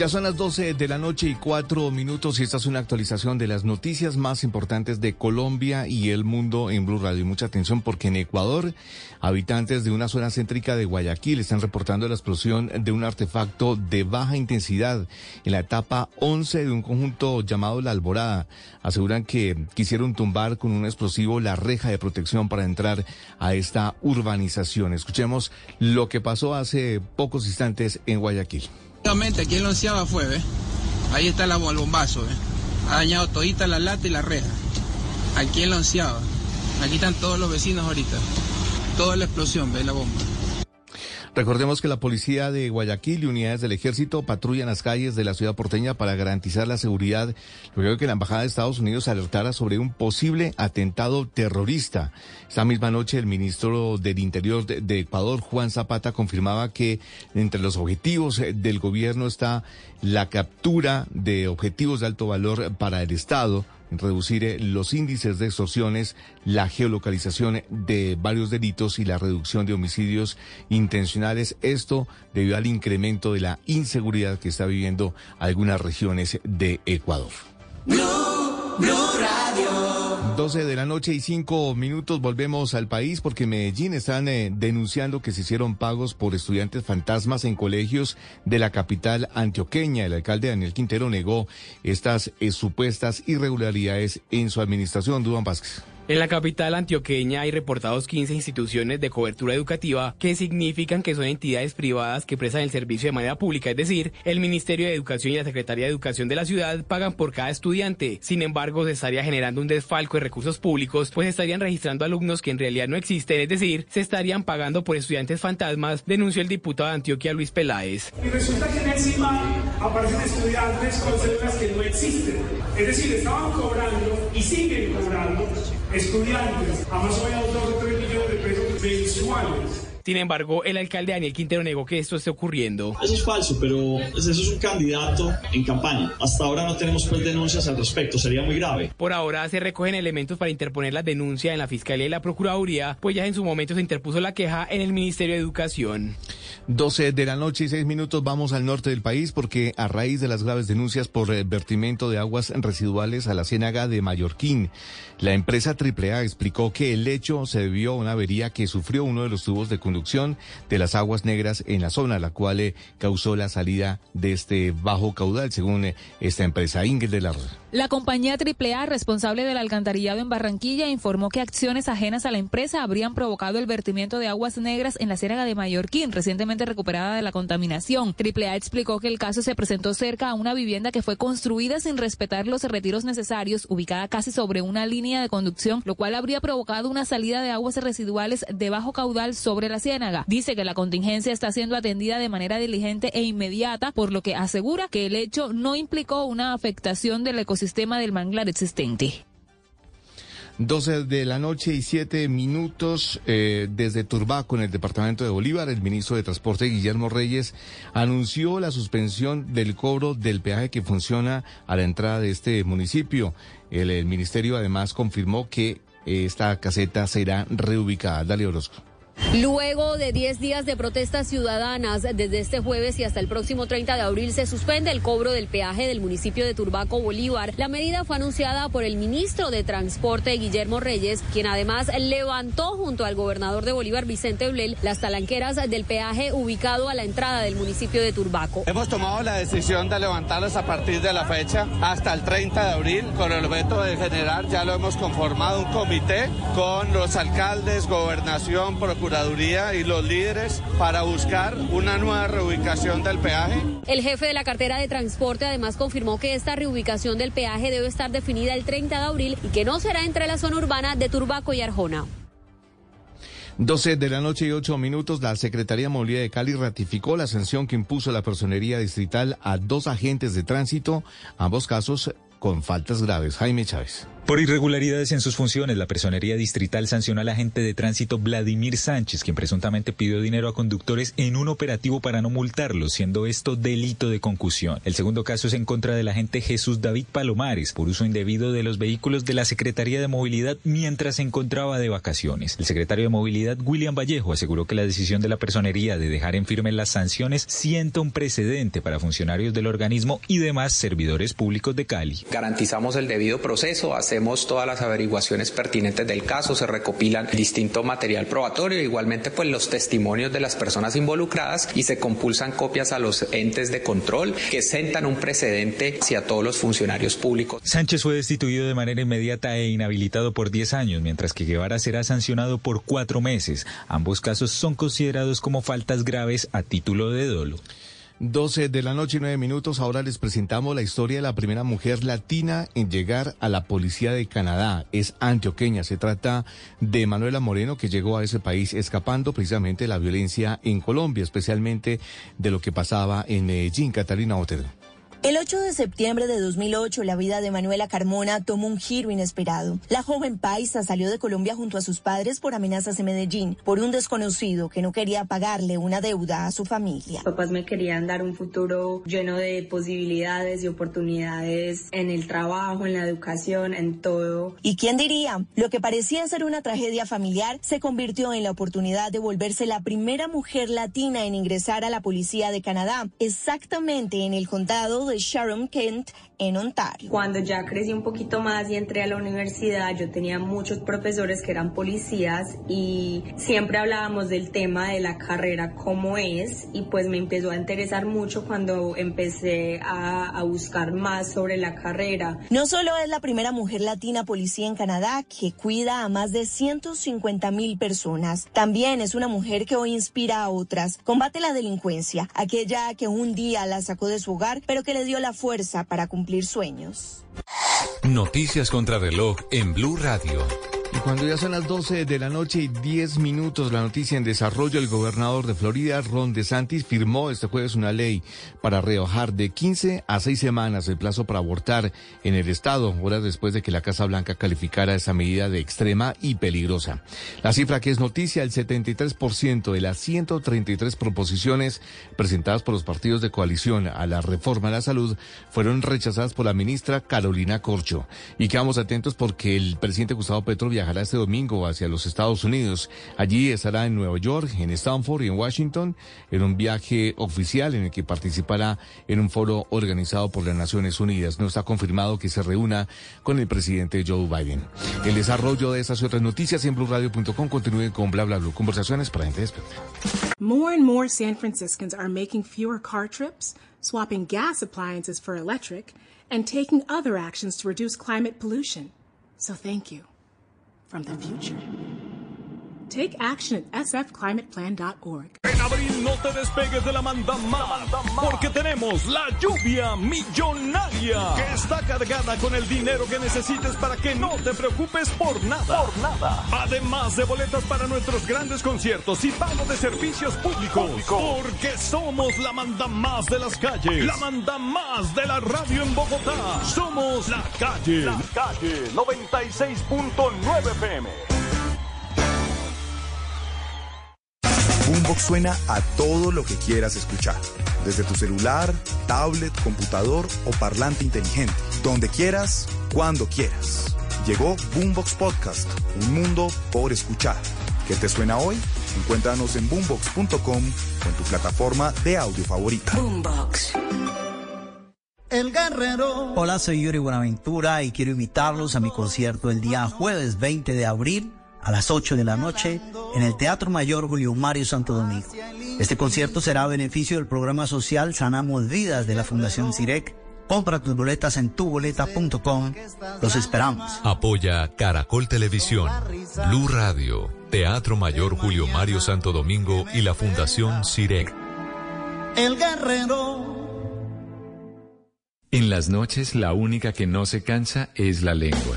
Ya son las 12 de la noche y cuatro minutos y esta es una actualización de las noticias más importantes de Colombia y el mundo en Blue Radio. Y mucha atención porque en Ecuador, habitantes de una zona céntrica de Guayaquil están reportando la explosión de un artefacto de baja intensidad en la etapa 11 de un conjunto llamado La Alborada. Aseguran que quisieron tumbar con un explosivo la reja de protección para entrar a esta urbanización. Escuchemos lo que pasó hace pocos instantes en Guayaquil. Efectivamente, aquí en la fue, ¿ves? Ahí está el bombazo, ¿ves? Ha dañado todita la lata y la reja. Aquí en la onceava. Aquí están todos los vecinos ahorita. Toda la explosión, ¿ves? La bomba. Recordemos que la policía de Guayaquil y unidades del ejército patrullan las calles de la ciudad porteña para garantizar la seguridad, luego de que la embajada de Estados Unidos alertara sobre un posible atentado terrorista. Esta misma noche el ministro del Interior de, de Ecuador, Juan Zapata, confirmaba que entre los objetivos eh, del gobierno está la captura de objetivos de alto valor para el Estado reducir eh, los índices de extorsiones, la geolocalización de varios delitos y la reducción de homicidios intencionales. Esto debido al incremento de la inseguridad que está viviendo algunas regiones de Ecuador. 12 de la noche y 5 minutos volvemos al país porque en Medellín están eh, denunciando que se hicieron pagos por estudiantes fantasmas en colegios de la capital antioqueña. El alcalde Daniel Quintero negó estas eh, supuestas irregularidades en su administración. Duan Vázquez. En la capital antioqueña hay reportados 15 instituciones de cobertura educativa que significan que son entidades privadas que prestan el servicio de manera pública, es decir, el Ministerio de Educación y la Secretaría de Educación de la ciudad pagan por cada estudiante. Sin embargo, se estaría generando un desfalco de recursos públicos, pues estarían registrando alumnos que en realidad no existen, es decir, se estarían pagando por estudiantes fantasmas, denunció el diputado de Antioquia Luis Peláez. Y resulta que en encima aparecen estudiantes con células que no existen. Es decir, estaban cobrando y siguen cobrando estudiantes a más o menos 2 o 3 millones de pesos mensuales. Sin embargo, el alcalde Daniel Quintero negó que esto esté ocurriendo. Eso es falso, pero pues, eso es un candidato en campaña. Hasta ahora no tenemos pues denuncias al respecto, sería muy grave. Por ahora se recogen elementos para interponer la denuncia en la Fiscalía y la Procuraduría, pues ya en su momento se interpuso la queja en el Ministerio de Educación. 12 de la noche y 6 minutos vamos al norte del país porque a raíz de las graves denuncias por vertimiento de aguas residuales a la ciénaga de Mallorquín, la empresa AAA explicó que el hecho se debió a una avería que sufrió uno de los tubos de conducción de las aguas negras en la zona, la cual eh, causó la salida de este bajo caudal, según eh, esta empresa Ingrid de la Rosa. La compañía AAA, responsable del alcantarillado en Barranquilla, informó que acciones ajenas a la empresa habrían provocado el vertimiento de aguas negras en la ciénaga de Mallorquín, recientemente recuperada de la contaminación. AAA explicó que el caso se presentó cerca a una vivienda que fue construida sin respetar los retiros necesarios, ubicada casi sobre una línea de conducción, lo cual habría provocado una salida de aguas residuales de bajo caudal sobre la ciénaga. Dice que la contingencia está siendo atendida de manera diligente e inmediata, por lo que asegura que el hecho no implicó una afectación del ecosistema del manglar existente. 12 de la noche y 7 minutos eh, desde Turbaco, en el departamento de Bolívar, el ministro de Transporte Guillermo Reyes anunció la suspensión del cobro del peaje que funciona a la entrada de este municipio. El, el ministerio además confirmó que esta caseta será reubicada. Dale Orozco. Luego de 10 días de protestas ciudadanas, desde este jueves y hasta el próximo 30 de abril se suspende el cobro del peaje del municipio de Turbaco, Bolívar. La medida fue anunciada por el ministro de Transporte, Guillermo Reyes, quien además levantó junto al gobernador de Bolívar, Vicente Blel, las talanqueras del peaje ubicado a la entrada del municipio de Turbaco. Hemos tomado la decisión de levantarlas a partir de la fecha hasta el 30 de abril con el objeto de generar, ya lo hemos conformado, un comité con los alcaldes, gobernación, procuraduría y los líderes para buscar una nueva reubicación del peaje. El jefe de la cartera de transporte además confirmó que esta reubicación del peaje debe estar definida el 30 de abril y que no será entre la zona urbana de Turbaco y Arjona. 12 de la noche y 8 minutos, la Secretaría de Movilidad de Cali ratificó la sanción que impuso la Personería Distrital a dos agentes de tránsito, ambos casos con faltas graves. Jaime Chávez. Por irregularidades en sus funciones, la Personería Distrital sancionó al agente de tránsito Vladimir Sánchez, quien presuntamente pidió dinero a conductores en un operativo para no multarlos, siendo esto delito de concusión. El segundo caso es en contra del agente Jesús David Palomares, por uso indebido de los vehículos de la Secretaría de Movilidad mientras se encontraba de vacaciones. El secretario de Movilidad, William Vallejo, aseguró que la decisión de la Personería de dejar en firme las sanciones sienta un precedente para funcionarios del organismo y demás servidores públicos de Cali. Garantizamos el debido proceso, todas las averiguaciones pertinentes del caso, se recopilan distinto material probatorio, igualmente pues los testimonios de las personas involucradas y se compulsan copias a los entes de control que sentan un precedente hacia todos los funcionarios públicos. Sánchez fue destituido de manera inmediata e inhabilitado por 10 años, mientras que Guevara será sancionado por cuatro meses. Ambos casos son considerados como faltas graves a título de dolo. 12 de la noche y 9 minutos. Ahora les presentamos la historia de la primera mujer latina en llegar a la policía de Canadá. Es antioqueña. Se trata de Manuela Moreno, que llegó a ese país escapando precisamente de la violencia en Colombia, especialmente de lo que pasaba en Medellín. Catalina Otero. El 8 de septiembre de 2008, la vida de Manuela Carmona tomó un giro inesperado. La joven paisa salió de Colombia junto a sus padres por amenazas en Medellín, por un desconocido que no quería pagarle una deuda a su familia. Papás me querían dar un futuro lleno de posibilidades y oportunidades en el trabajo, en la educación, en todo. ¿Y quién diría? Lo que parecía ser una tragedia familiar se convirtió en la oportunidad de volverse la primera mujer latina en ingresar a la policía de Canadá, exactamente en el condado de Sharon Kent en Ontario. Cuando ya crecí un poquito más y entré a la universidad, yo tenía muchos profesores que eran policías y siempre hablábamos del tema de la carrera, cómo es, y pues me empezó a interesar mucho cuando empecé a, a buscar más sobre la carrera. No solo es la primera mujer latina policía en Canadá que cuida a más de 150 mil personas, también es una mujer que hoy inspira a otras. Combate la delincuencia, aquella que un día la sacó de su hogar, pero que le dio la fuerza para cumplir sueños. Noticias contra reloj en Blue Radio. Cuando ya son las 12 de la noche y 10 minutos, la noticia en desarrollo, el gobernador de Florida, Ron DeSantis, firmó este jueves una ley para rebajar de 15 a 6 semanas el plazo para abortar en el estado, horas después de que la Casa Blanca calificara esa medida de extrema y peligrosa. La cifra que es noticia, el 73% de las 133 proposiciones presentadas por los partidos de coalición a la reforma de la salud fueron rechazadas por la ministra Carolina Corcho. Y quedamos atentos porque el presidente Gustavo Petro viajará este domingo hacia los Estados Unidos. Allí estará en Nueva York, en Stanford y en Washington en un viaje oficial en el que participará en un foro organizado por las Naciones Unidas. No está confirmado que se reúna con el presidente Joe Biden. El desarrollo de estas y otras noticias en BlueRadio.com continúe con bla bla bla conversaciones para gente despierta. More and more San Franciscans are making fewer car trips, swapping gas appliances for electric, and taking other actions to reduce climate pollution. So thank you. From the future. Take action at sfclimateplan.org. En abril no te despegues de la manda más, porque tenemos la lluvia millonaria que está cargada con el dinero que necesites para que no te preocupes por nada. Por nada. Además de boletas para nuestros grandes conciertos y pago de servicios públicos, porque somos la manda más de las calles, la manda más de la radio en Bogotá. Somos la calle, la calle 96.9 PM. Boombox suena a todo lo que quieras escuchar, desde tu celular, tablet, computador o parlante inteligente, donde quieras, cuando quieras. Llegó Boombox Podcast, un mundo por escuchar. ¿Qué te suena hoy? Encuéntranos en boombox.com o en tu plataforma de audio favorita. Boombox. El Guerrero. Hola, soy Yuri Buenaventura y quiero invitarlos a mi concierto el día jueves 20 de abril a las 8 de la noche en el Teatro Mayor Julio Mario Santo Domingo. Este concierto será a beneficio del programa social Sanamos Vidas de la Fundación CIREC. Compra tus boletas en tuboleta.com. Los esperamos. Apoya Caracol Televisión, Blue Radio, Teatro Mayor Julio Mario Santo Domingo y la Fundación CIREC. El Guerrero. En las noches la única que no se cansa es la lengua.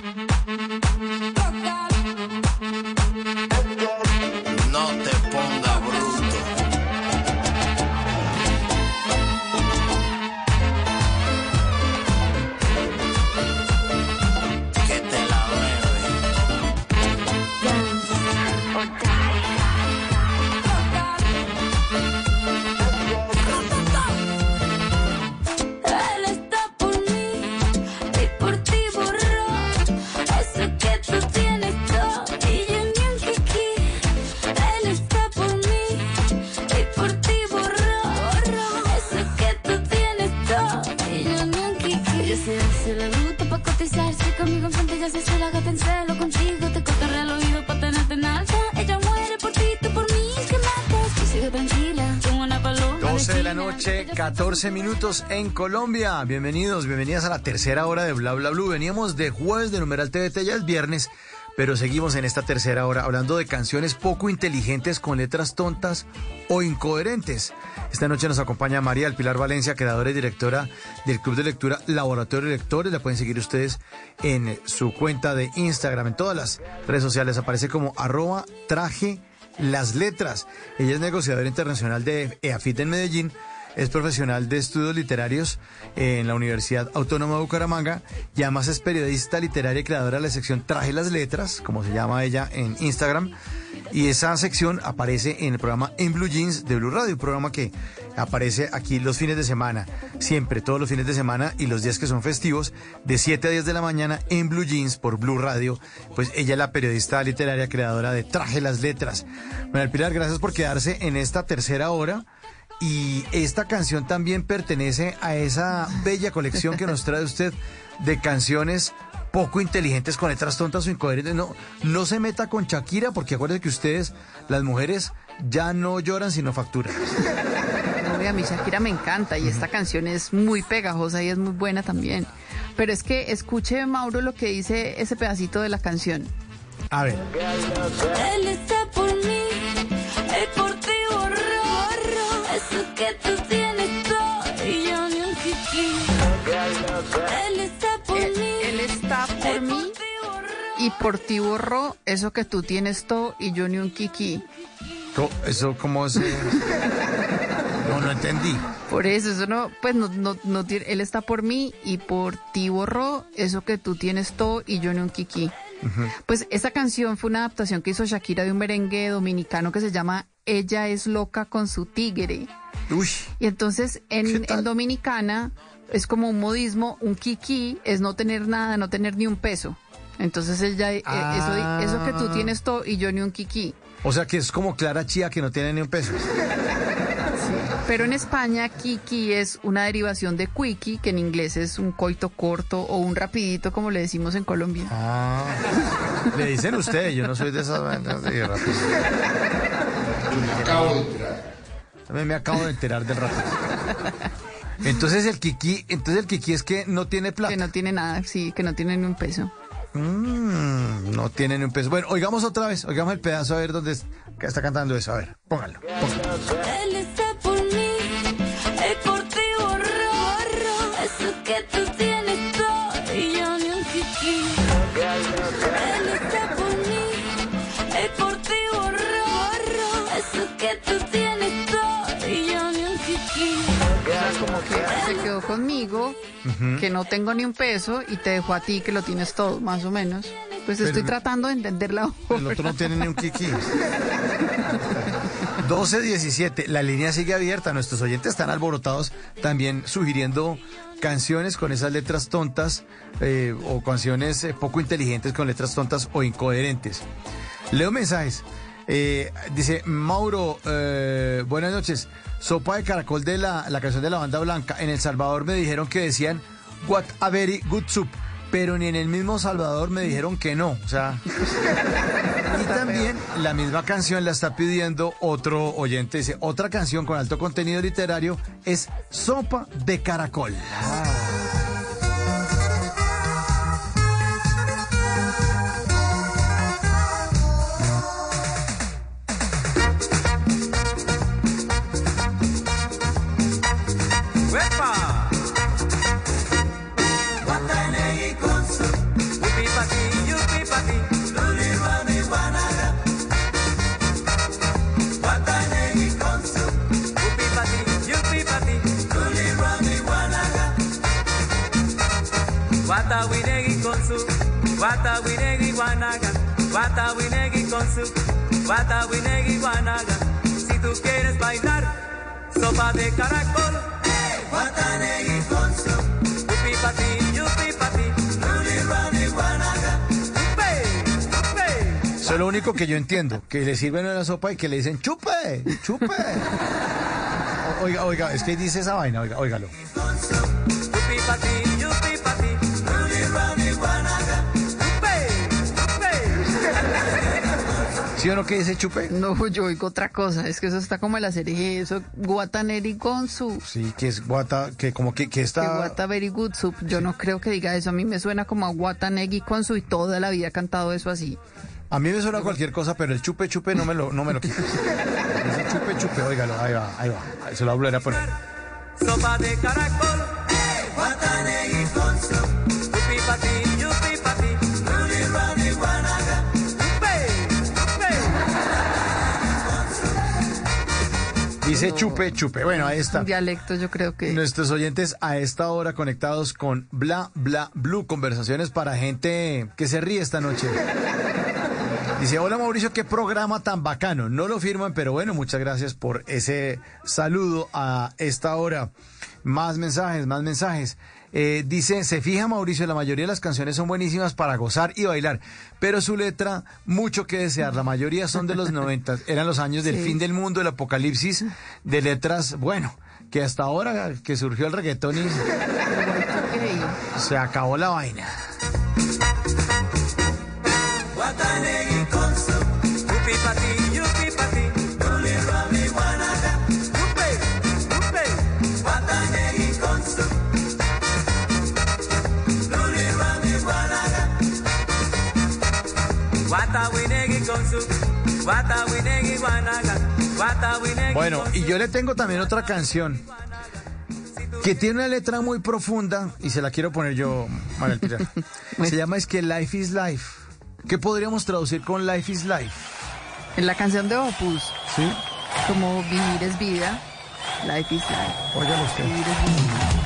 14 minutos en Colombia. Bienvenidos, bienvenidas a la tercera hora de Bla Bla Blue. Veníamos de jueves de numeral TVT, ya es viernes, pero seguimos en esta tercera hora hablando de canciones poco inteligentes con letras tontas o incoherentes. Esta noche nos acompaña María del Pilar Valencia, creadora y directora del Club de Lectura Laboratorio de Lectores. La pueden seguir ustedes en su cuenta de Instagram, en todas las redes sociales. Aparece como arroba traje las letras. Ella es negociadora internacional de EAFIT en Medellín es profesional de estudios literarios en la Universidad Autónoma de Bucaramanga y además es periodista literaria y creadora de la sección Traje las Letras, como se llama ella en Instagram. Y esa sección aparece en el programa En Blue Jeans de Blue Radio, un programa que aparece aquí los fines de semana, siempre, todos los fines de semana y los días que son festivos, de 7 a 10 de la mañana en Blue Jeans por Blue Radio. Pues ella es la periodista literaria creadora de Traje las Letras. Bueno, Pilar, gracias por quedarse en esta tercera hora. Y esta canción también pertenece a esa bella colección que nos trae usted de canciones poco inteligentes con letras tontas o incoherentes. No, no se meta con Shakira porque acuérdense que ustedes, las mujeres, ya no lloran sino facturan. No, a mí Shakira me encanta y esta canción es muy pegajosa y es muy buena también. Pero es que escuche, Mauro, lo que dice ese pedacito de la canción. A ver. Él está por mí, él por que tú tienes todo y yo ni un kiki. Él está por Él, mí, él está por mí y por ti borró eso que tú tienes todo y yo ni un kiki. ¿Eso cómo se...? No, no entendí. Por eso, eso no, pues no, no, no tiene- él está por mí y por ti borró eso que tú tienes todo y yo ni un kiki. Pues esa canción fue una adaptación que hizo Shakira de un merengue dominicano que se llama Ella es loca con su tigre. Uy. Y entonces en, en Dominicana es como un modismo, un kiki es no tener nada, no tener ni un peso. Entonces ella, eh, eso, que tú Ah. tienes todo y yo ni un kiki. O sea que es como Clara Chía que no tiene ni un peso. [LAUGHS] Pero en España, Kiki es una derivación de Quickie, que en inglés es un coito corto o un rapidito, como le decimos en Colombia. Ah, le dicen ustedes, yo no soy de esas vainas de rápido. acabo de enterar. También me acabo de enterar del rato. Entonces el Kiki, entonces el Kiki es que no tiene plata. Que no tiene nada, sí, que no tiene ni un peso. Mm, no tiene ni un peso. Bueno, oigamos otra vez, oigamos el pedazo a ver dónde es- que está cantando eso. A ver, póngalo. él está por mí, él por ti eso que tú que se quedó conmigo, que no tengo ni un peso y te dejo a ti que lo tienes todo, más o menos. Pues Pero estoy tratando de entender la El otro no tiene ni un Kiki. [LAUGHS] 12.17, la línea sigue abierta. Nuestros oyentes están alborotados también sugiriendo canciones con esas letras tontas eh, o canciones eh, poco inteligentes con letras tontas o incoherentes. Leo mensajes. Eh, dice Mauro, eh, buenas noches. Sopa de caracol de la, la canción de la banda blanca. En El Salvador me dijeron que decían What a very good soup. Pero ni en el mismo Salvador me dijeron que no. O sea. [LAUGHS] Y también la misma canción la está pidiendo otro oyente. Dice, otra canción con alto contenido literario es Sopa de Caracol. ¡Uepa! Guatawinegui con su Guatawinegui, guanaga Guatawinegui con su Guatawinegui, guanaga Si tú quieres bailar Sopa de caracol. Guatanegui con su Yupi pa' ti, yupi pa' ti. Luli, ruani, guanaga Eso es lo único que yo entiendo, que le sirven una sopa y que le dicen chupe, chupe. [LAUGHS] Oiga, oiga, es que dice esa vaina, oiga, óigalo. Yupi ¿Sí o no que dice chupe? No, [LAUGHS] yo oigo otra cosa. Es que eso está como en la serie. Eso, Guataneri Gonsu. Sí, que es guata, que como que, que Que está... Guata Very Good Soup. Yo no creo que diga eso. A mí me suena como a Guatanegi Konsu y toda la vida he cantado eso así. A mí me suena cualquier cosa, pero el chupe chupe no me lo, no me lo quita. Ese chupe chupe, óigalo, ahí va, ahí va. Ahí se lo voy a poner. Sopa de caracol, guatanegui con su Dice chupe chupe. Bueno, ahí está. Un dialecto, yo creo que. Nuestros oyentes a esta hora conectados con Bla Bla Blue, conversaciones para gente que se ríe esta noche. Dice, hola Mauricio, qué programa tan bacano. No lo firman, pero bueno, muchas gracias por ese saludo a esta hora. Más mensajes, más mensajes. Eh, dice, se fija Mauricio, la mayoría de las canciones son buenísimas para gozar y bailar, pero su letra, mucho que desear. La mayoría son de los [LAUGHS] 90, eran los años del Sí. fin del mundo, el apocalipsis, de letras, bueno, que hasta ahora que surgió el reggaetón y [LAUGHS] se acabó la vaina. Bueno, y yo le tengo también otra canción que tiene una letra muy profunda y se la quiero poner yo, María Elvira. [LAUGHS] Se llama es que Life is Life. ¿Qué podríamos traducir con Life is Life? En la canción de Opus, Sí. como vivir es vida, life is life. Óigalo usted. Vivir es vida.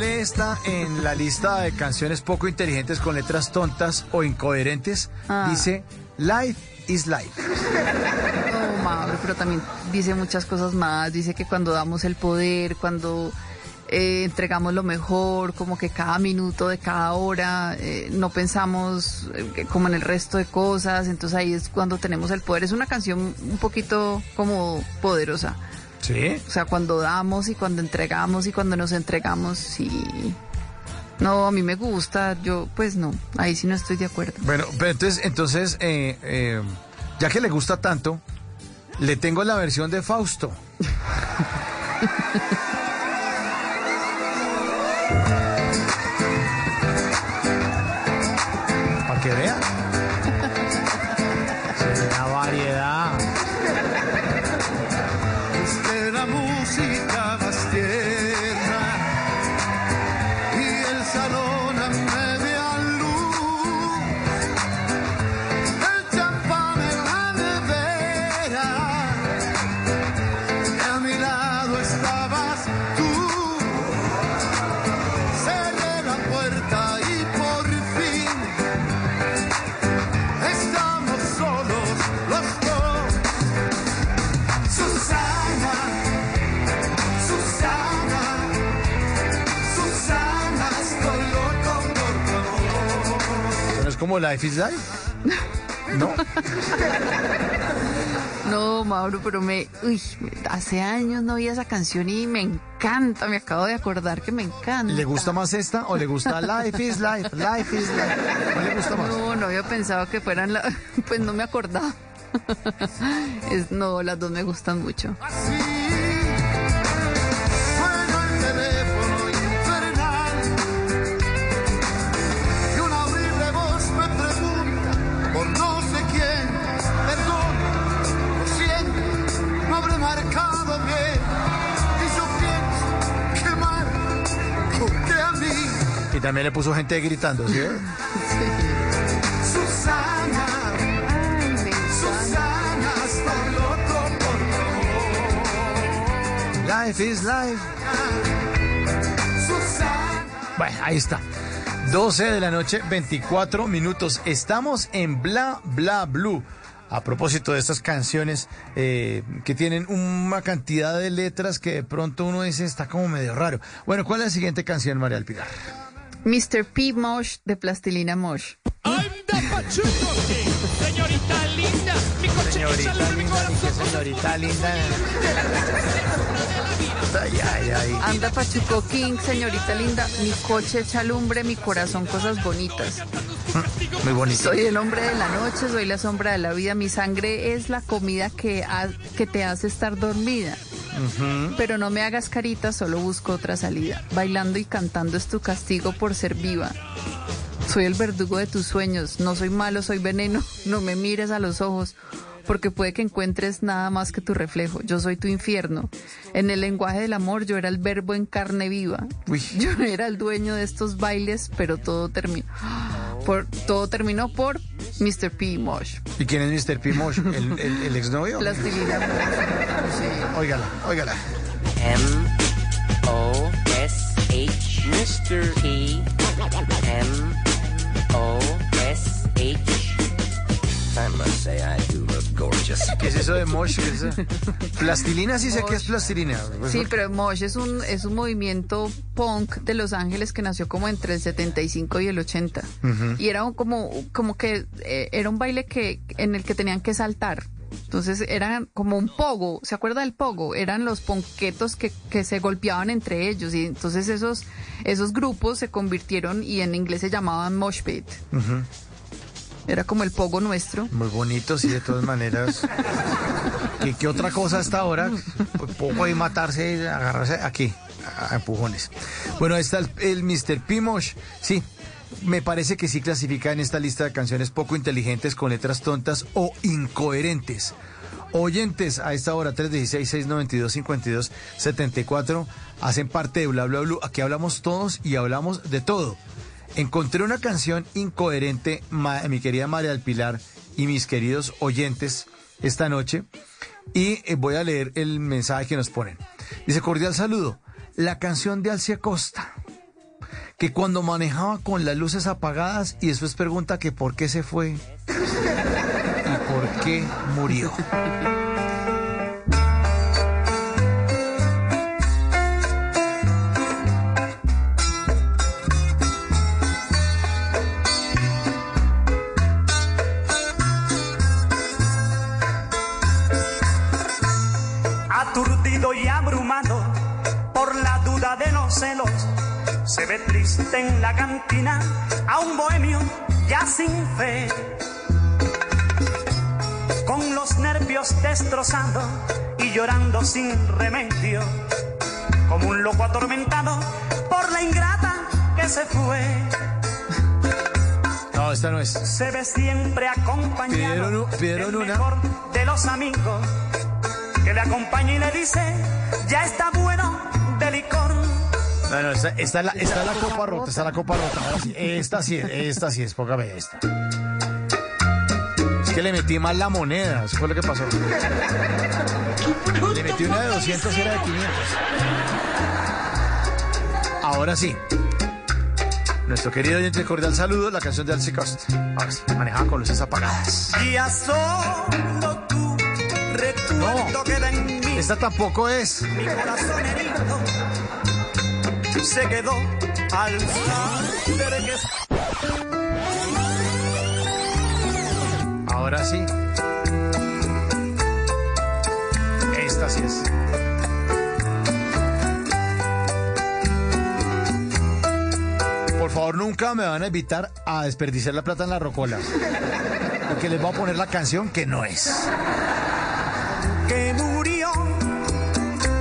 Me vale esta en la lista de canciones poco inteligentes con letras tontas o incoherentes. Ah. Dice Life is Life. No, Mauro, pero también dice muchas cosas más. Dice que cuando damos el poder, cuando eh, entregamos lo mejor, como que cada minuto de cada hora, eh, no pensamos eh, como en el resto de cosas. Entonces ahí es cuando tenemos el poder. Es una canción un poquito como poderosa. Sí. O sea, cuando damos y cuando entregamos y cuando nos entregamos, sí. No, a mí me gusta. Yo, pues no, ahí sí no estoy de acuerdo. Bueno, pero entonces, entonces eh, eh, ya que le gusta tanto, le tengo la versión de Fausto. [LAUGHS] como Life is Life? No. [LAUGHS] No, Mauro, pero me. Uy, hace años no oía esa canción y me encanta. Me acabo de acordar que me encanta. ¿Le gusta más esta o le gusta Life is Life? Life is Life. ¿Cuál le gusta más? No, no había pensado que fueran la. [LAUGHS] Pues no me acordaba. [LAUGHS] Es, no, las dos me gustan mucho. Suena Y también le puso gente gritando, ¿sí? Susana, Susana, estoy loco por Life is life. Susana. Bueno, ahí está. 12 de la noche, 24 minutos. Estamos en Bla Bla Blue. A propósito de estas canciones eh, que tienen una cantidad de letras que de pronto uno dice está como medio raro. Bueno, ¿cuál es la siguiente canción, María del Pilar? Mr. P. Mosh de Plastilina Mosh. Señorita linda, mi coche Señorita linda, ni que señorita linda. Ay, ay, ay. Anda Pachuco King, señorita linda, mi coche echa lumbre, mi corazón cosas bonitas. Muy bonito. Soy el hombre de la noche, soy la sombra de la vida, mi sangre es la comida que, ha- que te hace estar dormida. Pero no me hagas carita, solo busco otra salida. Bailando y cantando es tu castigo por ser viva. Soy el verdugo de tus sueños, no soy malo, soy veneno, no me mires a los ojos, porque puede que encuentres nada más que tu reflejo. Yo soy tu infierno. En el lenguaje del amor yo era el verbo en carne viva. [LAUGHS] Yo era el dueño de estos bailes, pero todo terminó. [GASPS] Por, todo terminó por Mr. P. Mosh. ¿Y quién es Mr. P. Mosh? ¿El, el, el [LAUGHS] exnovio? Plastilina Mosh. Óigala, óigala. M O S H Mr. P M O S H I must say I do gorgeous. ¿Qué es eso de Mosh? ¿Qué es eso? [LAUGHS] Plastilina sí sé que es plastilina. Sí, pero Mosh es un, es un movimiento punk de Los Ángeles que nació como entre el 75 y el 80. Ujú. Y era un- como, como que eh, era un baile que en el que tenían que saltar. Entonces eran como un pogo, ¿se acuerda del pogo? Eran los ponquetos que, que se golpeaban entre ellos y entonces esos, esos grupos se convirtieron y en inglés se llamaban mosh pit. Ujú. Era como el pogo nuestro. Muy bonito, sí, de todas maneras. ¿Qué, otra cosa hasta ahora? Poco de matarse agarrarse aquí, a empujones. Bueno, ahí está el, el Mr. Pimosh. Sí, me parece que sí clasifica en esta lista de canciones poco inteligentes con letras tontas o incoherentes. Oyentes a esta hora 316-692-5274 hacen parte de Bla Bla Blue. Aquí hablamos todos y hablamos de todo. Encontré una canción incoherente, ma- mi querida María del Pilar y mis queridos oyentes esta noche. Y eh, voy a leer el mensaje que nos ponen. Dice, cordial saludo. La canción de Alcia Costa, que cuando manejaba con las luces apagadas y después pregunta que por qué se fue y por qué murió. [LAUGHS] ve triste en la cantina a un bohemio ya sin fe. Con los nervios destrozados y llorando sin remedio. Como un loco atormentado por la ingrata que se fue. No, esta no es. Se ve siempre acompañado Pidieron u- pidieron del una. mejor de los amigos que le acompaña y le dice ya está bueno de licor. No, no, esta, esta es la, copa rota, esta es la copa rota. Esta sí es, esta sí es, póngame esta. Es que le metí mal la moneda, eso fue lo que pasó. Le metí una de 200 y era de 500. Ahora sí. Nuestro querido oyente cordial saludo, la canción de Alcy Cost. Ahora sí, manejaba con luces apagadas. Y tu recuerdo queda en mí. Esta tampoco es. Mi corazón herido se quedó al saber Ahora sí. Esta sí es. Por favor, nunca me van a invitar a desperdiciar la plata en la rocola. Porque les voy a poner la canción que no es. que murió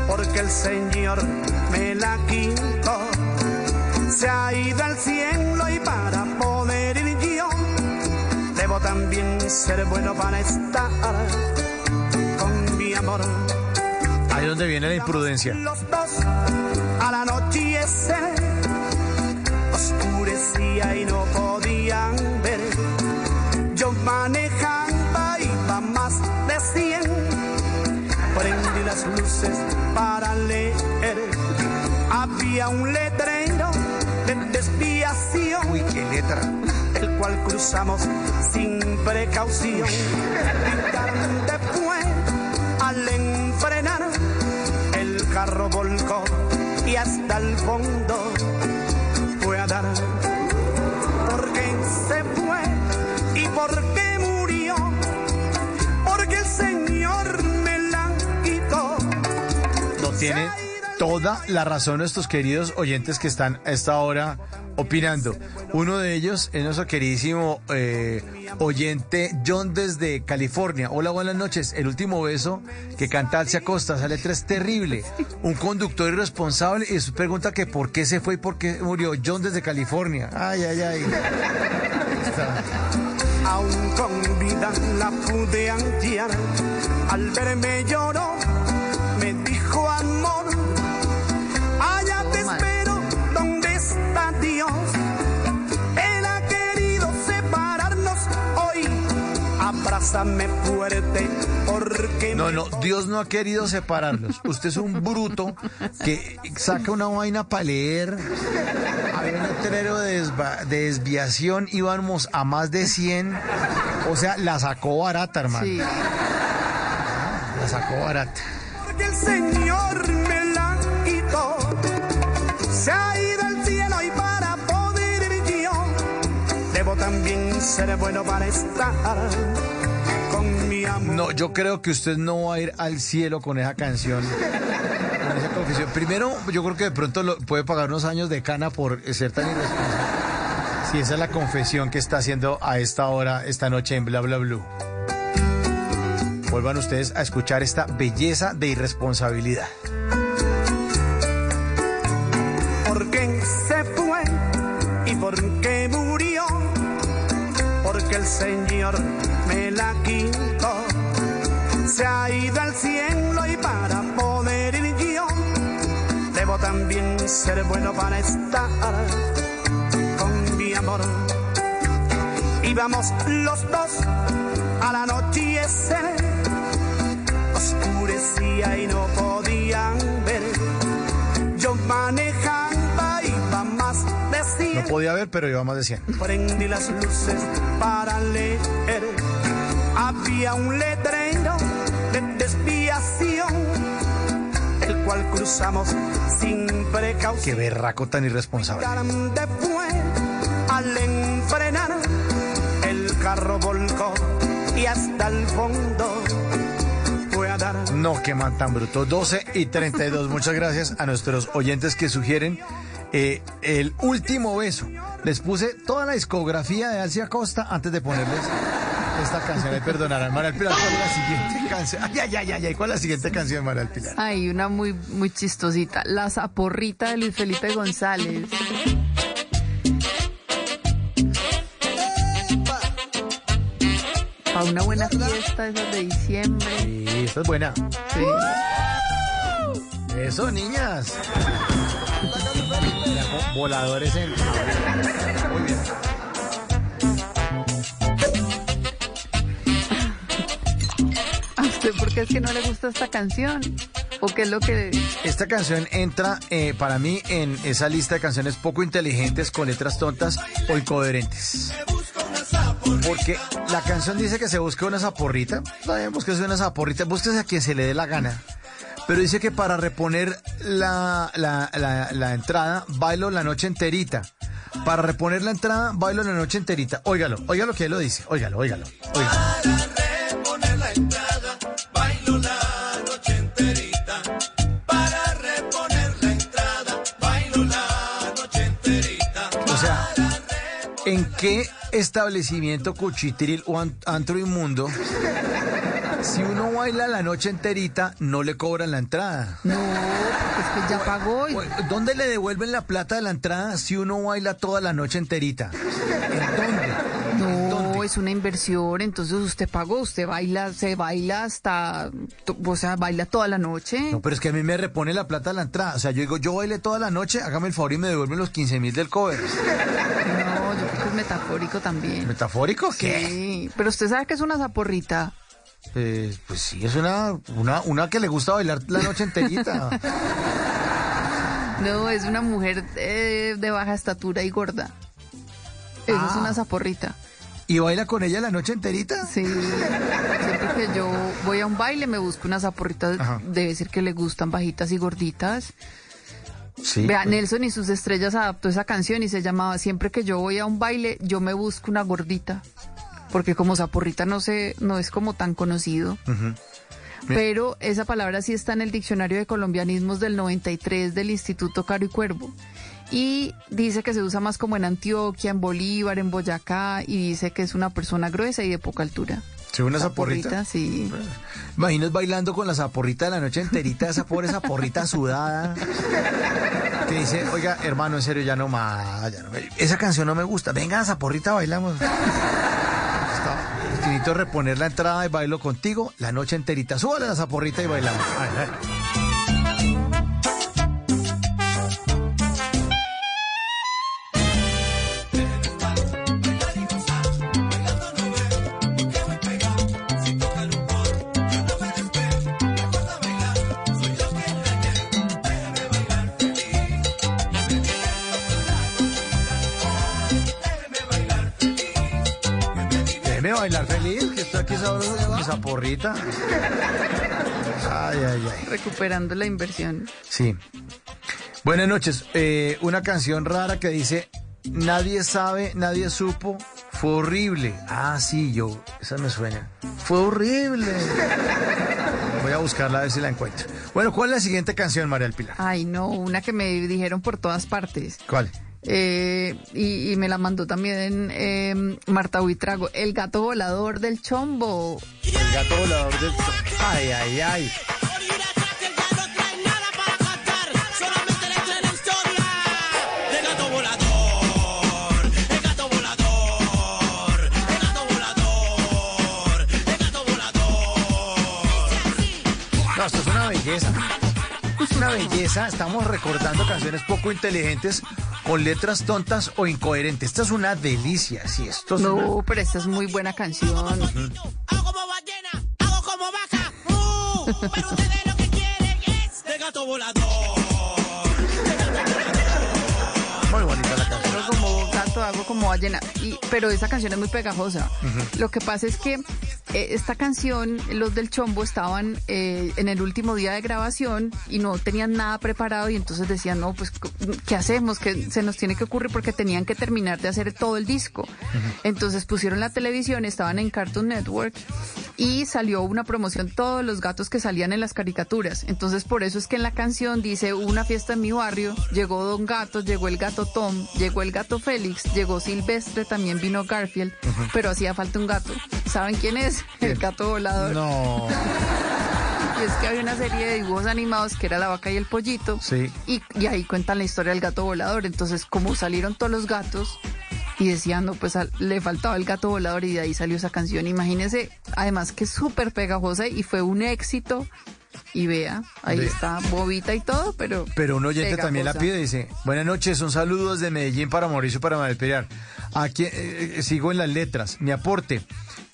porque el Señor me la quitó. Se ha ido al cielo y para poder ir yo debo también ser bueno para estar con mi amor. Ahí donde viene la imprudencia. Los dos al anochecer oscuro oscurecía y no podían ver. Yo manejaba, iba más de 100. Prendí las luces para leer. Había un letrero de desviación. Uy, qué letra. El cual cruzamos sin precaución. Y tarde fue al enfrenar. El carro volcó y hasta el fondo fue a dar. ¿Por qué se fue y por qué murió? Porque el Señor me la quitó. No tiene toda la razón nuestros queridos oyentes que están a esta hora opinando. Uno de ellos es nuestro queridísimo eh, oyente John desde California. Hola, buenas noches. El último beso que canta Alcia Costa, esa letra es terrible. Un conductor irresponsable y su pregunta que por qué se fue y por qué murió. John desde California. Ay, ay, ay. Aún con vida la pude antear. Al verme lloró, Abrázame fuerte, porque No, no, Dios no ha querido separarlos. Usted es un bruto que saca una vaina para leer. Había un letrero de, desva- de desviación, íbamos a más de 100. O sea, la sacó barata, hermano. Sí. La sacó barata. que el Señor me la quitó. Se ha ido al cielo y para poder ir yo, debo también ser bueno para estar. No, yo creo que usted no va a ir al cielo con esa canción. Con esa confesión. Primero, yo creo que de pronto lo- puede pagar unos años de cana por ser tan irresponsable. Si esa es la confesión que está haciendo a esta hora, esta noche en Bla Bla Blue. Vuelvan ustedes a escuchar esta belleza de irresponsabilidad. Se ha ido al cielo y para poder ir yo, debo también ser bueno para estar con mi amor. Íbamos los dos al anochecer, oscurecía y no podían ver. Yo manejaba, iba más de No 100. podía ver, pero iba más de 100. Prendí las luces para leer. Había un letrero cruzamos sin Qué precaución. berraco tan irresponsable. Fue al enfrenar, el carro volcó y hasta el fondo fue a dar. No, qué man tan bruto. 12 y 32. Muchas gracias a nuestros oyentes que sugieren eh, el último beso. Les puse toda la discografía de Alcia Costa antes de ponerles esta canción. Me perdonarán, María Pilar. ¿Cuál es la siguiente canción? Ay, ay, ay, ay, ay. ¿Cuál es la siguiente canción, María del Pilar? Hay una muy, muy chistosita. La zaporrita de Luis Felipe González. Para una buena fiesta, esas de diciembre. Sí, esta es buena. Sí. Eso, niñas. Voladores en. Muy bien. Por qué es que no le gusta esta canción? ¿O qué es lo que...? Esta canción entra eh, para mí en esa lista de canciones poco inteligentes, con letras tontas o incoherentes. Porque la canción dice que se busque una zaporrita. Está bien, búsquese una zaporrita, búsquese a quien se le dé la gana. Pero dice que para reponer la, la, la, la entrada, bailo la noche enterita. Para reponer la entrada, bailo la noche enterita. Óigalo, óigalo que él lo dice. Óigalo, óigalo. óigalo. reponer la entrada, qué establecimiento cuchitril o an- antro inmundo, si uno baila la noche enterita, no le cobran la entrada? No, es que ya pagó. y- ¿Dónde le devuelven la plata de la entrada si uno baila toda la noche enterita? No, es una inversión, entonces usted pagó, usted baila, se baila hasta, o sea, baila toda la noche. No, pero es que a mí me repone la plata de la entrada. O sea, yo digo, yo bailé toda la noche, hágame el favor y me devuelven los 15 mil del cover. Es metafórico también. ¿Metafórico? ¿Qué? Sí, pero usted sabe que es una zaporrita. Eh, pues sí, es una, una, una que le gusta bailar la noche enterita. [LAUGHS] No, es una mujer eh, de baja estatura y gorda. Eso es Ah. una zaporrita. ¿Y baila con ella la noche enterita? Sí. Siempre que yo voy a un baile me busco una zaporrita. Ajá. Debe ser que le gustan bajitas y gorditas. Sí. Vea, pues. Nelson y sus estrellas adaptó esa canción y se llamaba Siempre que yo voy a un baile, yo me busco una gordita. Porque como zaporrita no sé, no es como tan conocido. Pero esa palabra sí está en el diccionario de colombianismos del 93 del Instituto Caro y Cuervo. Y dice que se usa más como en Antioquia, en Bolívar, en Boyacá, y dice que es una persona gruesa y de poca altura. Sí, una zaporrita. sí. Imaginas bailando con la zaporrita de la noche enterita, esa pobre zaporrita sudada. Que dice, oiga, hermano, en serio, ya no más. ya no esa canción no me gusta. Venga, zaporrita, bailamos. Está- Necesito reponer la entrada y bailo contigo la noche enterita. Súbale la zaporrita y bailamos. Ay, ay. Bailar feliz, que estoy aquí sabroso con mi zaporrita. Ay, ay, ay. Recuperando la inversión. Sí. Buenas noches. Eh, una canción rara que dice, nadie sabe, nadie supo, fue horrible. Ah, sí, yo, esa me suena. Fue horrible. Voy a buscarla a ver si la encuentro. Bueno, ¿cuál es la siguiente canción, María del Pilar? Ay, no, una que me dijeron por todas partes. ¿Cuál? Eh, y, y me la mandó también eh, Marta Huitrago. El gato volador del chombo. El gato volador del... Ay, ay, ay. El gato volador, el gato volador, el gato volador, el gato volador. No, esto es una belleza. Es una belleza. Estamos recordando canciones poco inteligentes con letras tontas o incoherentes. Esta es una delicia, sí, esto es una- No, pero esta es muy buena canción. El gato volador. Muy bonita la canción. Hago como gato, hago como ballena. Y, pero esa canción es muy pegajosa. Lo que pasa es que esta canción, los del Chombo estaban eh, en el último día de grabación y no tenían nada preparado y entonces decían, no, pues, ¿qué hacemos? que se nos tiene que ocurrir? Porque tenían que terminar de hacer todo el disco. Entonces pusieron la televisión, estaban en Cartoon Network y salió una promoción todos los gatos que salían en las caricaturas. Entonces por eso es que en la canción dice "Hubo una fiesta en mi barrio, llegó Don Gato, llegó el gato Tom, llegó el gato Félix, llegó Silvestre, también vino Garfield, pero hacía falta un gato. ¿Saben quién es? El gato volador. No. Y es que había una serie de dibujos animados que era la vaca y el pollito. Sí. Y, y ahí cuentan la historia del gato volador. Entonces, como salieron todos los gatos y decían, no, pues al- le faltaba el gato volador y de ahí salió esa canción. Imagínense, además que es súper pegajosa y fue un éxito. Y vea, ahí está bobita y todo, pero. Pero un oyente pegajosa. también la pide, dice, buenas noches, un saludo desde Medellín para Mauricio para Malperar. Aquí eh, eh, sigo en las letras. Mi aporte.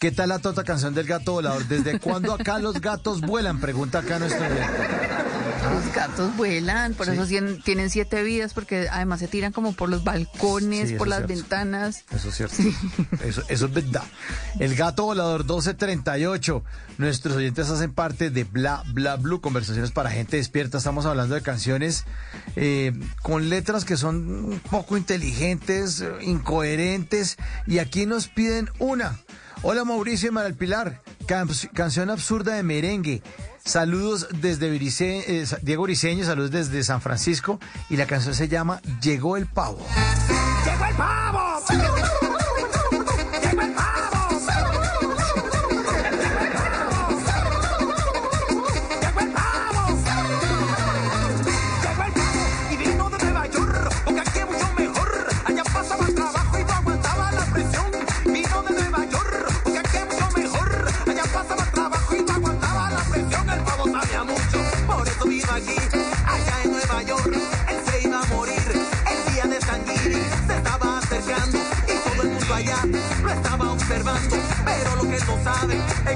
¿Qué tal la tota canción del gato volador? ¿Desde cuándo acá los gatos vuelan? Pregunta acá nuestro. [LAUGHS] Los gatos vuelan, por Sí. eso tien- tienen siete vidas, porque además se tiran como por los balcones, Sí, por las cierto. ventanas. Eso es cierto. [LAUGHS] Eso, eso es verdad. El gato volador 1238. Nuestros oyentes hacen parte de Bla Bla Blue, conversaciones para gente despierta. Estamos hablando de canciones eh, con letras que son un poco inteligentes, incoherentes. Y aquí nos piden una. Hola Mauricio y Maral Pilar. Can- canción absurda de merengue. Saludos desde eh, Diego Briseño, saludos desde San Francisco. Y la canción se llama Llegó el pavo. ¡Llegó el pavo!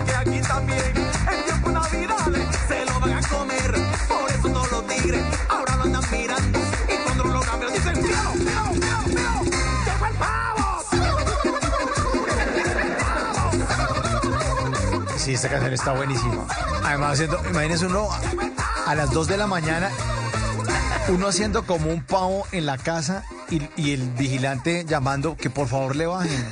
que aquí también en tiempo navidades se lo van a comer. Por eso todos los tigres ahora lo andan mirando y cuando lo cambian dicen, míralo, míralo, míralo, míralo, llegó el pavo. Sí, esta canción está buenísima. Además, haciendo, imagínense uno a las 2 de la mañana, uno haciendo como un pavo en la casa y, y el vigilante llamando que por favor le bajen.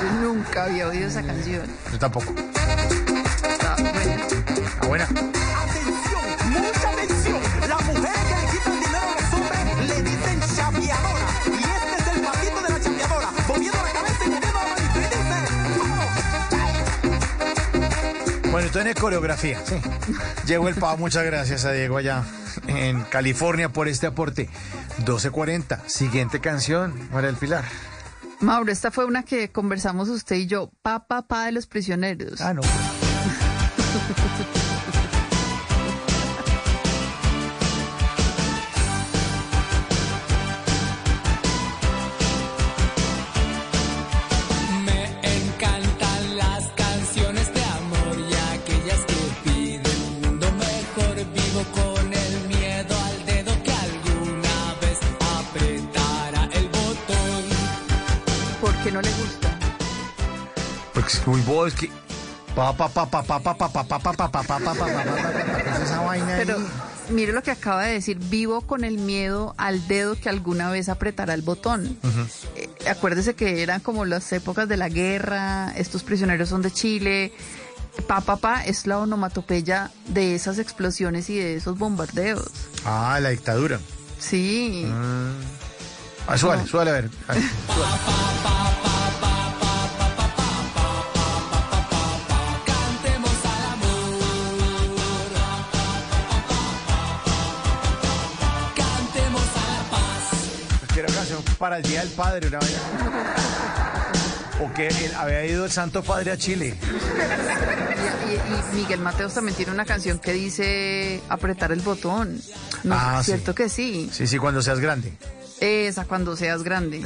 Yo nunca había oído esa canción. Yo tampoco. Está buena. Está buena. Mucha atención. Las mujeres que le quitan dinero a los hombres le dicen chapeadora. Y este es el patito de la chapeadora. Moviendo la cabeza y moviendo la manito. Y dice, Bueno, entonces en coreografía. Sí. Llegó el pavo, muchas gracias a Diego allá en California por este aporte. 12.40, siguiente canción, María del Pilar. Mauro, esta fue una que conversamos usted y yo. Pa, pa, pa de los prisioneros. Ah, no. [LAUGHS] es que. Pa, pa, pa, pa, pa, pa, pa, pa, pa, pa, pa, pa, pa, pa, pa, pa, pa, pa, ¿qué es esa vaina? Pero mire lo que acaba de decir. Vivo con el miedo al dedo que alguna vez apretará el botón. Eh, acuérdese que eran como las épocas de la guerra. Estos prisioneros son de Chile. Pa, pa, pa es la onomatopeya de esas explosiones y de esos bombardeos. Ah, la dictadura. Sí. Ah, suale, suale, a ver. a ver, Cantemos para el Día del Padre, una vaina. [LAUGHS] O que él había ido el Santo Padre a Chile. Y, Miguel Mateos también tiene una canción que dice apretar el botón. ¿No Ah, es sí. cierto que sí? Sí, sí, cuando seas grande. Esa cuando seas grande.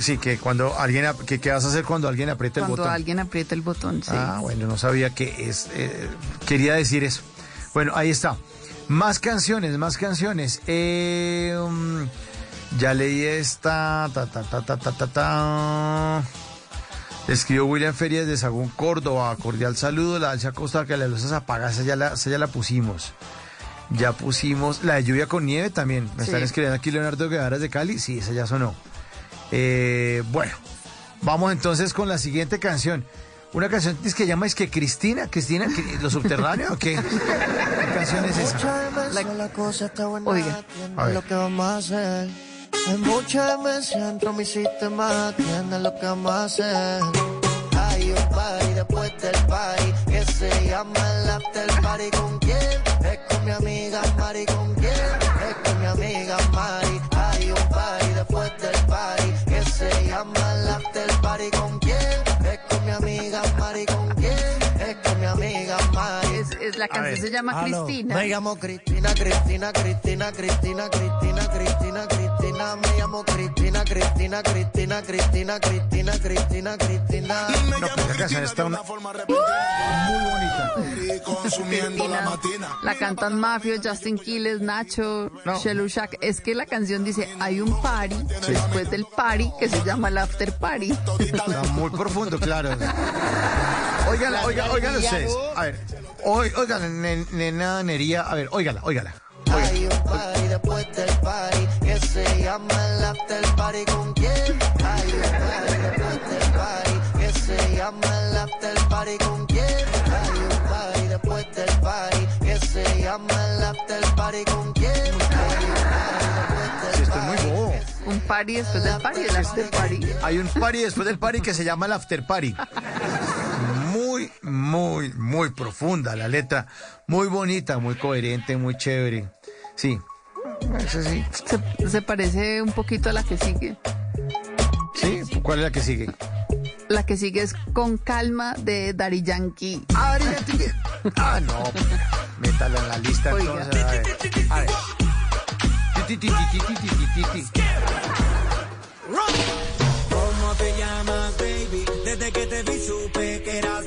Sí, que cuando alguien, que, ¿qué vas a hacer cuando alguien apriete el Cuando botón? alguien aprieta el botón, sí. Ah, bueno, no sabía que es. eh, quería decir eso. Bueno, ahí está. Más canciones, más canciones. Eh, um, ya leí esta. Ta, ta, ta, ta, ta, ta, ta. Escribió William Ferias de Sagún, Córdoba. Cordial saludo. La Alcia Costa, que las luces apagadas, esa ya la, esa ya la pusimos. Ya pusimos la de lluvia con nieve también. Me Sí. están escribiendo aquí Leonardo Guevara de Cali. Sí, esa ya sonó. Eh, bueno, vamos entonces con la siguiente canción. Una canción es que llama es que Cristina, Cristina, ¿qué- los subterráneos o qué? ¿Qué canción es esa? La. Oiga. atiende A ver. Hay mucha de mi sistema. Atiende lo que a hacer. Hay un party después del party que se llama el after party. ¿Con quién? Es con mi amiga Mari. ¿Con quién? Es con mi amiga Mari. Hay un party después del party que se llama la canción se llama. Cristina. Me llamo Cristina, Cristina, Cristina, Cristina, Cristina, Cristina, Cristina. Me llamo Cristina, Cristina, Cristina, Cristina, Cristina, Cristina, Cristina. No, pues la canción está una... muy bonita. Consumiendo la matina. La cantan Mafio, Justin Quiles, Nacho, Shelushak. Es que la canción dice, hay un party después del party que se llama el after party. Está muy profundo, claro. Oigan, oigan, oigan ustedes. A ver, oi- oigan, nen- nena Nería. A ver, óigala, óigala. Hay un party después del party que se llama el after party. ¿Con quién? Hay un party después del party que se llama el after party. ¿Con quién? Hay un party después del party que se llama el after party. ¿Con quién? Hay un party Sí, estoy muy bobo. Un party después del party, el after party. Hay un party después del party que se llama el after party muy, muy, profunda la letra. Muy bonita, muy coherente, muy chévere. Sí. Eso sí. Se, parece un poquito a la que sigue. ¿Sí? ¿Cuál es la que sigue? La que sigue es Con Calma de Dari Yankee. ¡Ah, Dari Yankee! ¡Ah, no! Métala en la lista entonces. A ver. A ver. ¿Cómo te llamas, baby? Desde que te vi supe que eras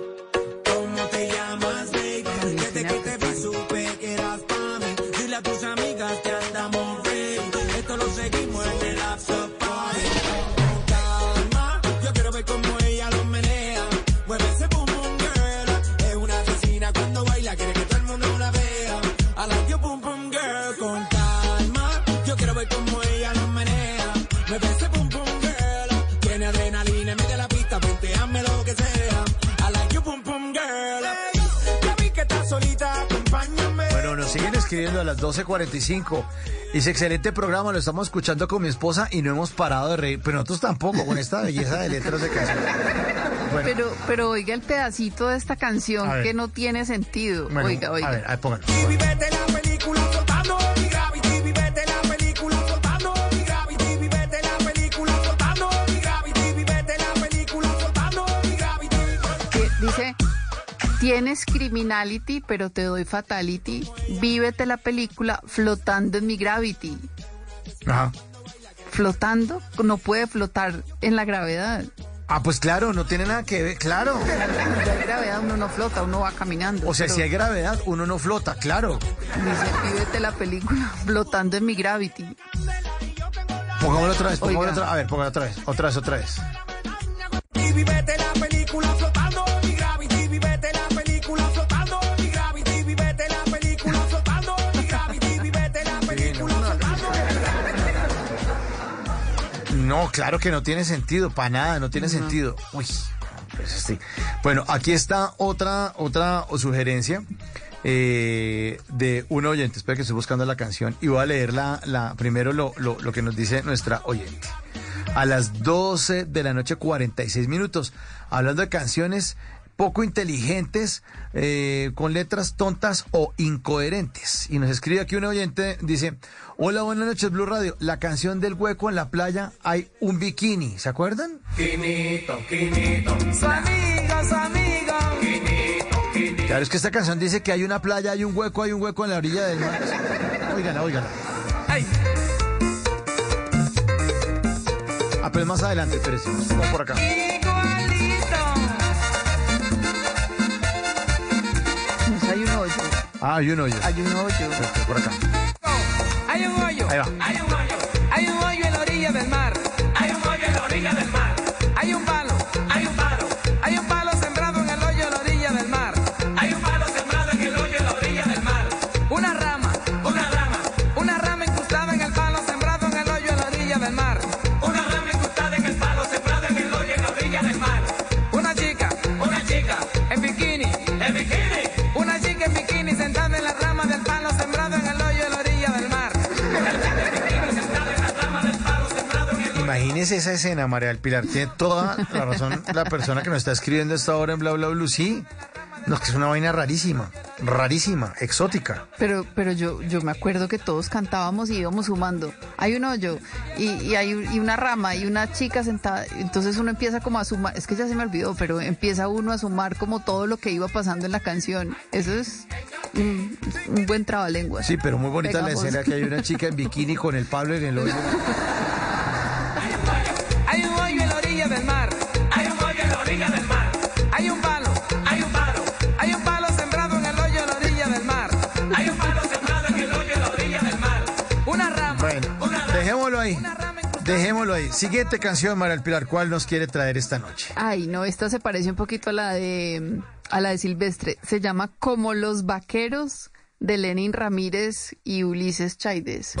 A las 12.45. Dice, excelente programa, lo estamos escuchando con mi esposa y no hemos parado de reír. Pero nosotros tampoco, con esta belleza de letras de canción. Bueno, Pero, pero oiga el pedacito de esta canción que no tiene sentido. bueno, oiga, oiga. A ver, a ver, póngalo. Vívete tienes criminality, pero te doy fatality. Vívete la película flotando en mi gravity. Ajá. Flotando, no puede flotar en la gravedad. Ah, pues claro, no tiene nada que ver, claro. Ya hay gravedad, uno no flota, uno va caminando. O sea, pero si hay gravedad, uno no flota, claro. Dice, vívete la película [LAUGHS] flotando en mi gravity. Pongámoslo otra vez, pongámoslo otra vez. A ver, póngalo otra vez, otra vez, otra vez. Y vívete la película flotando No, claro que no tiene sentido, para nada, no tiene sentido. Uy, pues sí. Bueno, aquí está otra, otra sugerencia eh, de un oyente. Espera que estoy buscando la canción y voy a leer la, la, primero lo, lo, lo que nos dice nuestra oyente. A las 12 de la noche, 46 minutos, hablando de canciones poco inteligentes, eh, con letras tontas o incoherentes. Y nos escribe aquí un oyente, dice, hola, buenas noches, Blue Radio. La canción del hueco en la playa hay un bikini, ¿se acuerdan? Quinito, quinito, su amiga, su amiga. Quinito, quinito. Claro, es que esta canción dice que hay una playa, hay un hueco, hay un hueco en la orilla del mar. Óigala, óigala. Ah, pero más adelante, espérese. Vamos por acá. Ah, hay un hoyo. Hay un hoyo. Por acá. Hay un hoyo. Ahí va. Hay un hoyo. Hay un hoyo en la orilla del mar. Hay un hoyo en la orilla del mar. Hay un palo. Imagínese esa escena, María del Pilar. Tiene toda la razón la persona que nos está escribiendo esta hora en Bla Bla Blue. Sí. No, es que es una vaina rarísima. Rarísima, exótica. Pero, pero yo, yo me acuerdo que todos cantábamos y íbamos sumando. Hay un hoyo y, y hay un- y una rama y una chica sentada. Entonces uno empieza como a sumar. Es que ya se me olvidó, pero empieza uno a sumar como todo lo que iba pasando en la canción. Eso es un, un buen trabalenguas. Sí, pero muy bonita la Pegajoso. escena que hay una chica en bikini con el palo en el hoyo. [LAUGHS] ahí. Dejémoslo ahí. Siguiente canción, María del Pilar. ¿Cuál nos quiere traer esta noche? Ay, no, esta se parece un poquito a la de a la de Silvestre. Se llama Como los vaqueros de Lenin Ramírez y Ulises Chaides.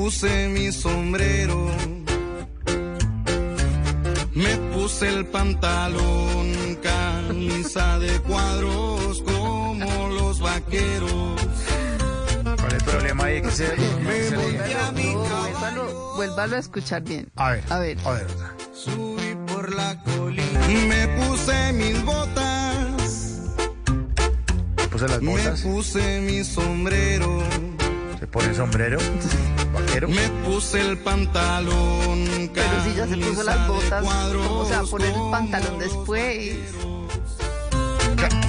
Puse mi sombrero, me puse el pantalón, camisa de cuadros como los vaqueros. ¿Cuál es el problema ahí? Que se, que se le- Vuélvalo, vuélvalo a escuchar bien. A ver, a ver. A ver. Subí por la colina, me puse mis botas, Puse las me botas. puse mi sombrero. Se pone el sombrero. [LAUGHS] Vaquero. Me puse el pantalón. Pero si ya se puso las botas, o sea, poner el pantalón después.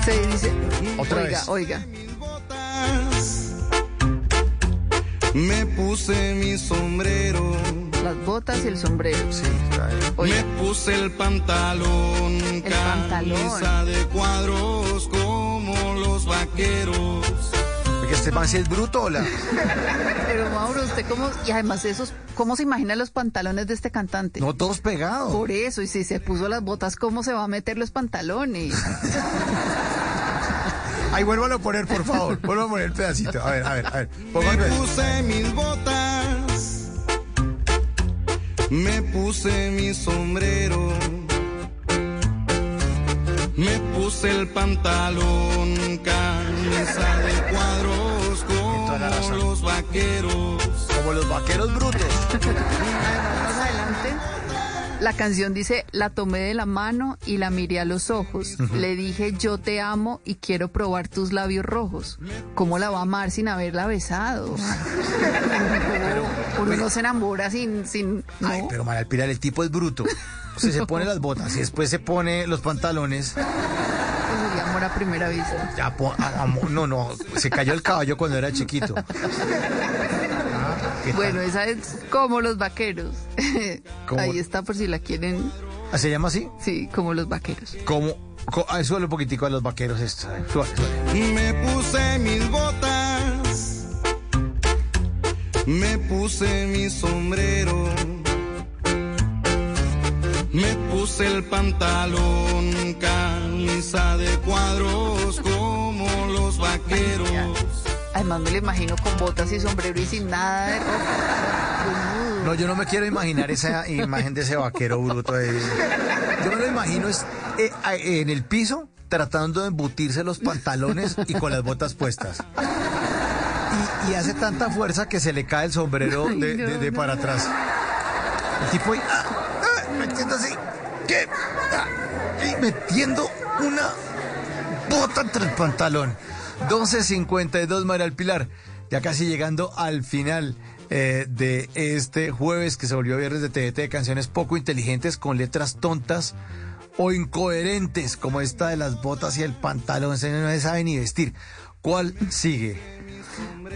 Se dice, Otra oiga, vez. oiga. Me puse mi sombrero. Las botas y el sombrero. Sí, está ahí. Me puse el pantalón. El pantalón. Camisa de cuadros como los vaqueros. Porque este man sí es bruto, hola. [LAUGHS] Pero Mauro, usted cómo, y además esos, ¿cómo se imagina los pantalones de este cantante? No, todos pegados. Por eso, y si se puso las botas, ¿cómo se va a meter los pantalones? [LAUGHS] Ay, vuélvalo a poner, por favor. Vuelvo a poner el pedacito. A ver, a ver, a ver. Me puse mis botas, me puse mi sombrero, me puse el pantalón, camisa de cuadros como los vaqueros. Como los vaqueros brutos. Más adelante, la canción dice, la tomé de la mano y la miré a los ojos. Le dije, yo te amo y quiero probar tus labios rojos. ¿Cómo la va a amar sin haberla besado? [LAUGHS] Uno no se enamora sin... sin no. Ay, pero María Pilar, el tipo es bruto. O sea, se [LAUGHS] pone las botas y después se pone los pantalones. Pues sería amor a primera vista. Ya, po- a- amo- no, no, se cayó el caballo cuando era chiquito. Ah. Bueno, esa es como los vaqueros. [LAUGHS] ¿Cómo? Ahí está por si la quieren. ¿Ah, ¿Se llama así? Sí, como los vaqueros. Como, co- ah, súbele un poquitico a los vaqueros esto. eh. Me puse mis botas, me puse mi sombrero, me puse el pantalón, camisa de cuadros como los vaqueros. Además me lo imagino con botas y sombrero y sin nada de ropa. No, yo no me quiero imaginar esa imagen de ese vaquero bruto. ahí. Yo me lo imagino es, eh, en el piso tratando de embutirse los pantalones y con las botas puestas. Y, hace tanta fuerza que se le cae el sombrero Ay, de, no, de- de no. para atrás. El tipo ahí, ah, ah, metiendo así, ¿qué? Ah, y metiendo una bota entre el pantalón. 12.52 María del Pilar. Ya casi llegando al final eh, de este jueves que se volvió viernes de TVT de canciones poco inteligentes con letras tontas o incoherentes como esta de las botas y el pantalón. Ese no se sabe ni vestir. ¿Cuál sigue?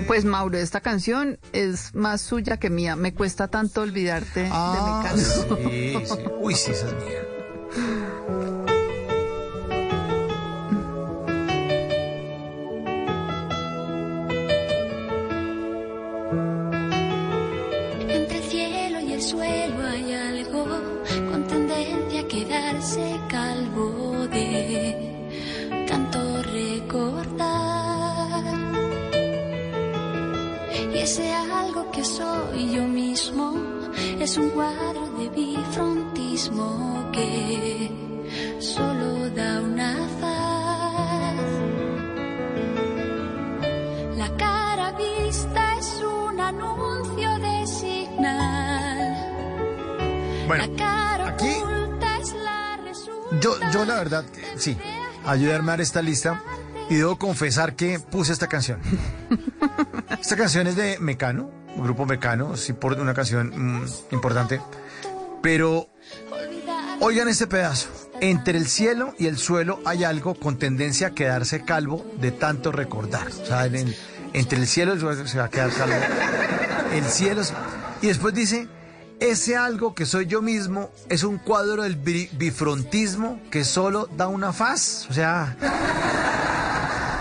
Pues Mauro, esta canción es más suya que mía. Me cuesta tanto olvidarte Ah, de Mecano. sí, sí. Uy, sí, esa es mía. Ese algo que soy yo mismo es un cuadro de bifrontismo que solo da una faz. La cara vista es un anuncio de signal. Bueno, la cara aquí- oculta es la resulta. Yo, yo la verdad, sí, ayudarme a dar esta lista y debo confesar que puse esta canción. [LAUGHS] Esta canción es de Mecano, un grupo Mecano, sí, por una canción mm, importante. Pero oigan este pedazo. Entre el cielo y el suelo hay algo con tendencia a quedarse calvo de tanto recordar. O sea, en- en- entre el cielo y el suelo se va a quedar calvo. El cielo. Y después dice, ese algo que soy yo mismo es un cuadro del bi- bifrontismo que solo da una faz. O sea,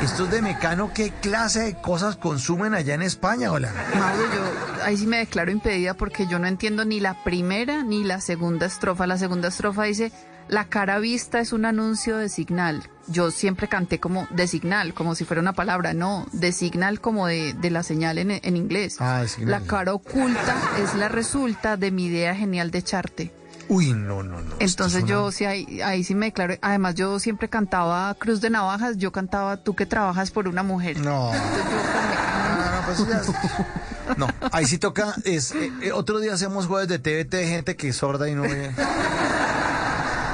estos de Mecano, ¿qué clase de cosas consumen allá en España? Hola. Mauro, yo ahí sí me declaro impedida porque yo no entiendo ni la primera ni la segunda estrofa. La segunda estrofa dice, la cara vista es un anuncio de signal. Yo siempre canté como de signal, como si fuera una palabra. No, de signal como de, de la señal en, en inglés. Ah. La cara oculta es la resulta de mi idea genial de echarte. Uy, no, no, no. Entonces yo una- sí ahí, ahí sí me declaro. Además yo siempre cantaba Cruz de Navajas, yo cantaba Tú que trabajas por una mujer. No. No, pues ya- No, ahí sí toca. Es, eh, eh, otro día hacemos jueves de TVT de gente que es sorda y no ve.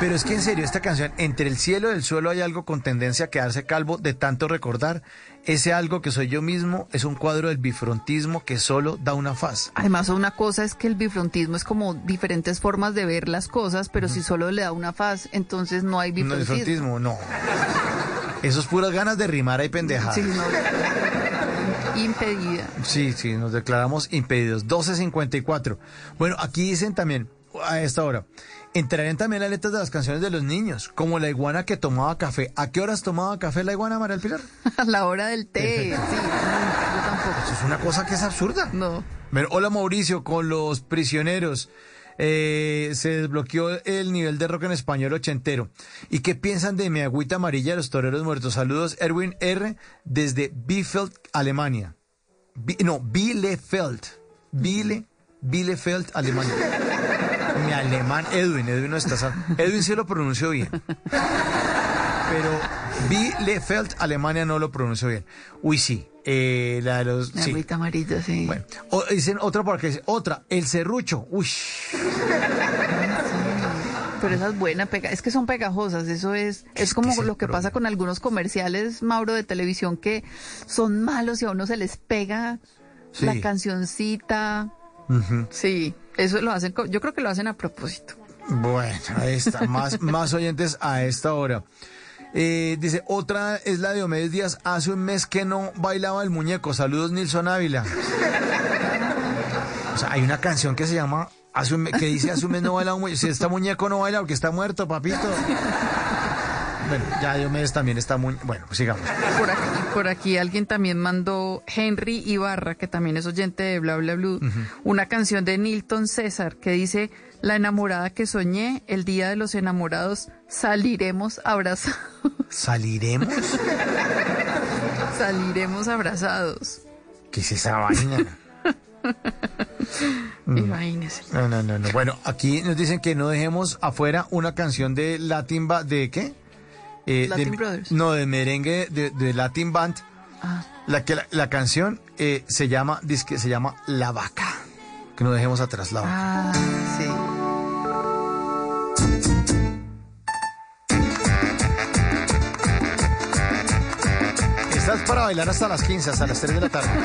Pero es que en serio, esta canción, entre el cielo y el suelo hay algo con tendencia a quedarse calvo de tanto recordar. Ese algo que soy yo mismo es un cuadro del bifrontismo que solo da una faz. Además, una cosa es que el bifrontismo es como diferentes formas de ver las cosas, pero si solo le da una faz, entonces no hay No, bifrontismo. bifrontismo, no. Eso es puras ganas de rimar y pendejadas. Sí, no. Impedida. Sí, sí, nos declaramos impedidos. 12.54. Bueno, aquí dicen también, a esta hora. Entrarían también las letras de las canciones de los niños, como la iguana que tomaba café. ¿A qué horas tomaba café la iguana, María del Pilar? A [LAUGHS] la hora del té. Sí, yo tampoco. Eso es una cosa que es absurda. No. Hola Mauricio, con los prisioneros. eh, se desbloqueó el nivel de rock en español ochentero. ¿Y qué piensan de mi agüita amarilla de los toreros muertos? Saludos, Erwin R. desde Bielefeld, Alemania. No, Bielefeld. Biele, Bielefeld, Alemania. Mi alemán, Edwin, Edwin no está sal- Edwin sí lo pronunció bien. Pero Bielefeld, Alemania no lo pronunció bien. Uy, sí. eh, la de los. La sí. agüita amarilla, sí. Bueno, o- dicen otra porque dice, otra, el serrucho. Uy, Pero esa es buena, pega, es que son pegajosas, eso es, es como es lo que pasa con algunos comerciales, Mauro, de televisión que son malos y a uno se les pega Sí. la cancioncita. Sí, eso lo hacen, yo creo que lo hacen a propósito. Bueno, ahí está. Más, [LAUGHS] más oyentes a esta hora. Eh, dice, otra es la de Omedes Díaz. Hace un mes que no bailaba el muñeco. Saludos, Nilson Ávila. O sea, hay una canción que se llama, hace un me- que dice, hace un mes no baila un muñeco. Si está muñeco no baila porque está muerto, papito. Bueno, ya Diomedes también está muy... Bueno, pues sigamos. Por aquí, por aquí alguien también mandó Henry Ibarra, que también es oyente de Bla Bla Blue, una canción de Nilton César que dice, la enamorada que soñé, el día de los enamorados, saliremos abrazados. [LAUGHS] ¿Saliremos? saliremos abrazados. ¿Qué es esa vaina? [LAUGHS] Mm. Imagínese. No, no, no, no. Bueno, aquí nos dicen que no dejemos afuera una canción de Latin Band, ¿de qué? Eh, Latin de- Brothers. No, de merengue de, de Latin Band. Ah. La que la, la canción eh, se llama, que se llama La Vaca. Que no dejemos atrás la vaca. Ah, sí. Esta es para bailar hasta las 15, hasta las 3 de la tarde. [LAUGHS]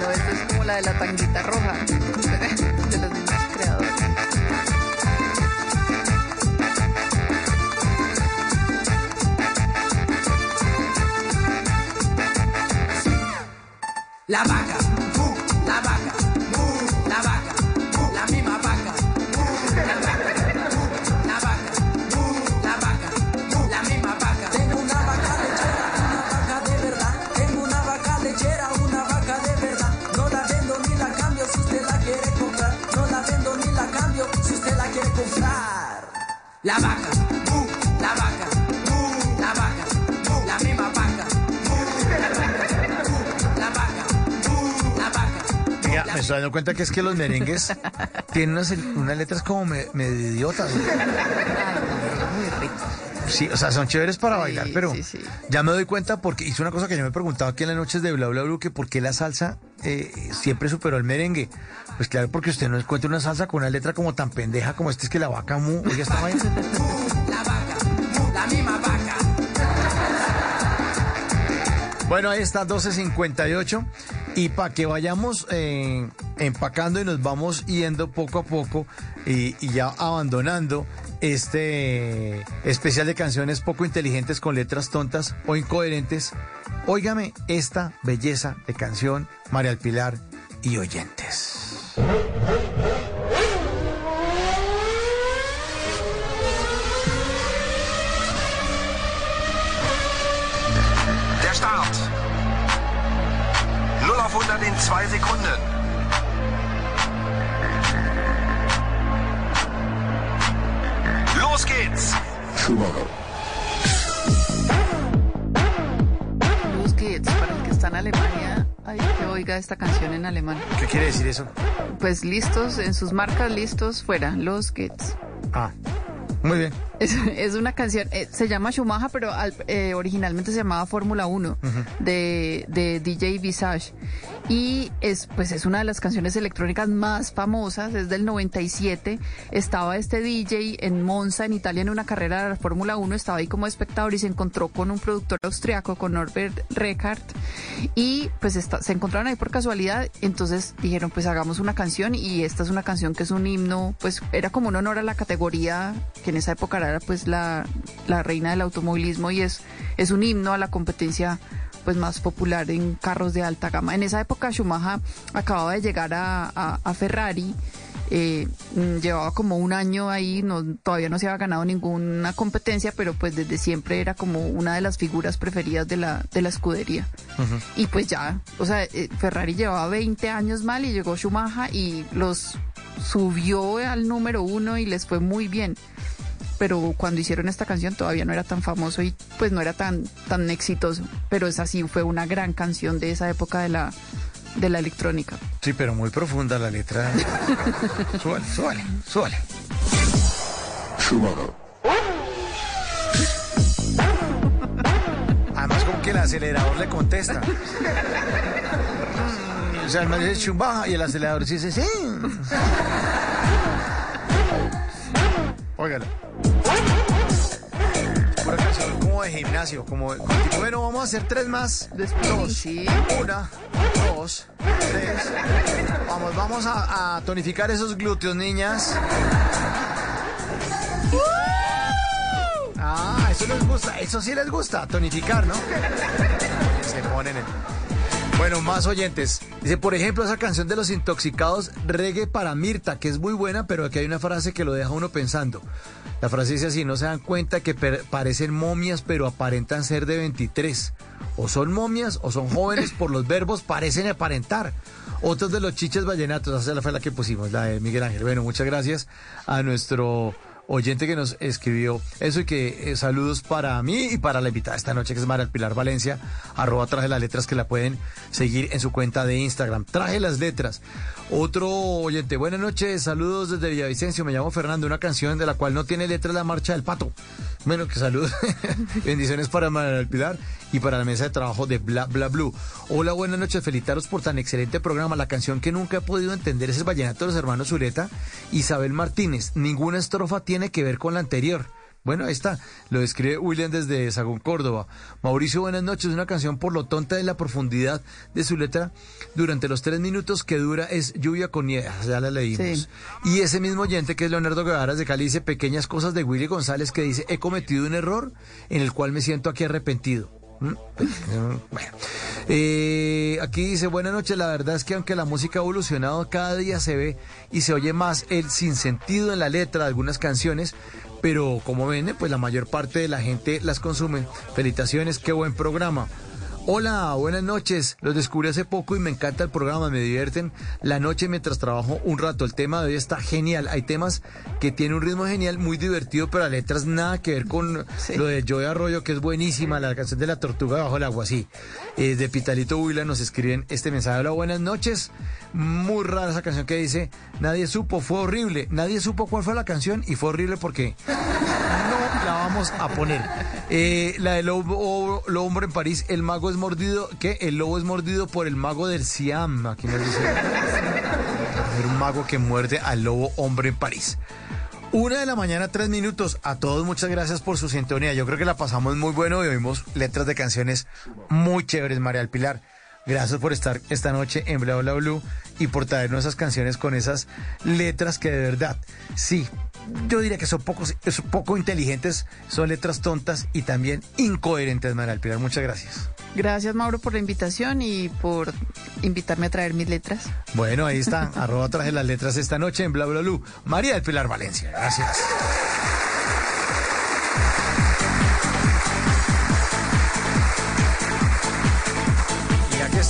No, esta es como la de la tanguita roja [LAUGHS] La vaca, mu, la vaca, mu, la vaca, mu, la misma vaca, mu, la vaca, mu, la vaca, mu, la vaca, mu, la misma vaca. Tengo una vaca lechera, una vaca de verdad. Tengo una vaca lechera, una vaca de verdad. No la vendo ni la cambio si usted la quiere comprar. No la vendo ni la cambio si usted la quiere comprar. La vaca, me estoy dando cuenta que es que los merengues tienen unas, unas letras como me- medio idiotas. ¿no? Muy rico. Sí, o sea, son chéveres para bailar, pero sí, sí. ya me doy cuenta porque hice una cosa que yo me preguntaba aquí en las noches de Bla Bla Blue, que por qué la salsa eh, siempre superó el merengue. Pues claro, porque usted no encuentra una salsa con una letra como tan pendeja como esta es que la vaca mu, oiga esta vaina. La misma vaca. Bueno, ahí está 12.58 y para que vayamos eh, empacando y nos vamos yendo poco a poco y, ya abandonando este especial de canciones poco inteligentes con letras tontas o incoherentes, óigame esta belleza de canción, María del Pilar y oyentes. 0 auf 100 in 2 Sekunden. Los geht's. Los Kids, para el que está en Alemania, hay que oiga esta canción en alemán. ¿Qué quiere decir eso? Pues listos, en sus marcas listos, fuera, Los Kids. Ah, muy bien. Es, es una canción, eh, se llama Schumacher, pero al- eh, originalmente se llamaba Fórmula 1 de, de DJ Visage. Y es, pues es una de las canciones electrónicas más famosas, es del 97. Estaba este DJ en Monza, en Italia, en una carrera de la Fórmula 1, estaba ahí como espectador y se encontró con un productor austriaco, con Norbert Reckart. Y pues esta- se encontraron ahí por casualidad, entonces dijeron, pues hagamos una canción y esta es una canción que es un himno, pues era como un honor a la categoría que en esa época era pues la, la reina del automovilismo y es, es un himno a la competencia pues más popular en carros de alta gama. En esa época Schumacher acababa de llegar a, a- a Ferrari Eh, mm, llevaba como un año ahí, no, todavía no se había ganado ninguna competencia, pero pues desde siempre era como una de las figuras preferidas de la, de la escudería. Y pues ya, o sea, eh, Ferrari llevaba 20 años mal y llegó Schumacher y los subió al número uno y les fue muy bien. Pero cuando hicieron esta canción todavía no era tan famoso y pues no era tan, tan exitoso. Pero esa sí fue una gran canción de esa época de la, de la electrónica. Sí, pero muy profunda la letra. súbale, súbale, súbale. Además, como que el acelerador le contesta. O sea, el man dice chumbaja y el acelerador dice sí. Óigalo. De gimnasio, como bueno, vamos a hacer tres más. Dos. Una, dos, tres. Vamos, vamos a, a tonificar esos glúteos, niñas. Ah, eso les gusta, eso sí les gusta, tonificar, ¿no? Se ponen en... Bueno, más oyentes. Dice, por ejemplo, esa canción de los intoxicados, reggae para Mirta, que es muy buena, pero aquí hay una frase que lo deja uno pensando. La frase dice así, no se dan cuenta que parecen momias, pero aparentan ser de 23. O son momias o son jóvenes por los verbos parecen aparentar. Otros de los chiches vallenatos, esa fue la que pusimos, la de Miguel Ángel. Bueno, muchas gracias a nuestro oyente que nos escribió eso y que eh, saludos para mí y para la invitada esta noche que es Mara Pilar Valencia, arroba traje las letras que la pueden seguir en su cuenta de Instagram. Traje las letras. Otro oyente, buenas noches, saludos desde Villavicencio, me llamo Fernando, una canción de la cual no tiene letra la marcha del pato. Bueno, que saludos. [LAUGHS] Bendiciones para Mara Pilar y para la mesa de trabajo de Bla Bla Blue. Hola, buenas noches, felicitaros por tan excelente programa. La canción que nunca he podido entender es el vallenato de los hermanos Zureta, Isabel Martínez. Ninguna estrofa tiene que ver con la anterior. Bueno, ahí está, lo describe William desde Sagún, Córdoba. Mauricio, buenas noches. Una canción por lo tonta de la profundidad de su letra. Durante los tres minutos que dura es Lluvia con nieve. Ya la leímos. Y ese mismo oyente, que es Leonardo Guevara de Cali, dice pequeñas cosas de Willy González que dice, he cometido un error en el cual me siento aquí arrepentido. ¿Mm? Bueno, Eh, aquí dice, buenas noches, la verdad es que aunque la música ha evolucionado, cada día se ve y se oye más el sinsentido en la letra de algunas canciones, pero como ven, pues la mayor parte de la gente las consume. Felicitaciones, qué buen programa. Hola, buenas noches. Los descubrí hace poco y me encanta el programa, me divierten la noche mientras trabajo un rato. El tema de hoy está genial. Hay temas que tienen un ritmo genial, muy divertido, pero las letras nada que ver con lo de Joy Arroyo, que es buenísima, la canción de la tortuga bajo el agua, sí. Eh, de Pitalito Huila nos escriben este mensaje. Hola, buenas noches. Muy rara esa canción que dice, nadie supo, fue horrible. Nadie supo cuál fue la canción y fue horrible porque no la vamos a poner. Eh, la del lobo, lobo hombre en París, el mago es mordido, ¿qué? El lobo es mordido por el mago del Siam. Aquí nos dice. Un mago que muerde al lobo hombre en París. Una de la mañana, tres minutos. A todos muchas gracias por su sintonía. Yo creo que la pasamos muy bueno y oímos letras de canciones muy chéveres, María del Pilar. Gracias por estar esta noche en Bla Bla Blue y por traernos esas canciones con esas letras que de verdad, sí, yo diría que son, pocos, son poco inteligentes, son letras tontas y también incoherentes, María del Pilar. Muchas gracias. Gracias Mauro por la invitación y por invitarme a traer mis letras. Bueno, ahí está, [LAUGHS] arroba traje las letras esta noche en Bla Bla Blue. María del Pilar Valencia, gracias.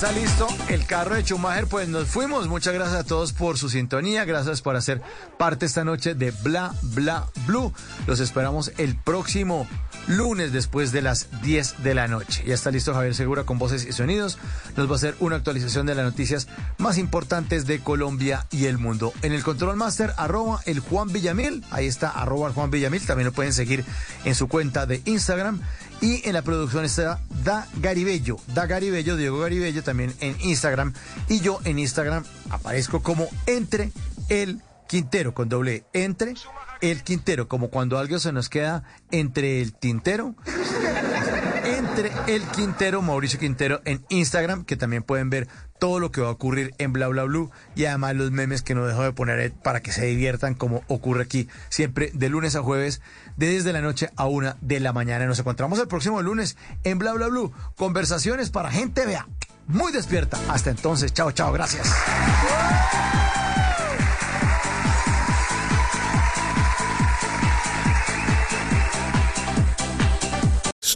Está listo el carro de Schumacher, pues nos fuimos. Muchas gracias a todos por su sintonía. Gracias por hacer parte esta noche de Bla Bla Blue. Los esperamos el próximo lunes después de las 10 de la noche. Ya está listo Javier Segura con voces y sonidos. Nos va a hacer una actualización de las noticias más importantes de Colombia y el mundo. En el Control Master, arroba el Juan Villamil. Ahí está, arroba el Juan Villamil. También lo pueden seguir en su cuenta de Instagram. Y en la producción está Da Garibello. Da Garibello, Diego Garibello también en Instagram. Y yo en Instagram aparezco como Entre el Quintero, con doble. Entre el Quintero, como cuando algo se nos queda entre el tintero. Entre el Quintero, Mauricio Quintero en Instagram, que también pueden ver todo lo que va a ocurrir en Bla Bla Blue y además los memes que no dejo de poner para que se diviertan como ocurre aquí siempre de lunes a jueves de 10 de la noche a 1 de la mañana. Nos encontramos el próximo lunes en Bla Bla Blue. Conversaciones para gente, vea, muy despierta. Hasta entonces, chao, chao, gracias.